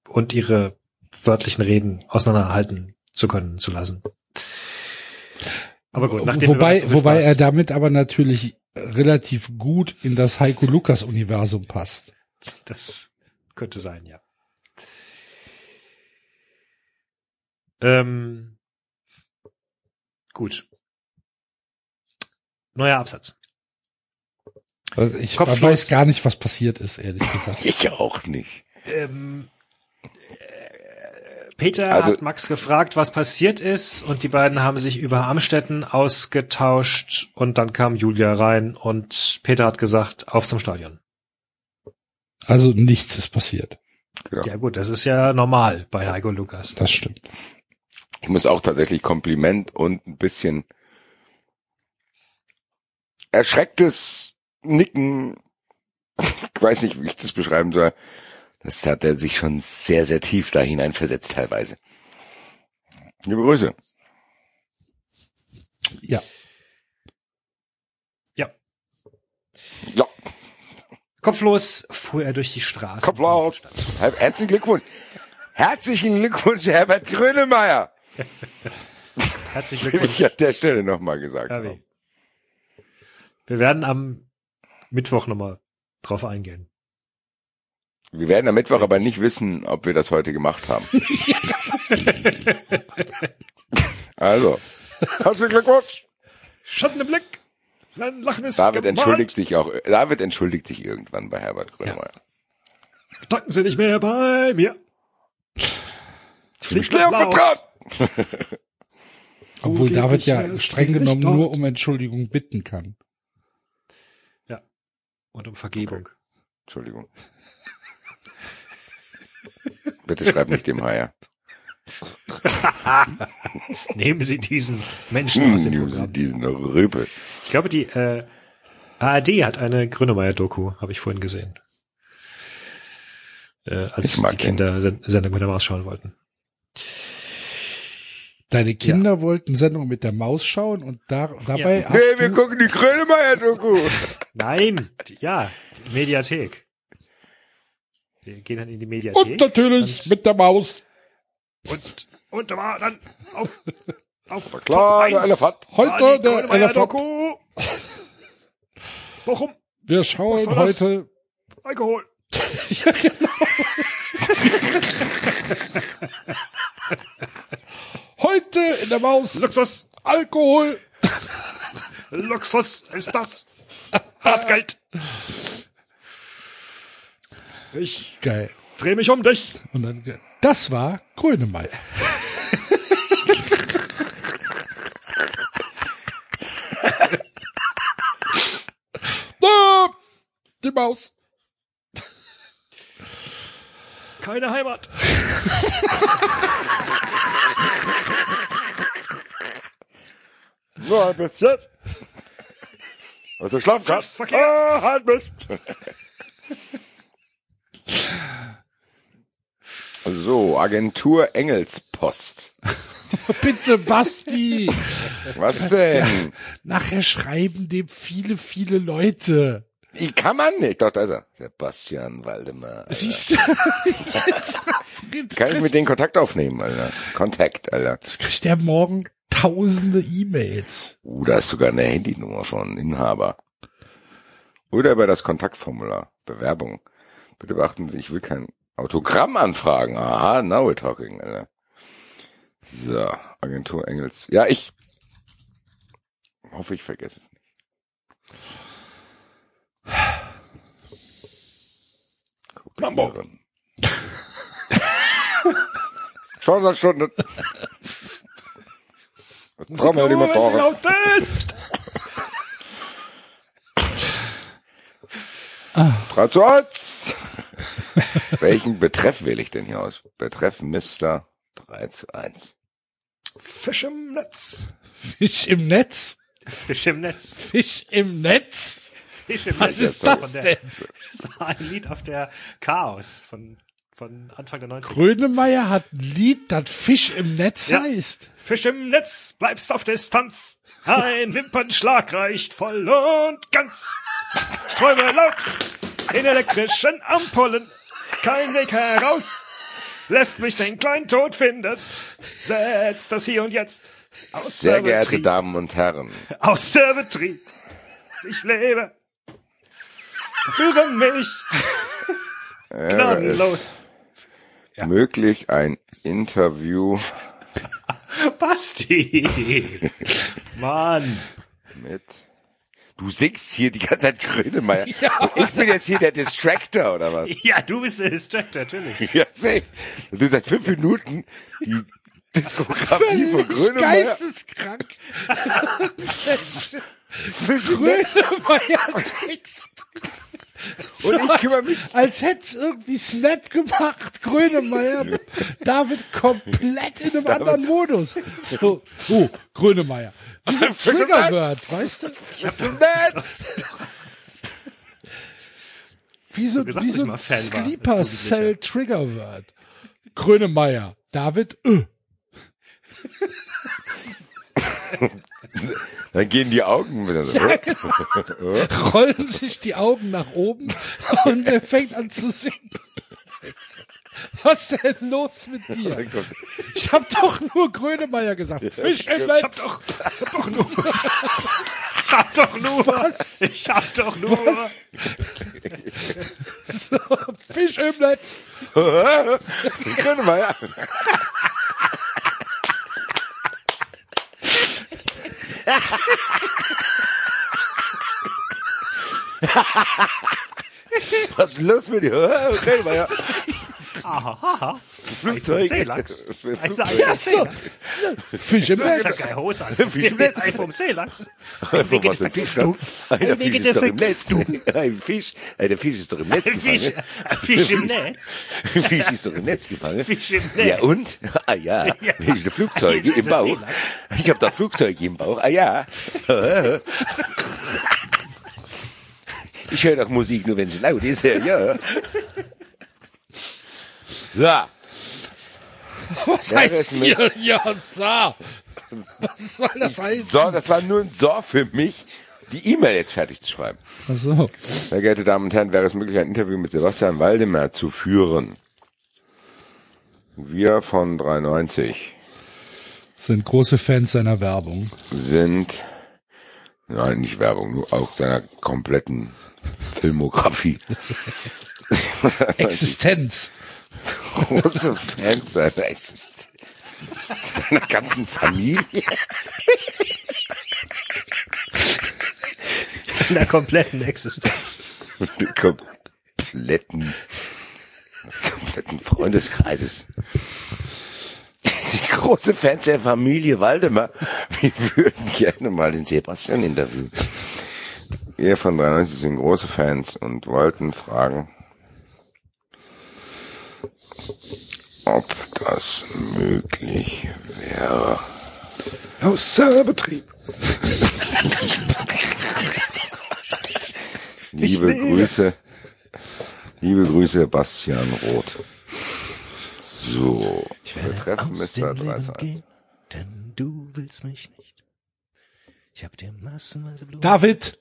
und ihre wörtlichen Reden auseinanderhalten zu können, zu lassen. Aber gut, wobei, wobei er damit aber natürlich relativ gut in das Heiko Lukas Universum passt. Das könnte sein, ja. Ähm, gut. Neuer Absatz. Also ich Kopflos. weiß gar nicht, was passiert ist, ehrlich gesagt. Ich auch nicht. Ähm, äh, Peter Also- hat Max gefragt, was passiert ist, und die beiden haben sich über Amstetten ausgetauscht, und dann kam Julia rein, und Peter hat gesagt, auf zum Stadion. Also nichts ist passiert. Ja. Ja gut, das ist ja normal bei Heiko Lukas. Das stimmt. Ich muss auch tatsächlich Kompliment und ein bisschen erschrecktes Nicken, ich weiß nicht, wie ich das beschreiben soll. Das hat er sich schon sehr, sehr tief da hineinversetzt teilweise. Liebe Grüße. Ja. Ja. Ja, Kopflos fuhr er durch die Straße. Kopflaut. Herzlichen Glückwunsch. Herzlichen Glückwunsch, Herbert Grönemeyer. Herzlichen Glückwunsch, ich an der Stelle nochmal gesagt. Wir werden am Mittwoch nochmal drauf eingehen. Wir werden am Mittwoch aber nicht wissen, ob wir das heute gemacht haben. also, herzlichen Glückwunsch. Schatten im Blick. Lachen ist David gemalt. entschuldigt sich auch, David entschuldigt sich irgendwann bei Herbert Grönemeyer. Danken Sie nicht mehr bei mir. Auf Vertrag. Obwohl David ja streng genommen nur um Entschuldigung bitten kann. Und um Vergebung. Entschuldigung. Bitte schreib nicht dem Haier. Nehmen Sie diesen Menschen aus Hm, dem nehmen Sie Programm. diesen Rüpel. Ich glaube, die äh, ARD hat eine Grönemeyer-Doku, habe ich vorhin gesehen. Äh, als die den. Kinder Sen- Sendung mit der Maus schauen wollten. Deine Kinder wollten Sendung mit der Maus schauen und da, dabei hast Nee, wir du, gucken die Grönemeyer-Doku. Nein, die, ja, Mediathek. Wir gehen dann in die Mediathek. und natürlich Und- mit der Maus. Und, und da war dann auf, auf klar, der 1 Elefant. Heute der Elefant. Bochum, Wir schauen das? heute. Alkohol. ja, genau. heute in der Maus Luxus, Alkohol. Luxus ist das. Hartgeld. Ich Geil. dreh mich um dich. Und dann, das war Grönemeyer. die Maus. Keine Heimat. Nur ein bisschen. Was du schlafen kannst. Ah, halt mich. So, Agentur Engelspost. Bitte, Basti. Was denn? Nachher schreiben dem viele, viele Leute. Wie kann man nicht? Doch, da ist er. Sebastian Waldemar. Alter. Siehst du? Jetzt, jetzt, Kann ich mit denen Kontakt aufnehmen, Alter? Kontakt, Alter. das kriegt er morgen tausende E-Mails. Uh, da ist sogar eine Handynummer von Inhaber. Oder über das Kontaktformular. Bewerbung. Bitte beachten Sie, ich will kein Autogramm anfragen. Aha, now we're talking, Alter. So, Agentur Engels. Ja, ich hoffe, ich vergesse es nicht. Kopieren. Stunde. Was brauchen wir die Motoren? laut ist. 3 zu 1. Welchen Betreff wähle ich denn hier aus? Betreff Mister 3 zu 1. Fisch im Netz. Fisch im Netz? Fisch im Netz. Fisch im Netz? Fisch im Was Netz. ist Von das der- denn? Das war ein Lied auf der Chaos von, von Anfang der 90er. Grönemeyer hat ein Lied, das Fisch im Netz Ja. heißt. Fisch im Netz, bleibst auf Distanz. Ein Wimpernschlag reicht voll und ganz. Ich träume laut in elektrischen Ampullen. Kein Weg heraus. Lässt mich den kleinen Tod finden. Setzt das Hier und Jetzt. Außer Sehr geehrte Betrieb. Damen und Herren, Außer Betrieb. Ich lebe. Führe mich gnadenlos. Ja. möglich ein Interview Basti. Mann. mit Du singst hier die ganze Zeit Grönemeyer. Ich bin jetzt hier der Distractor oder was? Ja, du bist der Distractor, natürlich. Ja, safe. Du seit fünf Minuten die Diskografie von Grönemeyer. geisteskrank. Netz. Grönemeyer Text. So Und ich kümmere mich. Als, als hätt's irgendwie Snap gemacht, Grönemeyer. David komplett in einem anderen Modus. So, oh, Grönemeyer. Wie so ein Triggerwort, weißt du? Wie so, gesagt, wie so ein Sleeper Cell Triggerwort. Grönemeyer. David, äh. Dann gehen die Augen wieder so. rollen sich die Augen nach oben und er fängt an zu singen. Was denn los mit dir? Ich hab doch nur Grönemeyer gesagt. Fisch im Ich hab Netz. doch, ich hab doch nur, ich hab doch nur, Was? ich hab doch nur, So, Fisch im Netz. Können wir ja. Was ist los mit dir? Können wir ja. Flugzeug. Seelachs. Ich sag, Ja, so. so. Fisch im Das ist ja Netz. keine Hose an. Wie im Netz. Ei vom Seelachs. Ein Fisch? Ein Fisch ist doch im Netz. Ein Fisch, der Fisch ist doch im Netz Ein Fisch, gefangen. ein Fisch im Netz. Ein Fisch ist doch im Netz gefangen. Fisch im Netz. Ja und? Ah ja, habe Flugzeuge im Bauch. Seelachs. Ich habe da Flugzeuge im Bauch. Ah ja. Ich höre doch Musik nur, wenn sie laut ist. Ja. So, Was Ja, das heißt hier? Ja, so. Was soll das heißen? so, das war nur ein So für mich, die E-Mail jetzt fertig zu schreiben. Ach so. Sehr geehrte Damen und Herren, wäre es möglich, ein Interview mit Sebastian Waldemar zu führen? Wir von 93 Sind große Fans seiner Werbung. sind, nein, nicht Werbung, nur auch seiner kompletten Filmografie. Existenz. Große Fans seiner Existenz. Seiner ganzen Familie. In der kompletten Existenz. Der kompletten, des kompletten Freundeskreises. Die große Fans der Familie Waldemar. Wir würden gerne mal den Sebastian interviewen. Wir von 93 sind große Fans und wollten fragen, ob das möglich wäre. Außer Betrieb. Liebe Grüße, liebe Grüße, Bastian Roth. So, wir treffen Mr. 32. denn du willst mich nicht. Ich hab dir massenweise Blumen. David.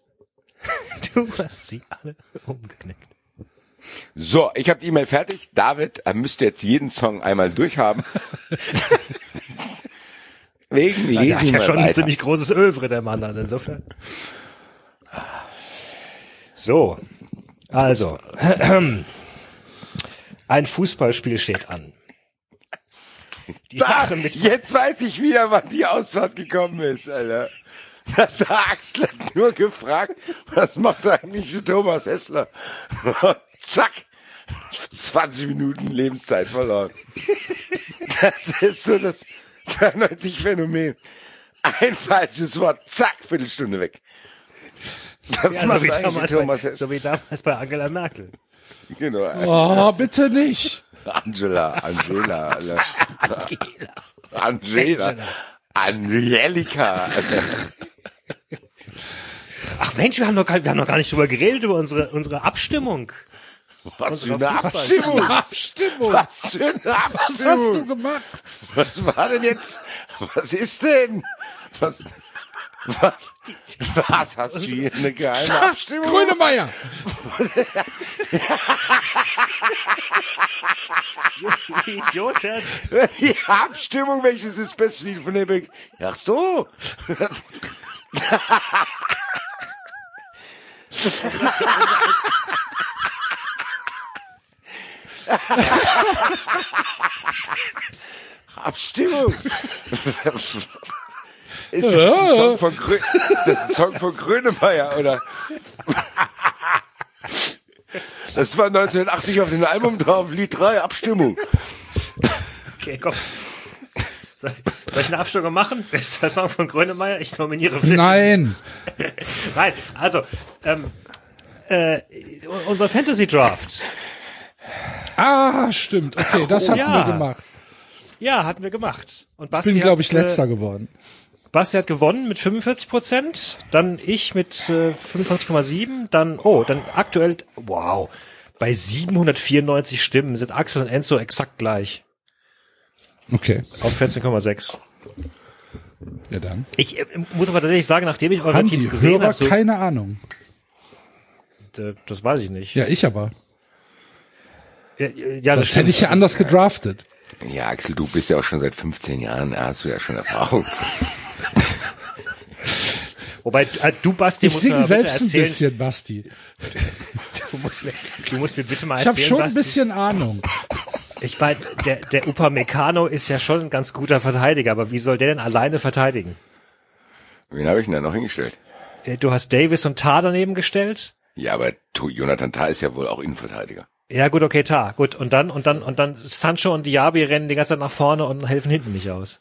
Du hast sie alle umgeknickt. So, ich habe die E-Mail fertig. David er müsste jetzt jeden Song einmal durchhaben. Wegen lesen hat ja wir schon ein weiter. ziemlich großes Övre, der Mann, also insofern. So, also, ein Fußballspiel steht an. Die Da, Sache mit jetzt weiß ich wieder, wann die Ausfahrt gekommen ist, Alter. Da hat der Axel nur gefragt, was macht eigentlich Thomas Hessler? Zack. 20 Minuten Lebenszeit verloren. Das ist so das 93-Phänomen. Ein falsches Wort, zack, Viertelstunde weg. Das ja, so, macht wie eigentlich damals Thomas bei, so wie damals bei Angela Merkel. Genau. Oh, bitte nicht. Angela, Angela, Alter. Angela. Angelika. Alter. Ach Mensch, wir haben noch gar, wir haben noch gar nicht drüber geredet, über unsere, unsere Abstimmung. Was für eine Abstimmung. Abstimmung. Was für eine Was hast du Abstimmung. gemacht? Was war denn jetzt? Was ist denn? Was, was, was hast du hier eine geheime Abstimmung? Grönemeyer. Idioten. Die Abstimmung, welches ist das beste Lied von Epic? Ach so. Abstimmung. Ist das ein Song von, Grö ist das ein Song von Grönemeyer, oder? Das war 1980 auf dem Album drauf, Lied 3, Abstimmung. Okay, komm. Soll, soll ich eine Abstimmung machen? Wer ist der Song von Grönemeyer? Ich nominiere Phil. Nein. Nein, also, ähm, äh, unser Fantasy Draft. Ah, stimmt. Okay, das hatten ja. wir gemacht. Ja, hatten wir gemacht. Und Ich Basti bin, glaube ich, hat, letzter Äh, geworden. Basti hat gewonnen mit 45 Prozent, dann ich mit äh, 25,7, dann, oh, dann aktuell, wow, bei 794 Stimmen sind Axel und Enzo exakt gleich. Okay, Auf 14,6. ja dann. Ich äh, muss aber tatsächlich sagen, nachdem ich eure Haben Teams die gesehen habe, so, keine Ahnung. äh, das weiß ich nicht. Ja, ich aber. Ja, ja, Sonst hätte ich ja anders gedraftet. Ja, Axel, du bist ja auch schon seit 15 Jahren, da hast du ja schon Erfahrung. Wobei äh, du Basti Ich musst mir singe selbst ein bisschen, Basti. Du musst, mir, du musst mir bitte mal Ich erzählen. habe schon ein Basti. bisschen Ahnung. Ich meine, der, der Upamecano ist ja schon ein ganz guter Verteidiger, aber wie soll der denn alleine verteidigen? Wen habe ich denn da noch hingestellt? Äh, Du hast Davis und Tar daneben gestellt? Ja, aber Jonathan Tah ist ja wohl auch Innenverteidiger. Ja, gut, okay, Tar, gut. Und dann, und dann, und dann Sancho und Diaby rennen die ganze Zeit nach vorne und helfen hinten nicht aus.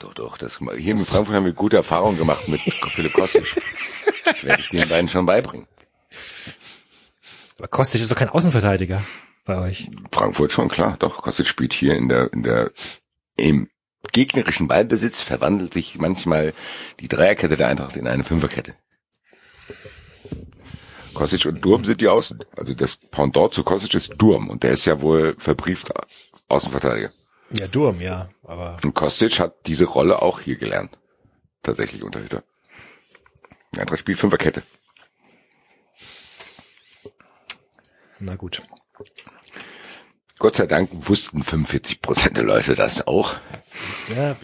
Doch, doch, das, hier in Frankfurt haben wir gute Erfahrungen gemacht mit Philipp Kostic. Das werde ich den beiden schon beibringen. Aber Kostic ist doch kein Außenverteidiger bei euch. Frankfurt schon, klar. Doch, Kostic spielt hier in der, in der, im gegnerischen Ballbesitz verwandelt sich manchmal die Dreierkette der Eintracht in eine Fünferkette. Kostic und Durm sind die Außen. Also das Pendant zu Kostic ist Durm und der ist ja wohl verbrieft Außenverteidiger. Ja, Durm, ja, aber Und Kostic hat diese Rolle auch hier gelernt. Tatsächlich unter Hütter. Eintracht spielt Fünferkette. na gut. Gott sei Dank wussten 45 Prozent der Leute das auch. Ja,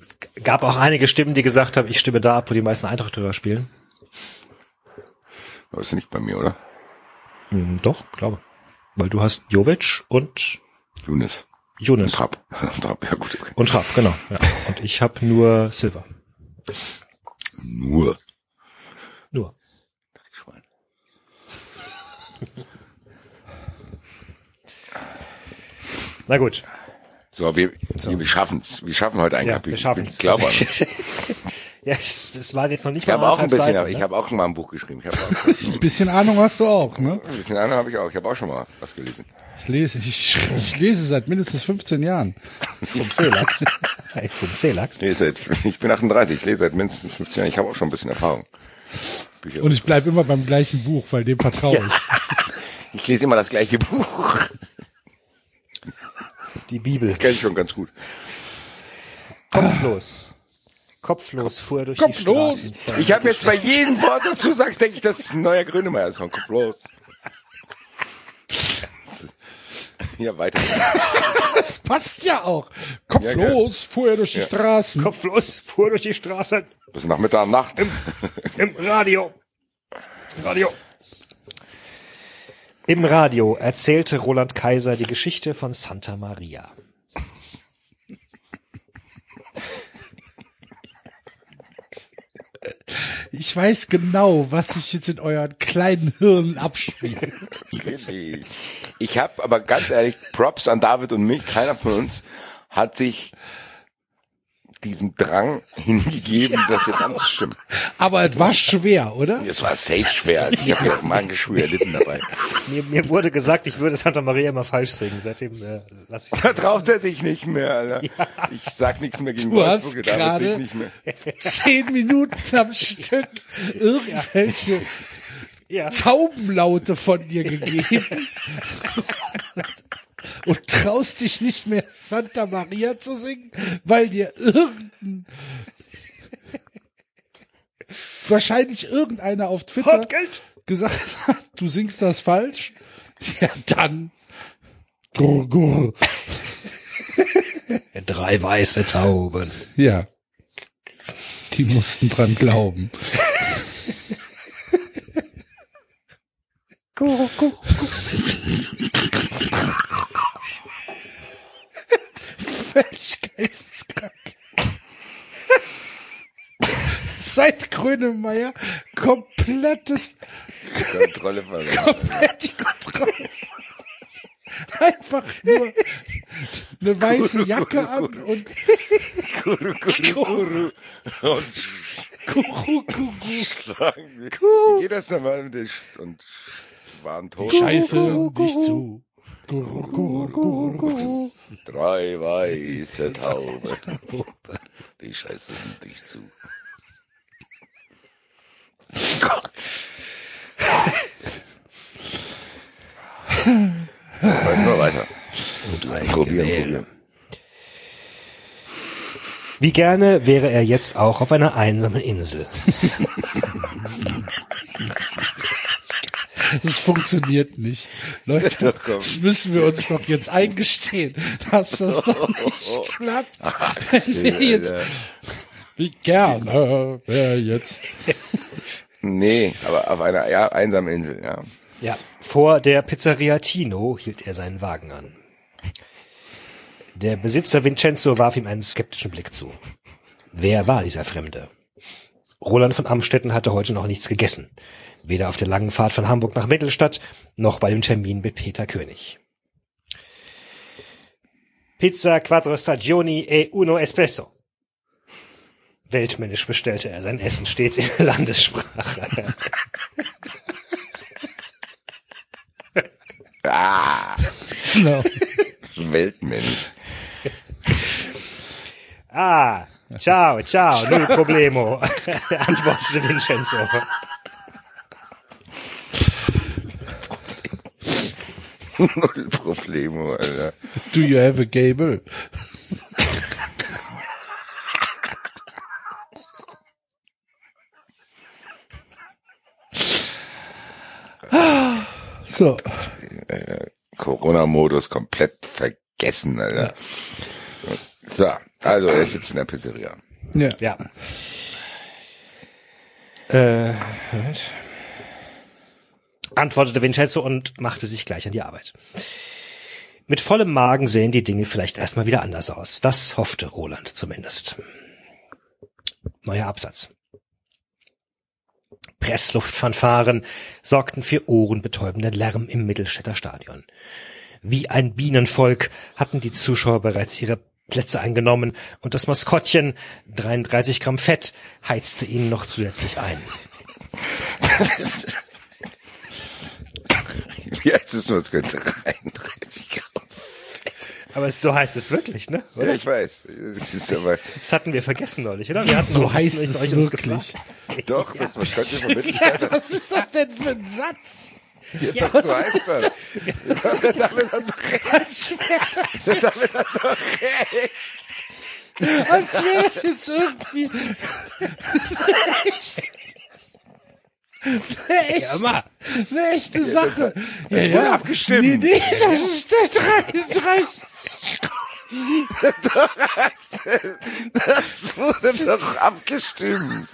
es gab auch einige Stimmen, die gesagt haben, ich stimme da ab, wo die meisten Eintracht-Hörer spielen. Aber ist nicht bei mir, oder? Hm, doch, glaube. Weil du hast Jovic und Younes. Und Younes. Trapp. Trapp, ja gut, okay. Und Trapp, genau. Ja. Und ich habe nur Silver. Nur. Nur. Schwein. Na gut. So, wir, wir schaffen's. Wir schaffen heute ein Ja, Kapitel. wir schaffen's. Ich glaube an. Ja, es, es war jetzt noch nicht Ich habe mal auch ein bisschen, Seiten, ich ne? habe auch schon mal ein Buch geschrieben. Ich auch Ein bisschen Ahnung hast du auch, ne? ein bisschen Ahnung habe ich auch. Ich habe auch schon mal was gelesen. Ich lese, ich, ich lese seit mindestens 15 Jahren. Vom Seelachs. Vom Seelachs. Ich, lese seit, ich bin 38, ich lese seit mindestens 15 Jahren. Ich habe auch schon ein bisschen Erfahrung. Bücher. Und ich bleib immer beim gleichen Buch, weil dem vertraue ich. ich lese immer das gleiche Buch. Die Bibel. Kenn ich schon ganz gut. Kopflos. Kopflos fuhr er durch Kopflos. die Straßen. Ich habe jetzt bei jedem Wort, das du sagst, denke ich, das ist ein neuer Grönemeyer-Song. Kopf los. Ja, weiter. Das passt ja auch. Kopf Ja, fuhr er durch die Ja. Straßen. Kopflos fuhr durch die Straße Bis nach Mitternacht. im Radio. Radio. Im Radio erzählte Roland Kaiser die Geschichte von Santa Maria. Ich weiß genau, was sich jetzt in euren kleinen Hirnen abspielt. Ich habe aber ganz ehrlich, Props an David und mich. Keiner von uns hat sich diesem Drang hingegeben, das jetzt anzustimmen. Aber es war schwer, oder? Es war safe schwer. Ich habe ja auch magengeschwür erlitten dabei. Mir, mir wurde gesagt, ich würde Santa Maria immer falsch singen. Seitdem äh, lasse ich Da traut er sich nicht mehr, Alter. Ich sag nichts mehr gegen Du hast Wolfsburg, David gerade- sich nicht mehr. Zehn Minuten am Stück irgendwelche ja. Taubenlaute von dir gegeben. Und traust dich nicht mehr Santa Maria zu singen, weil dir irgendein wahrscheinlich irgendeiner auf Twitter gesagt hat, du singst das falsch. Ja, dann. Gur, gur. Drei weiße Tauben. Ja. Die mussten dran glauben. Völlig geisteskrank. Seit Grönemeyer komplettes, Kontrolle verloren. komplett die Kontrolle. Einfach nur eine weiße Jacke an und Guru, Guru, Guru. Und Kuru, Kuru. schlagen. Wie geht das denn mal mit den Sch- und waren tot? Scheiße nicht zu. Drei weiße Tauben. Die Scheiße sind dich zu. Gott. Weiter, nur weiter. Probieren, probieren. Wie gerne wäre er jetzt auch auf einer einsamen Insel. Das funktioniert nicht. Leute, das müssen wir uns doch jetzt eingestehen, dass das doch nicht klappt. Wenn wir jetzt, wie gerne wäre jetzt. Nee, aber auf einer ja, einsamen Insel, ja. Ja, vor der Pizzeria Tino hielt er seinen Wagen an. Der Besitzer Vincenzo warf ihm einen skeptischen Blick zu. Wer war dieser Fremde? Roland von Amstetten hatte heute noch nichts gegessen. Weder auf der langen Fahrt von Hamburg nach Mittelstadt, noch bei dem Termin mit Peter König. Pizza quattro stagioni e uno espresso. Weltmännisch bestellte er sein Essen stets in der Landessprache. Ah, Genau. Weltmensch. Ah, ciao, ciao, null problemo, antwortete Vincenzo. Null Problemo, Alter. Do you have a Gable? So, Corona-Modus komplett vergessen, Alter. So, also er ist jetzt in der Pizzeria. ja. Ja. Äh, Moment. Antwortete Vincenzo und machte sich gleich an die Arbeit. Mit vollem Magen sehen die Dinge vielleicht erstmal wieder anders aus. Das hoffte Roland zumindest. Neuer Absatz. Pressluftfanfaren sorgten für ohrenbetäubenden Lärm im Mittelstädter Stadion. Wie ein Bienenvolk hatten die Zuschauer bereits ihre Plätze eingenommen und das Maskottchen, 33 Gramm Fett, heizte ihnen noch zusätzlich ein. Wie heißt es nur? 33 Gramm. Aber es, so heißt es wirklich, ne? Ja, ich weiß. Es ist aber Das hatten wir vergessen neulich, oder? Wir hatten So heißt euch- es euch uns wirklich. doch, das man könnte vermitteln. Ja, was ist das denn für ein Satz? Ja, doch, so heißt das. Damit hat doch recht. Als wäre Damit hat doch recht. als wär das jetzt irgendwie eine echte, Ja, eine echte Sache. Ja, wurde ja. abgestimmt. Nee, nee, das ist der 33. Das wurde doch abgestimmt.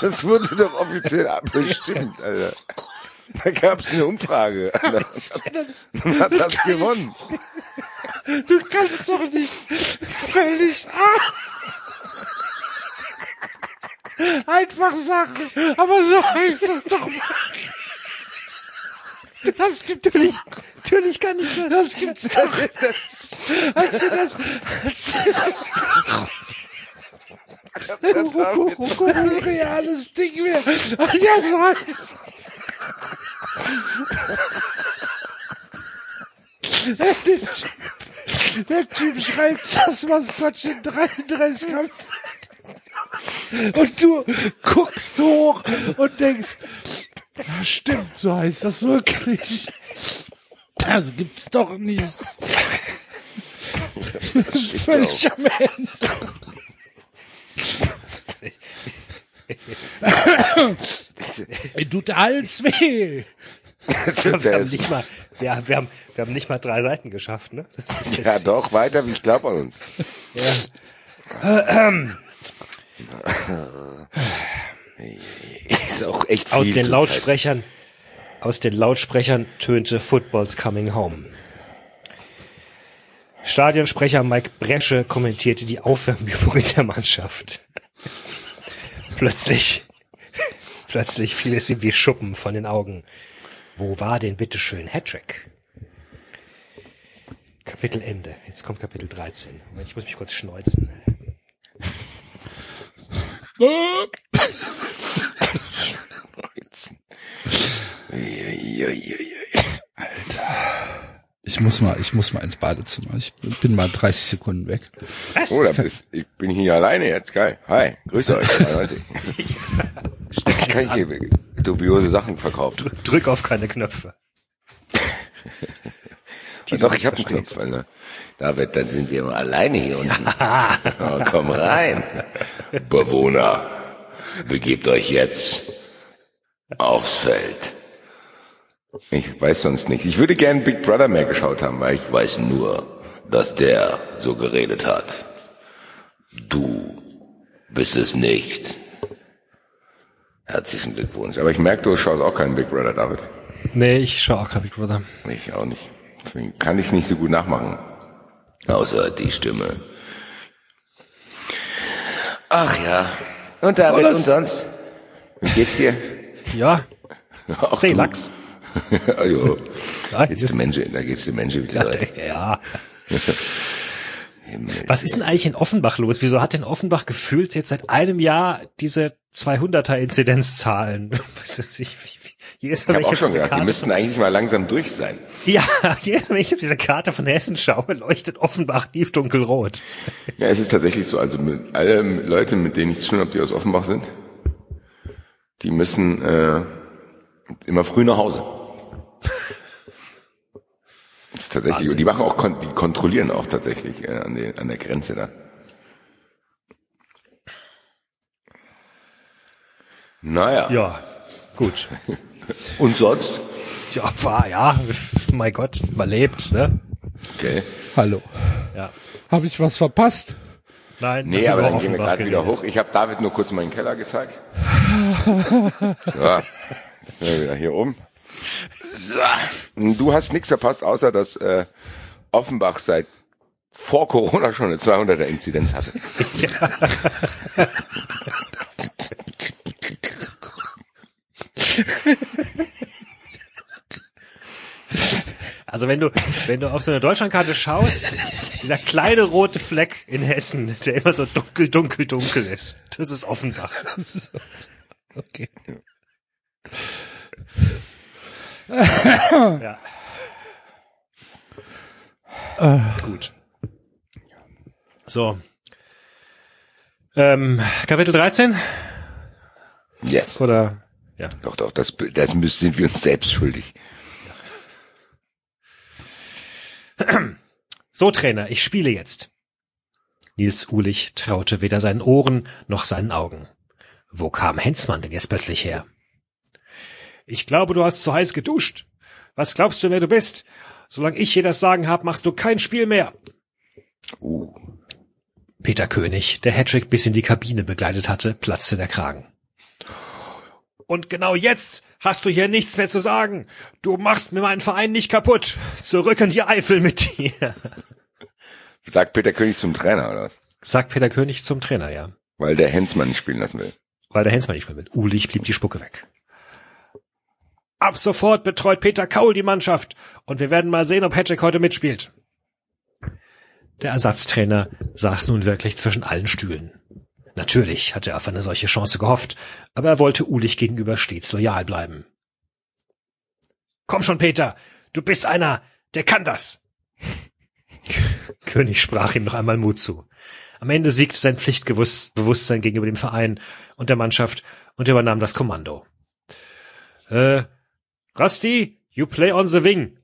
Das wurde doch offiziell abgestimmt, Alter. Da gab es eine Umfrage. Dann hat das gewonnen. Du kannst doch nicht völlig einfach sagen, aber so heißt das doch mal. Das gibt es nicht. Natürlich kann ich das. Das gibt's doch. Als wir das, als wir das ein reales Ding wäre. Ah, Ja, so heißt. Der Typ, der Typ schreibt das Maskottchen 33 Gramm Fett. Und du guckst hoch und denkst, ja, stimmt, so heißt das wirklich. Also gibt's doch nie. Völlig am Ende. Mir tut Hals weh. Wir haben nicht mal, wir, wir haben, wir haben nicht mal drei Seiten geschafft, ne? Das ist Ja, doch, weiter, wie ich glaube an uns. Ist auch echt aus den Zeit. Lautsprechern, aus den Lautsprechern tönte Football's Coming Home. Stadionsprecher Mike Bresche kommentierte die Aufwärmübungen der Mannschaft. plötzlich, plötzlich fiel es ihm wie Schuppen von den Augen. Wo war denn bitteschön Hattrick? Kapitel Ende. Jetzt kommt Kapitel 13. Moment, Ich muss mich kurz schneuzen. Uiuiuiui. Ich muss mal, ich muss mal ins Badezimmer. Ich bin mal 30 Sekunden weg. Oh, da bist, ich bin hier alleine jetzt, geil. Hi, grüße euch. Ich kann hier dubiose Sachen verkaufen. Drück, drück auf keine Knöpfe. Doch, ich habe einen Knopf. Alter. David, dann sind wir mal alleine hier unten. Oh, komm rein. Bewohner, begebt euch jetzt aufs Feld. Ich weiß sonst nichts. Ich würde gern Big Brother mehr geschaut haben, weil ich weiß nur, dass der so geredet hat. Du bist es nicht. Herzlichen Glückwunsch. Aber ich merke, du schaust auch keinen Big Brother, David. Nee, ich schaue auch kein Big Brother. Ich auch nicht. Deswegen kann ich es nicht so gut nachmachen. Außer die Stimme. Ach ja. Und David, das? und sonst? Wie geht's dir? Ja, Ach, Say du. Lachs. also, Ja, geht's dem Menschen, da geht's dem Menschen wieder leid. ja. Was ist denn eigentlich in Offenbach los? Wieso hat denn Offenbach gefühlt jetzt seit einem Jahr diese 200er Ich, Jedes Ich wenn auch schon gedacht, die müssten eigentlich mal langsam durch sein. Ja, jedes Mal, wenn ich auf diese Karte von Hessen schaue, leuchtet Offenbach tief dunkelrot. Ja, es ist tatsächlich so. Also mit alle Leute, mit denen ich zu tun habe, die aus Offenbach sind, die müssen äh, immer früh nach Hause. Das ist tatsächlich. Und die machen auch, kon die kontrollieren auch tatsächlich äh, an, den, an der Grenze da. Naja. Ja, gut. Und sonst? Ja, war, ja, mein Gott, überlebt, ne? Okay. Hallo. Ja. Habe ich was verpasst? Nein, Nee, aber dann gehen wir gerade wieder hoch. Ich habe David nur kurz meinen Keller gezeigt. So, jetzt sind wir wieder hier oben. So. Du hast nichts verpasst, außer dass äh, Offenbach seit vor Corona schon eine 200er Inzidenz hatte. Also wenn du, wenn du auf so eine Deutschlandkarte schaust, dieser kleine rote Fleck in Hessen, der immer so dunkel, dunkel, dunkel ist, das ist Offenbach. Okay. Ja. Gut. So. Ähm, Kapitel 13? Yes. Oder? Ja. Doch, doch, das, das müssen, sind wir uns selbst schuldig. So, Trainer, ich spiele jetzt. Nils Ulich traute weder seinen Ohren noch seinen Augen. Wo kam Hensmann denn jetzt plötzlich her? Ich glaube, du hast zu heiß geduscht. Was glaubst du, wer du bist? Solange ich hier das Sagen hab, machst du kein Spiel mehr. Uh. Peter König, der Hattrick bis in die Kabine begleitet hatte, platzte der Kragen. Und genau jetzt hast du hier nichts mehr zu sagen. Du machst mir meinen Verein nicht kaputt. Zurück in die Eifel mit dir. Sagt Peter König zum Trainer, oder was? Sagt Peter König zum Trainer, ja. Weil der Hensmann nicht spielen lassen will. Weil der Hensmann nicht mehr mit. Ulich blieb die Spucke weg. Ab sofort betreut Peter Kaul die Mannschaft und wir werden mal sehen, ob Hattrick heute mitspielt. Der Ersatztrainer saß nun wirklich zwischen allen Stühlen. Natürlich hatte er auf eine solche Chance gehofft, aber er wollte Ulich gegenüber stets loyal bleiben. Komm schon, Peter, du bist einer, der kann das. König sprach ihm noch einmal Mut zu. Am Ende siegte sein Pflichtbewusstsein gegenüber dem Verein und der Mannschaft und übernahm das Kommando. Äh, Rusty, you play on the wing.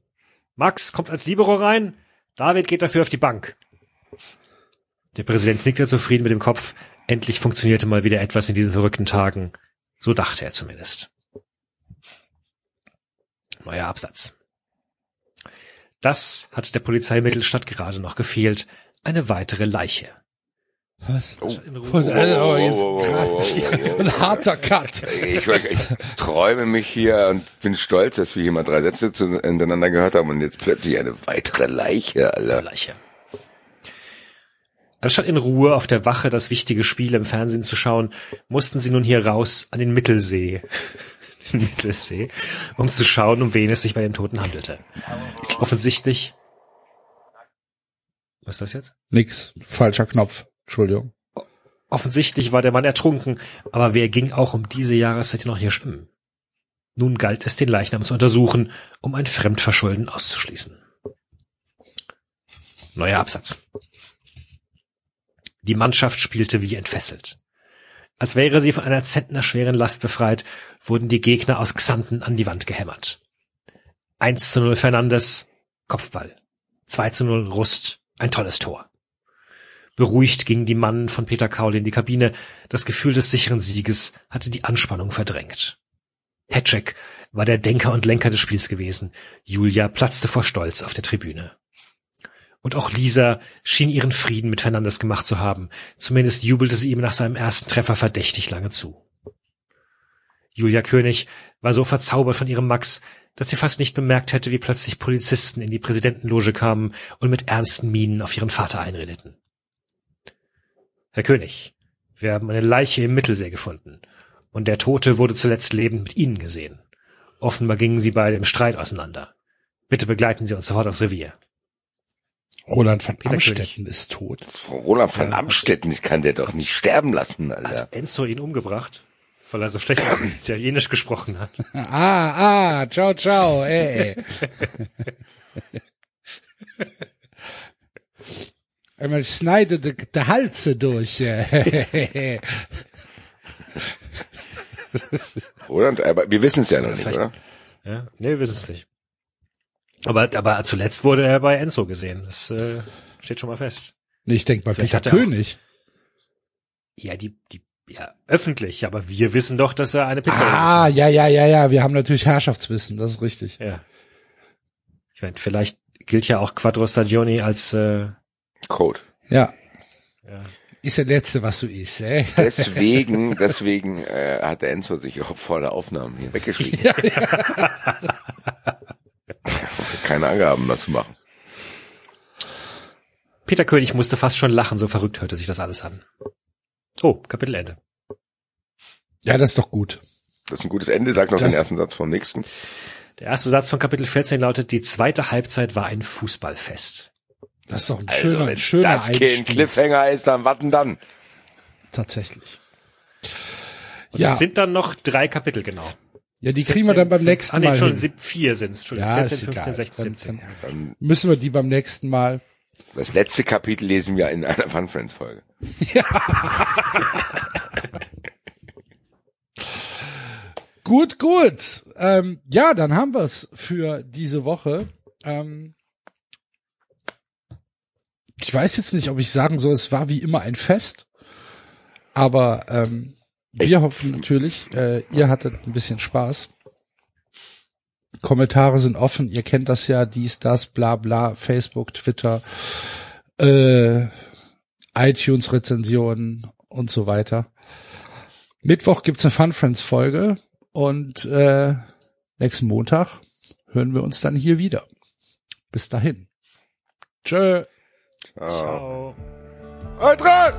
Max kommt als Libero rein, David geht dafür auf die Bank. Der Präsident nickte zufrieden mit dem Kopf. Endlich funktionierte mal wieder etwas in diesen verrückten Tagen. So dachte er zumindest. Neuer Absatz. Das hat der Polizei Mittelstadt gerade noch gefehlt. Eine weitere Leiche. Was? Jetzt Oh, oh, oh, oh, oh, oh, oh. ein harter Cut. Ich, ich träume mich hier und bin stolz, dass wir hier mal drei Sätze hintereinander gehört haben und jetzt plötzlich eine weitere Leiche, Alter. Leiche. Anstatt in Ruhe auf der Wache das wichtige Spiel im Fernsehen zu schauen, mussten sie nun hier raus an den Mittelsee. Den Mittelsee, um zu schauen, um wen es sich bei den Toten handelte. Offensichtlich. Was ist das jetzt? Nix. Falscher Knopf. Entschuldigung. Offensichtlich war der Mann ertrunken, aber wer ging auch um diese Jahreszeit noch hier schwimmen? Nun galt es, den Leichnam zu untersuchen, um ein Fremdverschulden auszuschließen. Neuer Absatz. Die Mannschaft spielte wie entfesselt. Als wäre sie von einer zentnerschweren Last befreit, wurden die Gegner aus Xanten an die Wand gehämmert. 1 zu 0 Fernandes, Kopfball. 2 zu 0 Rust, ein tolles Tor. Beruhigt gingen die Mannen von Peter Kaul in die Kabine. Das Gefühl des sicheren Sieges hatte die Anspannung verdrängt. Patrick war der Denker und Lenker des Spiels gewesen. Julia platzte vor Stolz auf der Tribüne. Und auch Lisa schien ihren Frieden mit Fernandes gemacht zu haben. Zumindest jubelte sie ihm nach seinem ersten Treffer verdächtig lange zu. Julia König war so verzaubert von ihrem Max, dass sie fast nicht bemerkt hätte, wie plötzlich Polizisten in die Präsidentenloge kamen und mit ernsten Mienen auf ihren Vater einredeten. Herr König, wir haben eine Leiche im Mittelsee gefunden, und der Tote wurde zuletzt lebend mit Ihnen gesehen. Offenbar gingen sie beide im Streit auseinander. Bitte begleiten Sie uns sofort aufs Revier. Roland von Peter Amstetten König. ist tot. Roland von Amstetten, ich kann der doch nicht sterben lassen, Alter. Hat Enzo ihn umgebracht, weil er so schlecht Italienisch gesprochen hat. Ah, ah, ciao, ciao, ey. Einmal schneide de, de Halse durch. äh. Roland, aber wir wissen es ja noch nicht, Vielleicht- oder? Ja, nee, wir wissen es nicht. Aber, aber zuletzt wurde er bei Enzo gesehen. Das äh, steht schon mal fest. Nee, ich denk bei Vielleicht Peter er auch- König. Ja, die, die, ja, öffentlich, aber wir wissen doch, dass er eine Pizza Ah, ja, ja, ja, ja, wir haben natürlich Herrschaftswissen, das ist richtig. Ja. Ich meine, vielleicht gilt ja auch Quattro Stagioni als äh, Code. Ja, ja, ist der letzte, was du isst, ey. Deswegen, deswegen äh, hat der Enzo sich auch vor der Aufnahme hier weggeschrieben. Keine Angaben dazu machen. Peter König musste fast schon lachen, so verrückt hörte sich das alles an. Oh, Kapitelende. Ja, das ist doch gut. Das ist ein gutes Ende. Sag noch Das- den ersten Satz vom nächsten. Der erste Satz von Kapitel 14 lautet, die zweite Halbzeit war ein Fußballfest. Das ist doch ein Also, schöner, wenn ein schöner das kein Einstieg. Cliffhanger ist, dann warten dann. Tatsächlich. Und Ja, es sind dann noch drei Kapitel genau. Ja, die kriegen wir dann beim 14, nächsten ah, nee, Mal schon vier sind's. Entschuldigung, Ja, 14, ist 15, egal. 16, Dann- 17. dann- dann Müssen wir die beim nächsten Mal. das letzte Kapitel lesen wir in einer Fun Friends Folge. Gut, gut. Ähm, ja, dann haben wir's für diese Woche. Ähm, ich weiß jetzt nicht, ob ich sagen soll, es war wie immer ein Fest. Aber ähm, wir hoffen natürlich, äh, ihr hattet ein bisschen Spaß. Kommentare sind offen, ihr kennt das ja, dies, das, bla bla, Facebook, Twitter, äh, iTunes-Rezensionen und so weiter. Mittwoch gibt's eine Fun Friends Folge und äh, nächsten Montag hören wir uns dann hier wieder. Bis dahin. Tschö. Ciao. Eintracht!